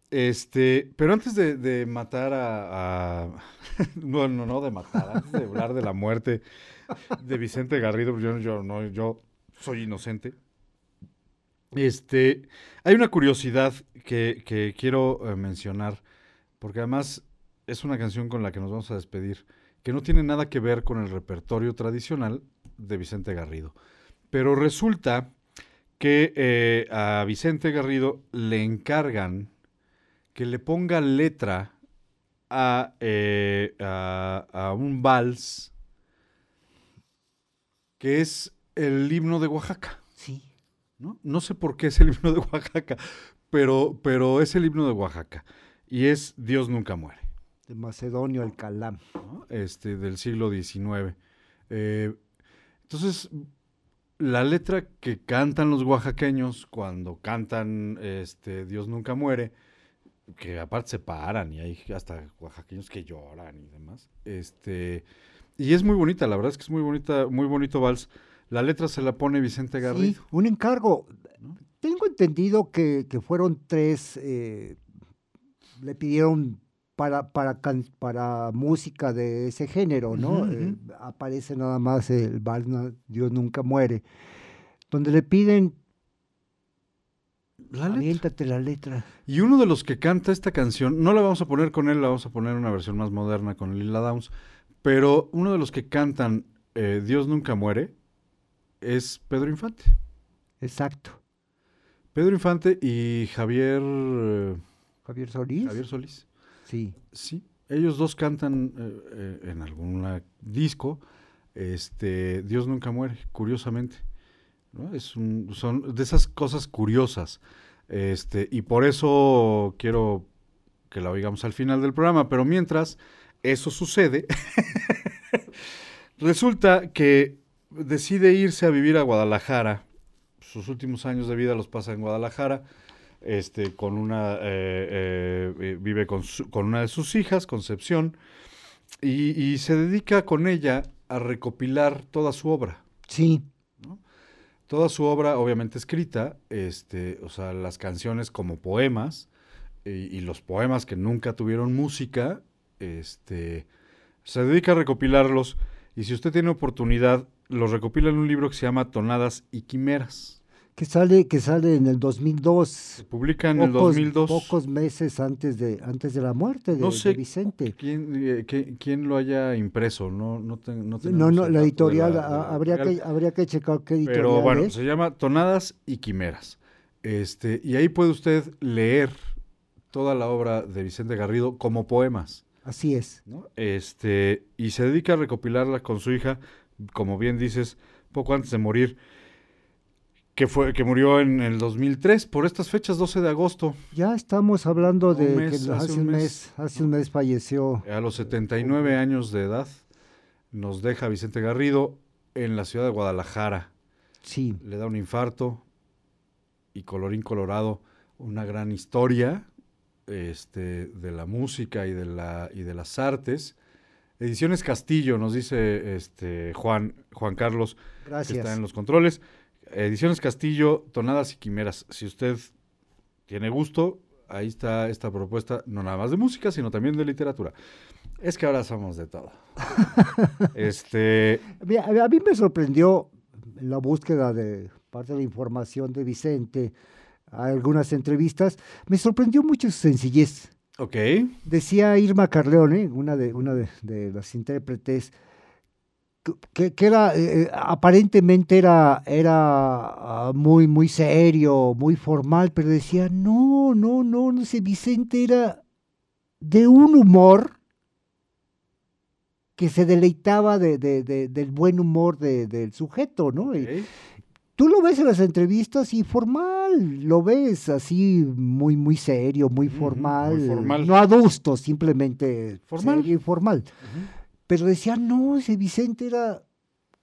Este, pero antes de, matar a, a- no, no, no de matar, antes de hablar de la muerte de Vicente Garrido, yo, yo no, yo soy inocente. Este, hay una curiosidad que, que quiero eh, mencionar, porque además es una canción con la que nos vamos a despedir, que no tiene nada que ver con el repertorio tradicional de Vicente Garrido. Pero resulta que eh, a Vicente Garrido le encargan que le ponga letra a, eh, a, a un vals que es el himno de Oaxaca. Sí. ¿no? No sé por qué es el himno de Oaxaca, pero, pero es el himno de Oaxaca. Y es Dios nunca muere. De Macedonio Alcalá. ¿no? Este, del siglo XIX. Eh, entonces, la letra que cantan los oaxaqueños cuando cantan este, Dios nunca muere, que aparte se paran y hay hasta oaxaqueños que lloran y demás. Este, y es muy bonita, la verdad es que es muy bonita, muy bonito vals. La letra se la pone Vicente Garrido. Sí, un encargo. Tengo entendido que, que fueron tres, eh, le pidieron para, para, can- para música de ese género, ¿no? Eh, aparece nada más el vals Na- Dios nunca muere, donde le piden, La letra. la letra. Y uno de los que canta esta canción, no la vamos a poner con él, la vamos a poner una versión más moderna con Lila Downs, pero uno de los que cantan eh, Dios nunca muere es Pedro Infante. Exacto. Pedro Infante y Javier, eh, Javier Solís. Javier Solís. Sí. Sí, ellos dos cantan eh, eh, en algún disco este, Dios nunca muere, curiosamente. ¿no? Es un- son de esas cosas curiosas. Este, y por eso quiero que la oigamos al final del programa, pero mientras eso sucede, resulta que decide irse a vivir a Guadalajara. Sus últimos años de vida los pasa en Guadalajara. Este, con una, eh, eh, eh, vive con, su- con una de sus hijas, Concepción, y, y se dedica con ella a recopilar toda su obra. Sí. Toda su obra, obviamente escrita, este, o sea, las canciones como poemas y, y los poemas que nunca tuvieron música, este, se dedica a recopilarlos y si usted tiene oportunidad, los recopila en un libro que se llama Tonadas y Quimeras. Que sale, que sale en el 2002. Se publica en el 2002. Pocos meses antes de, antes de la muerte de, No de sé Vicente. quién, eh, qué- quién lo haya impreso, no, no, te- no No, la editorial, la- de la a- habría, que, habría que checar qué editorial Pero bueno, es. se llama Tonadas y Quimeras. Este, y ahí puede usted leer toda la obra de Vicente Garrido como poemas. Así es. ¿no? Este, y se dedica a recopilarla con su hija, como bien dices, poco antes de morir, que fue que murió en el 2003, por estas fechas, 12 de agosto, Ya estamos hablando de mes, que hace hace un un mes. mes, hace un mes falleció. a los 79 años de edad, nos deja Vicente Garrido en la ciudad de Guadalajara. Sí. Le da un infarto y colorín colorado, una gran historia este, de la música y de, la, y de las artes. Ediciones Castillo, nos dice este, Juan, Juan Carlos, Gracias. que está en los controles. Ediciones Castillo, Tonadas y Quimeras. Si usted tiene gusto, ahí está esta propuesta, no nada más de música, sino también de literatura. Es que ahora somos de todo. este, A, mí me sorprendió en la búsqueda de parte de la información de Vicente, algunas entrevistas, me sorprendió mucho su sencillez. ok. Decía Irma Carleone, una de, una de, de las intérpretes, que, que era, eh, eh, aparentemente era, era ah, muy, muy serio, muy formal, pero decía, no, no, no, no sé, Vicente era de un humor que se deleitaba de, de- de- del buen humor de- del sujeto, ¿no? Y Tú lo ves en las entrevistas y formal, lo ves así muy, muy serio, muy formal, formal. no adusto, simplemente Formal. serio y formal. Pero decía, no, ese Vicente era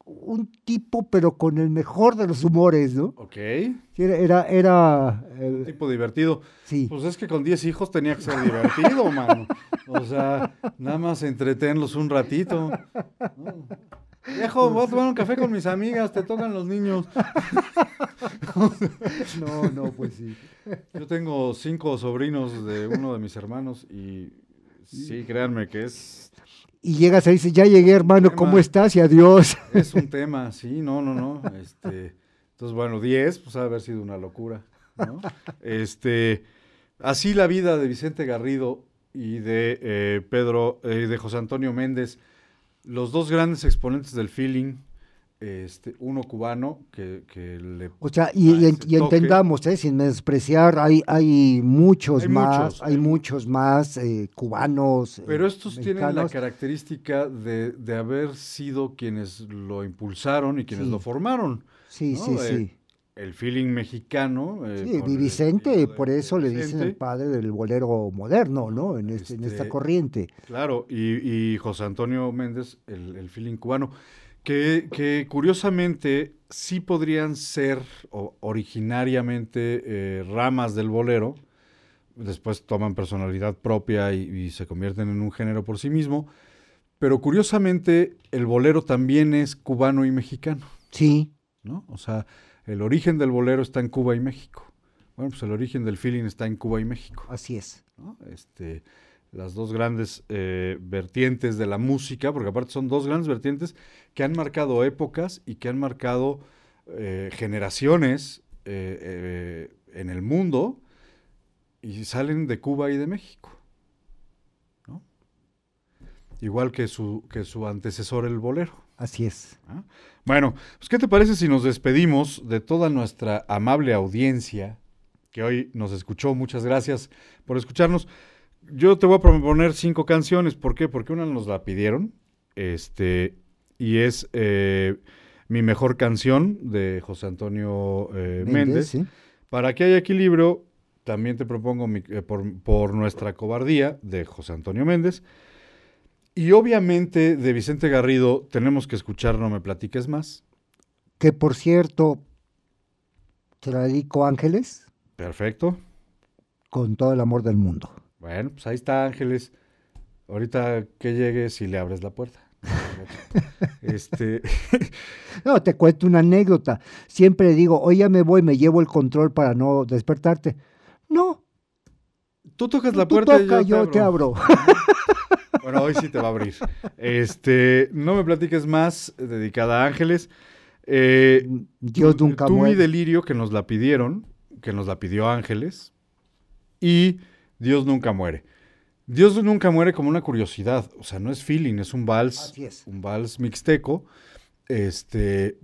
un tipo, pero con el mejor de los humores, ¿no? Ok. Era, era, era, eh, Tipo divertido. Sí. Pues es que con 10 hijos tenía que ser divertido, mano. O sea, nada más entretenlos un ratito. ¿no? Viejo, voy a tomar un café con mis amigas, te tocan los niños. No, no, pues sí. Yo tengo cinco sobrinos de uno de mis hermanos y sí, créanme que es, y llegas ahí y dices, ya llegué hermano, ¿cómo estás? Y adiós. es un tema, sí, no, no, no. Este, entonces, bueno, 10, pues ha de haber sido una locura. ¿no? Este, así la vida de Vicente Garrido y de eh, Pedro, eh, de José Antonio Méndez, los dos grandes exponentes del feeling, este, uno cubano que, que le... O sea, y, entendamos, ¿eh? sin despreciar, hay, hay muchos Hay más, muchos, hay muchos más eh, cubanos. eh, Pero estos tienen la característica de, de haber sido quienes lo impulsaron y quienes Sí. lo formaron. Sí, ¿no? sí, sí. El feeling mexicano. eh, Sí, Vicente, por eso le dicen el padre del bolero moderno, ¿no? En, este, en esta Este, corriente. Claro, y, y José Antonio Méndez, el, el feeling cubano, que, que curiosamente sí podrían ser o- originariamente eh, ramas del bolero, después toman personalidad propia y, y se convierten en un género por sí mismo, pero curiosamente el bolero también es cubano y mexicano. Sí. ¿no? O sea, el origen del bolero está en Cuba y México. Bueno, pues el origen del feeling está en Cuba y México. Así es. ¿no? Este, las dos grandes eh, vertientes de la música, porque aparte son dos grandes vertientes que han marcado épocas y que han marcado eh, generaciones eh, eh, en el mundo y salen de Cuba y de México. ¿no? Igual que su, que su antecesor, el bolero. Así es. ¿Ah? Bueno, pues ¿qué te parece si nos despedimos de toda nuestra amable audiencia que hoy nos escuchó? Muchas gracias por escucharnos. Yo te voy a proponer cinco canciones. ¿Por qué? Porque una nos la pidieron. Este, y es eh, mi mejor canción de José Antonio eh, Méndez, Méndez. sí. Para que haya equilibrio, también te propongo mi- eh, por, por nuestra cobardía de José Antonio Méndez. Y obviamente de Vicente Garrido tenemos que escuchar No me platiques más. Que por cierto, te la dedico Ángeles Perfecto. con todo el amor del mundo. Bueno, pues ahí está Ángeles. Ahorita que llegues y le abres la puerta. Este, No, te cuento una anécdota. Siempre digo, hoy ya me voy, me llevo el control para no despertarte. No. Tú tocas la Tú puerta y toca, yo yo te te abro. Bueno, hoy sí te va a abrir. Este, no me platiques más, dedicada a Ángeles. Eh, Dios tú- nunca tú, muere. delirio, que nos la pidieron, que nos la pidió Ángeles. Y Dios nunca muere. Dios nunca muere como una curiosidad. O sea, no es feeling, es un vals. Es. Un vals mixteco. Este,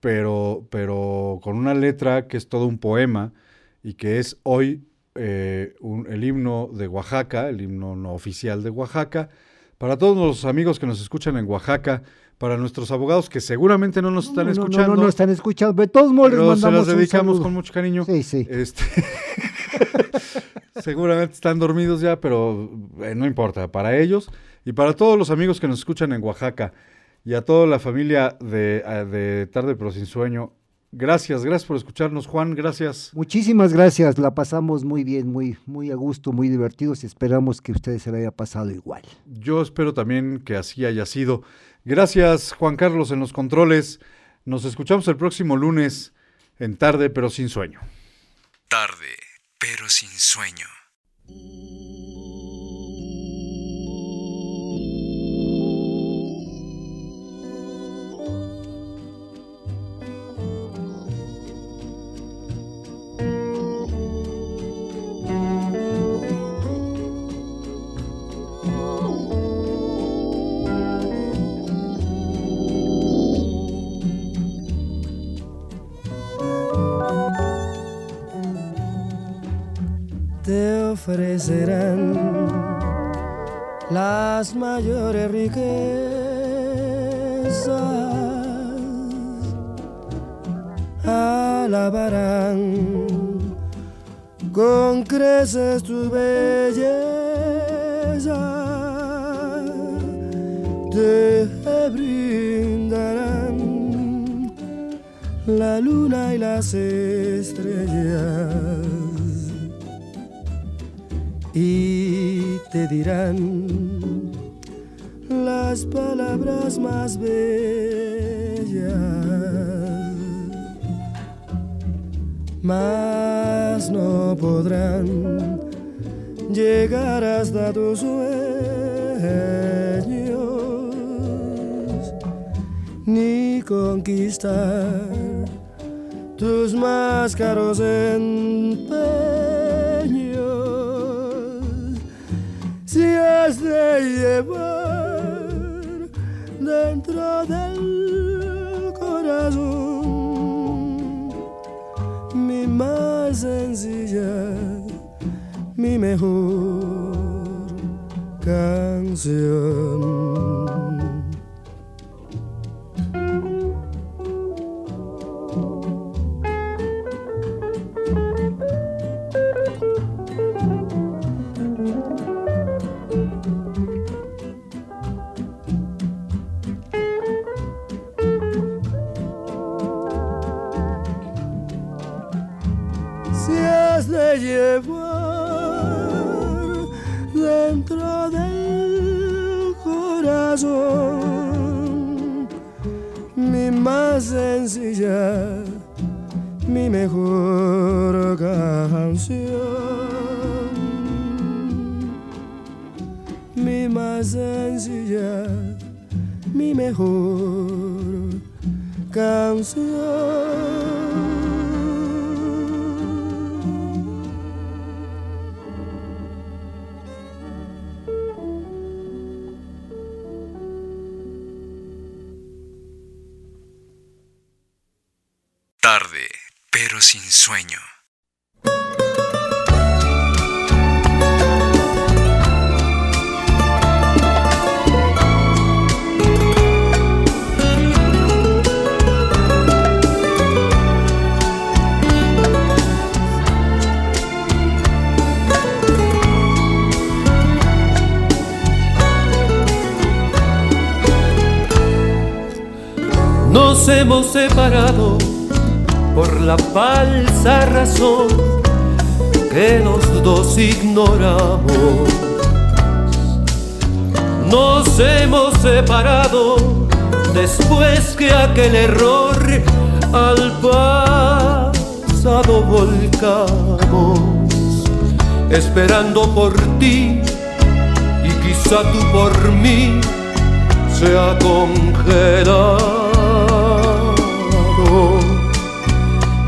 pero, pero con una letra que es todo un poema y que es hoy eh, un- el himno de Oaxaca, el himno no oficial de Oaxaca. Para todos los amigos que nos escuchan en Oaxaca, para nuestros abogados que seguramente no nos están No, escuchando. No, no, no están escuchando. De todos modos les se mandamos las un dedicamos con mucho cariño. Sí, sí. Este, seguramente están dormidos ya, pero eh, no importa. Para ellos y para todos los amigos que nos escuchan en Oaxaca y a toda la familia de, eh, de Tarde pero sin sueño, gracias, gracias por escucharnos, Juan, gracias. Muchísimas gracias, la pasamos muy bien, muy, muy a gusto, muy divertidos y esperamos que a ustedes se la haya pasado igual. Yo espero también que así haya sido. Gracias, Juan Carlos, en los controles. Nos escuchamos el próximo lunes en Tarde pero sin sueño. Tarde, pero sin sueño. Ofrecerán las mayores riquezas, alabarán con creces tu belleza, te brindarán la luna y las estrellas te dirán las palabras más bellas, mas no podrán llegar hasta tus sueños ni conquistar tus más caros empeños has de llevar dentro del corazón mi más sencilla, mi mejor canción. Hemos separado por la falsa razón que los dos ignoramos. Nos hemos separado después que aquel error al pasado volcamos, esperando por ti y quizá tú por mí se ha congelado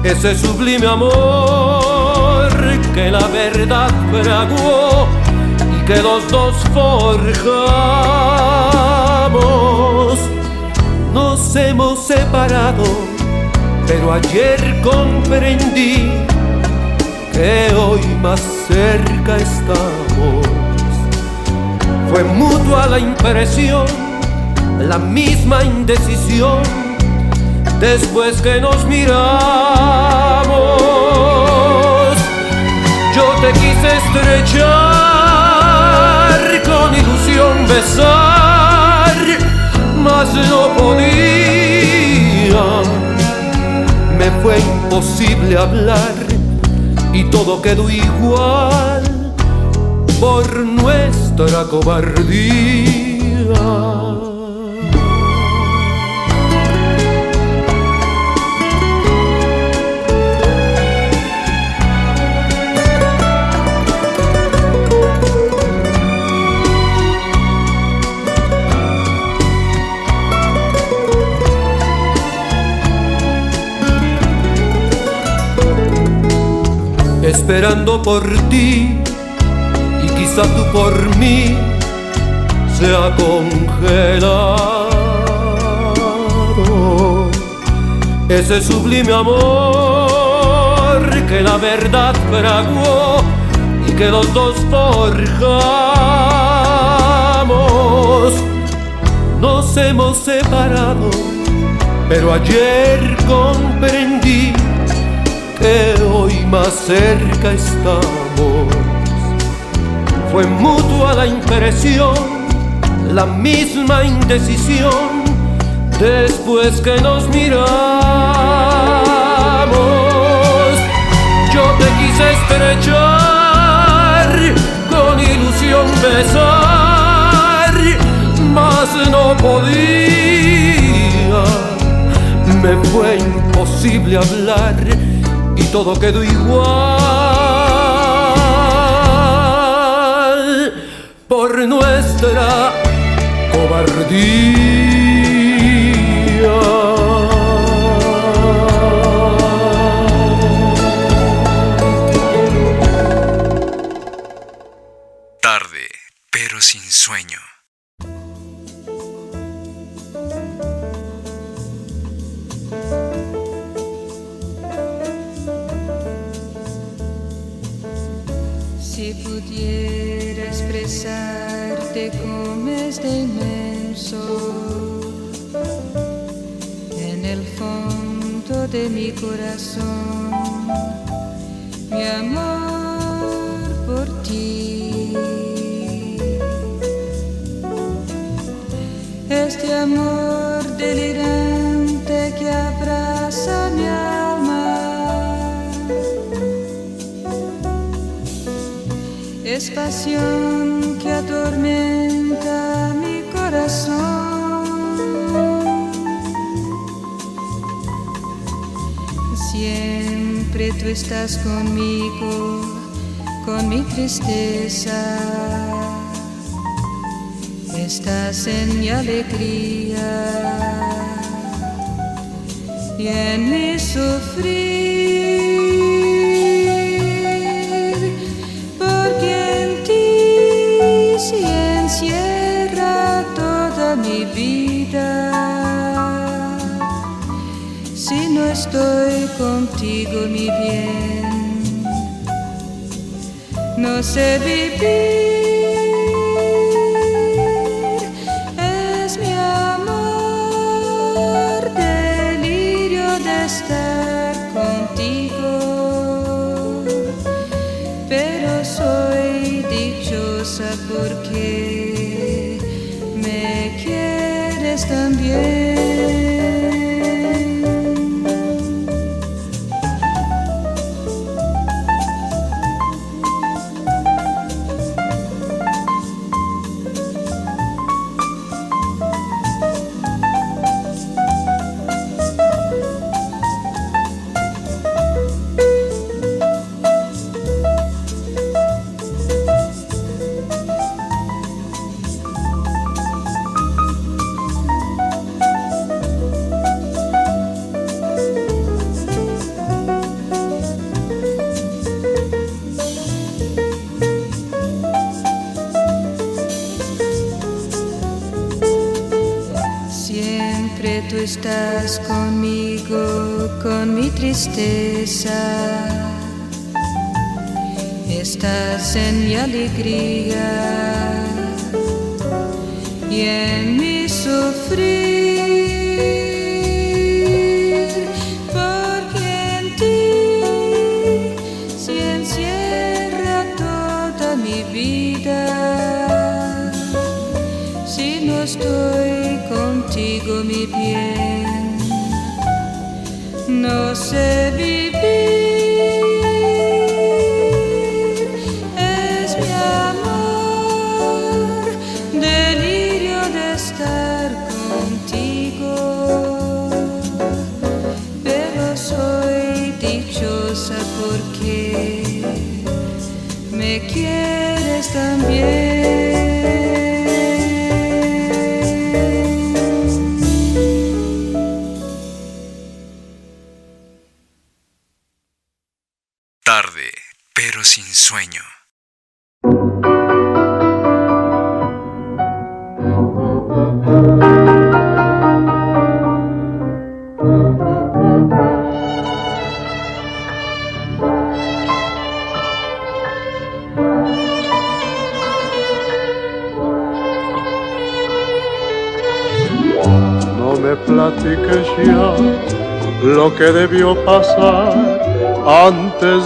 ese sublime amor que la verdad fraguó y que los dos forjamos. Nos hemos separado, pero ayer comprendí que hoy más cerca estamos. Fue mutua la impresión, la misma indecisión después que nos miramos. Yo te quise estrechar, con ilusión besar, mas no podía. Me fue imposible hablar y todo quedó igual por nuestra cobardía. Esperando por ti y quizá tú por mí se ha congelado ese sublime amor que la verdad fraguó y que los dos forjamos. Nos hemos separado, pero ayer comprendí que cerca estamos. Fue mutua la impresión, la misma indecisión, después que nos miramos. Yo te quise estrechar, con ilusión besar, mas no podía. Me fue imposible hablar todo quedó igual por nuestra cobardía. Contigo, mi bien, no sé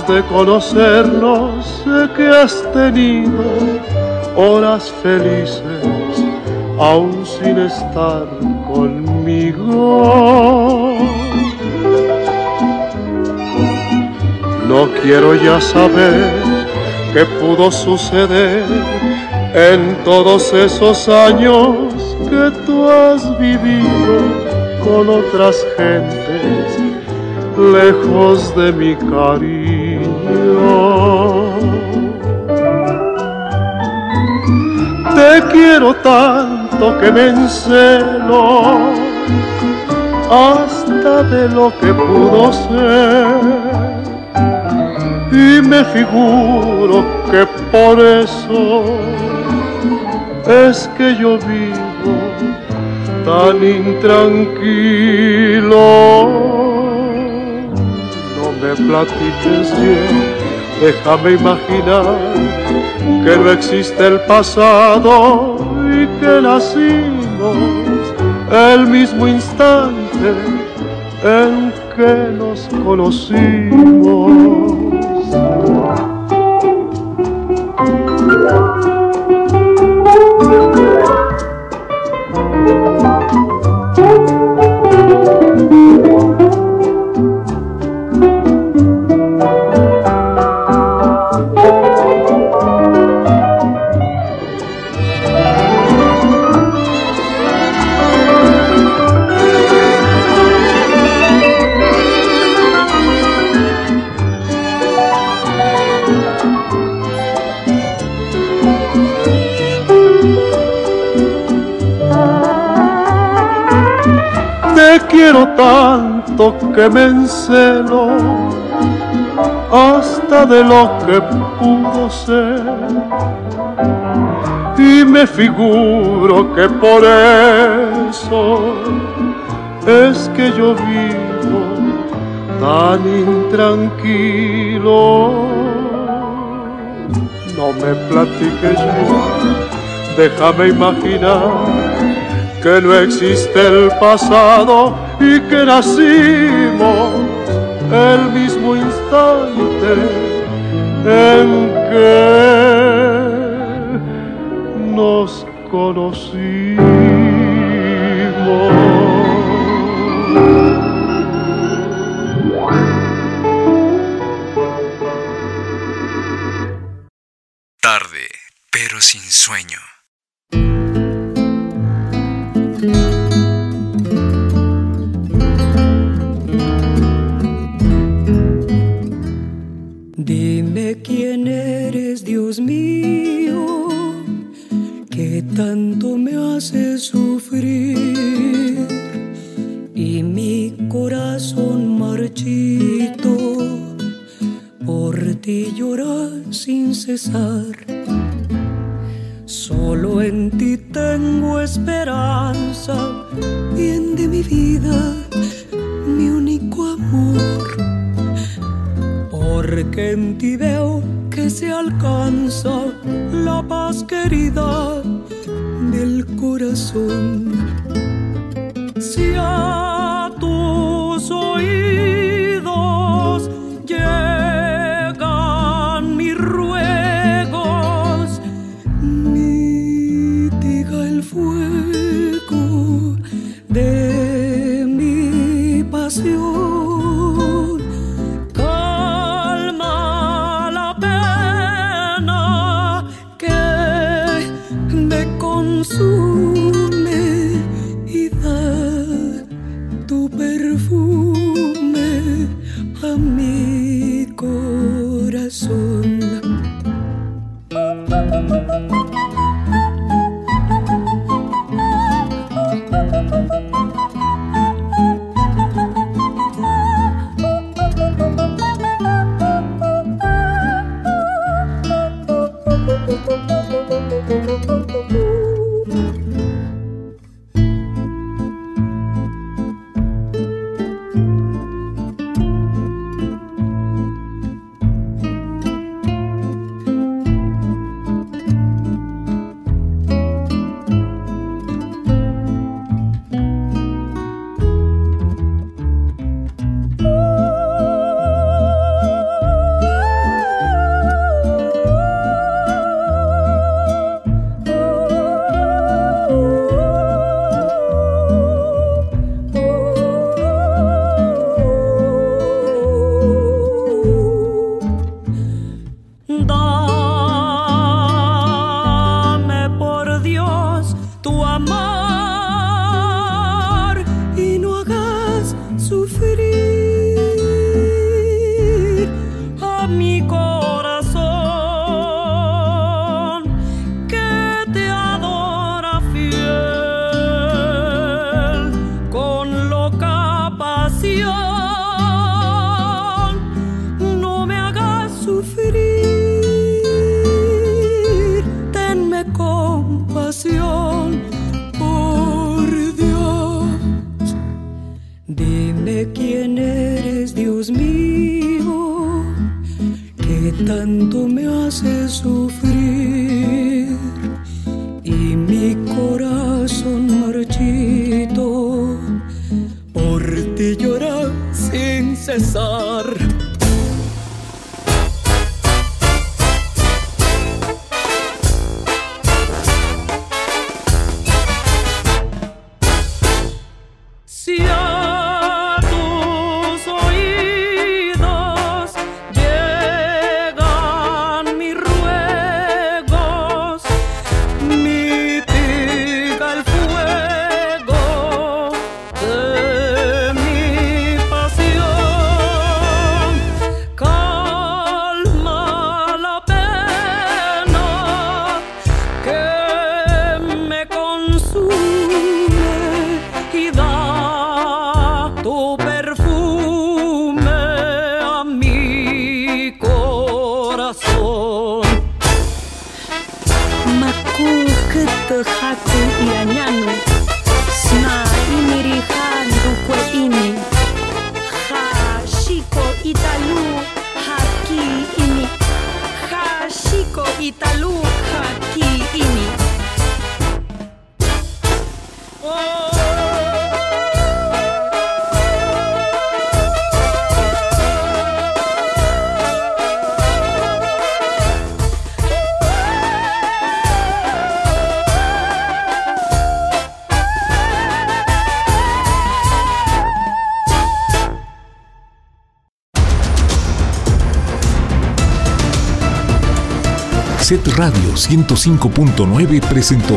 de conocernos. Sé que has tenido horas felices aún sin estar conmigo. No quiero ya saber qué pudo suceder en todos esos años que tú has vivido con otras gentes lejos de mi cariño. Te quiero tanto que me encelo hasta de lo que pudo ser y me figuro que por eso es que yo vivo tan intranquilo. No me platiques bien, déjame imaginar que no existe el pasado y que nacimos el mismo instante en que nos conocimos. Que me encelo hasta de lo que pudo ser. Y me figuro que por eso es que yo vivo tan intranquilo. No me platiques ya, déjame imaginar que no existe el pasado y que el mismo instante en que nos conocimos. Sin cesar. Solo en ti tengo esperanza, bien de mi vida, mi único amor porque en ti veo que se alcanza la paz querida del corazón. Si mi Radio 105.9 presentó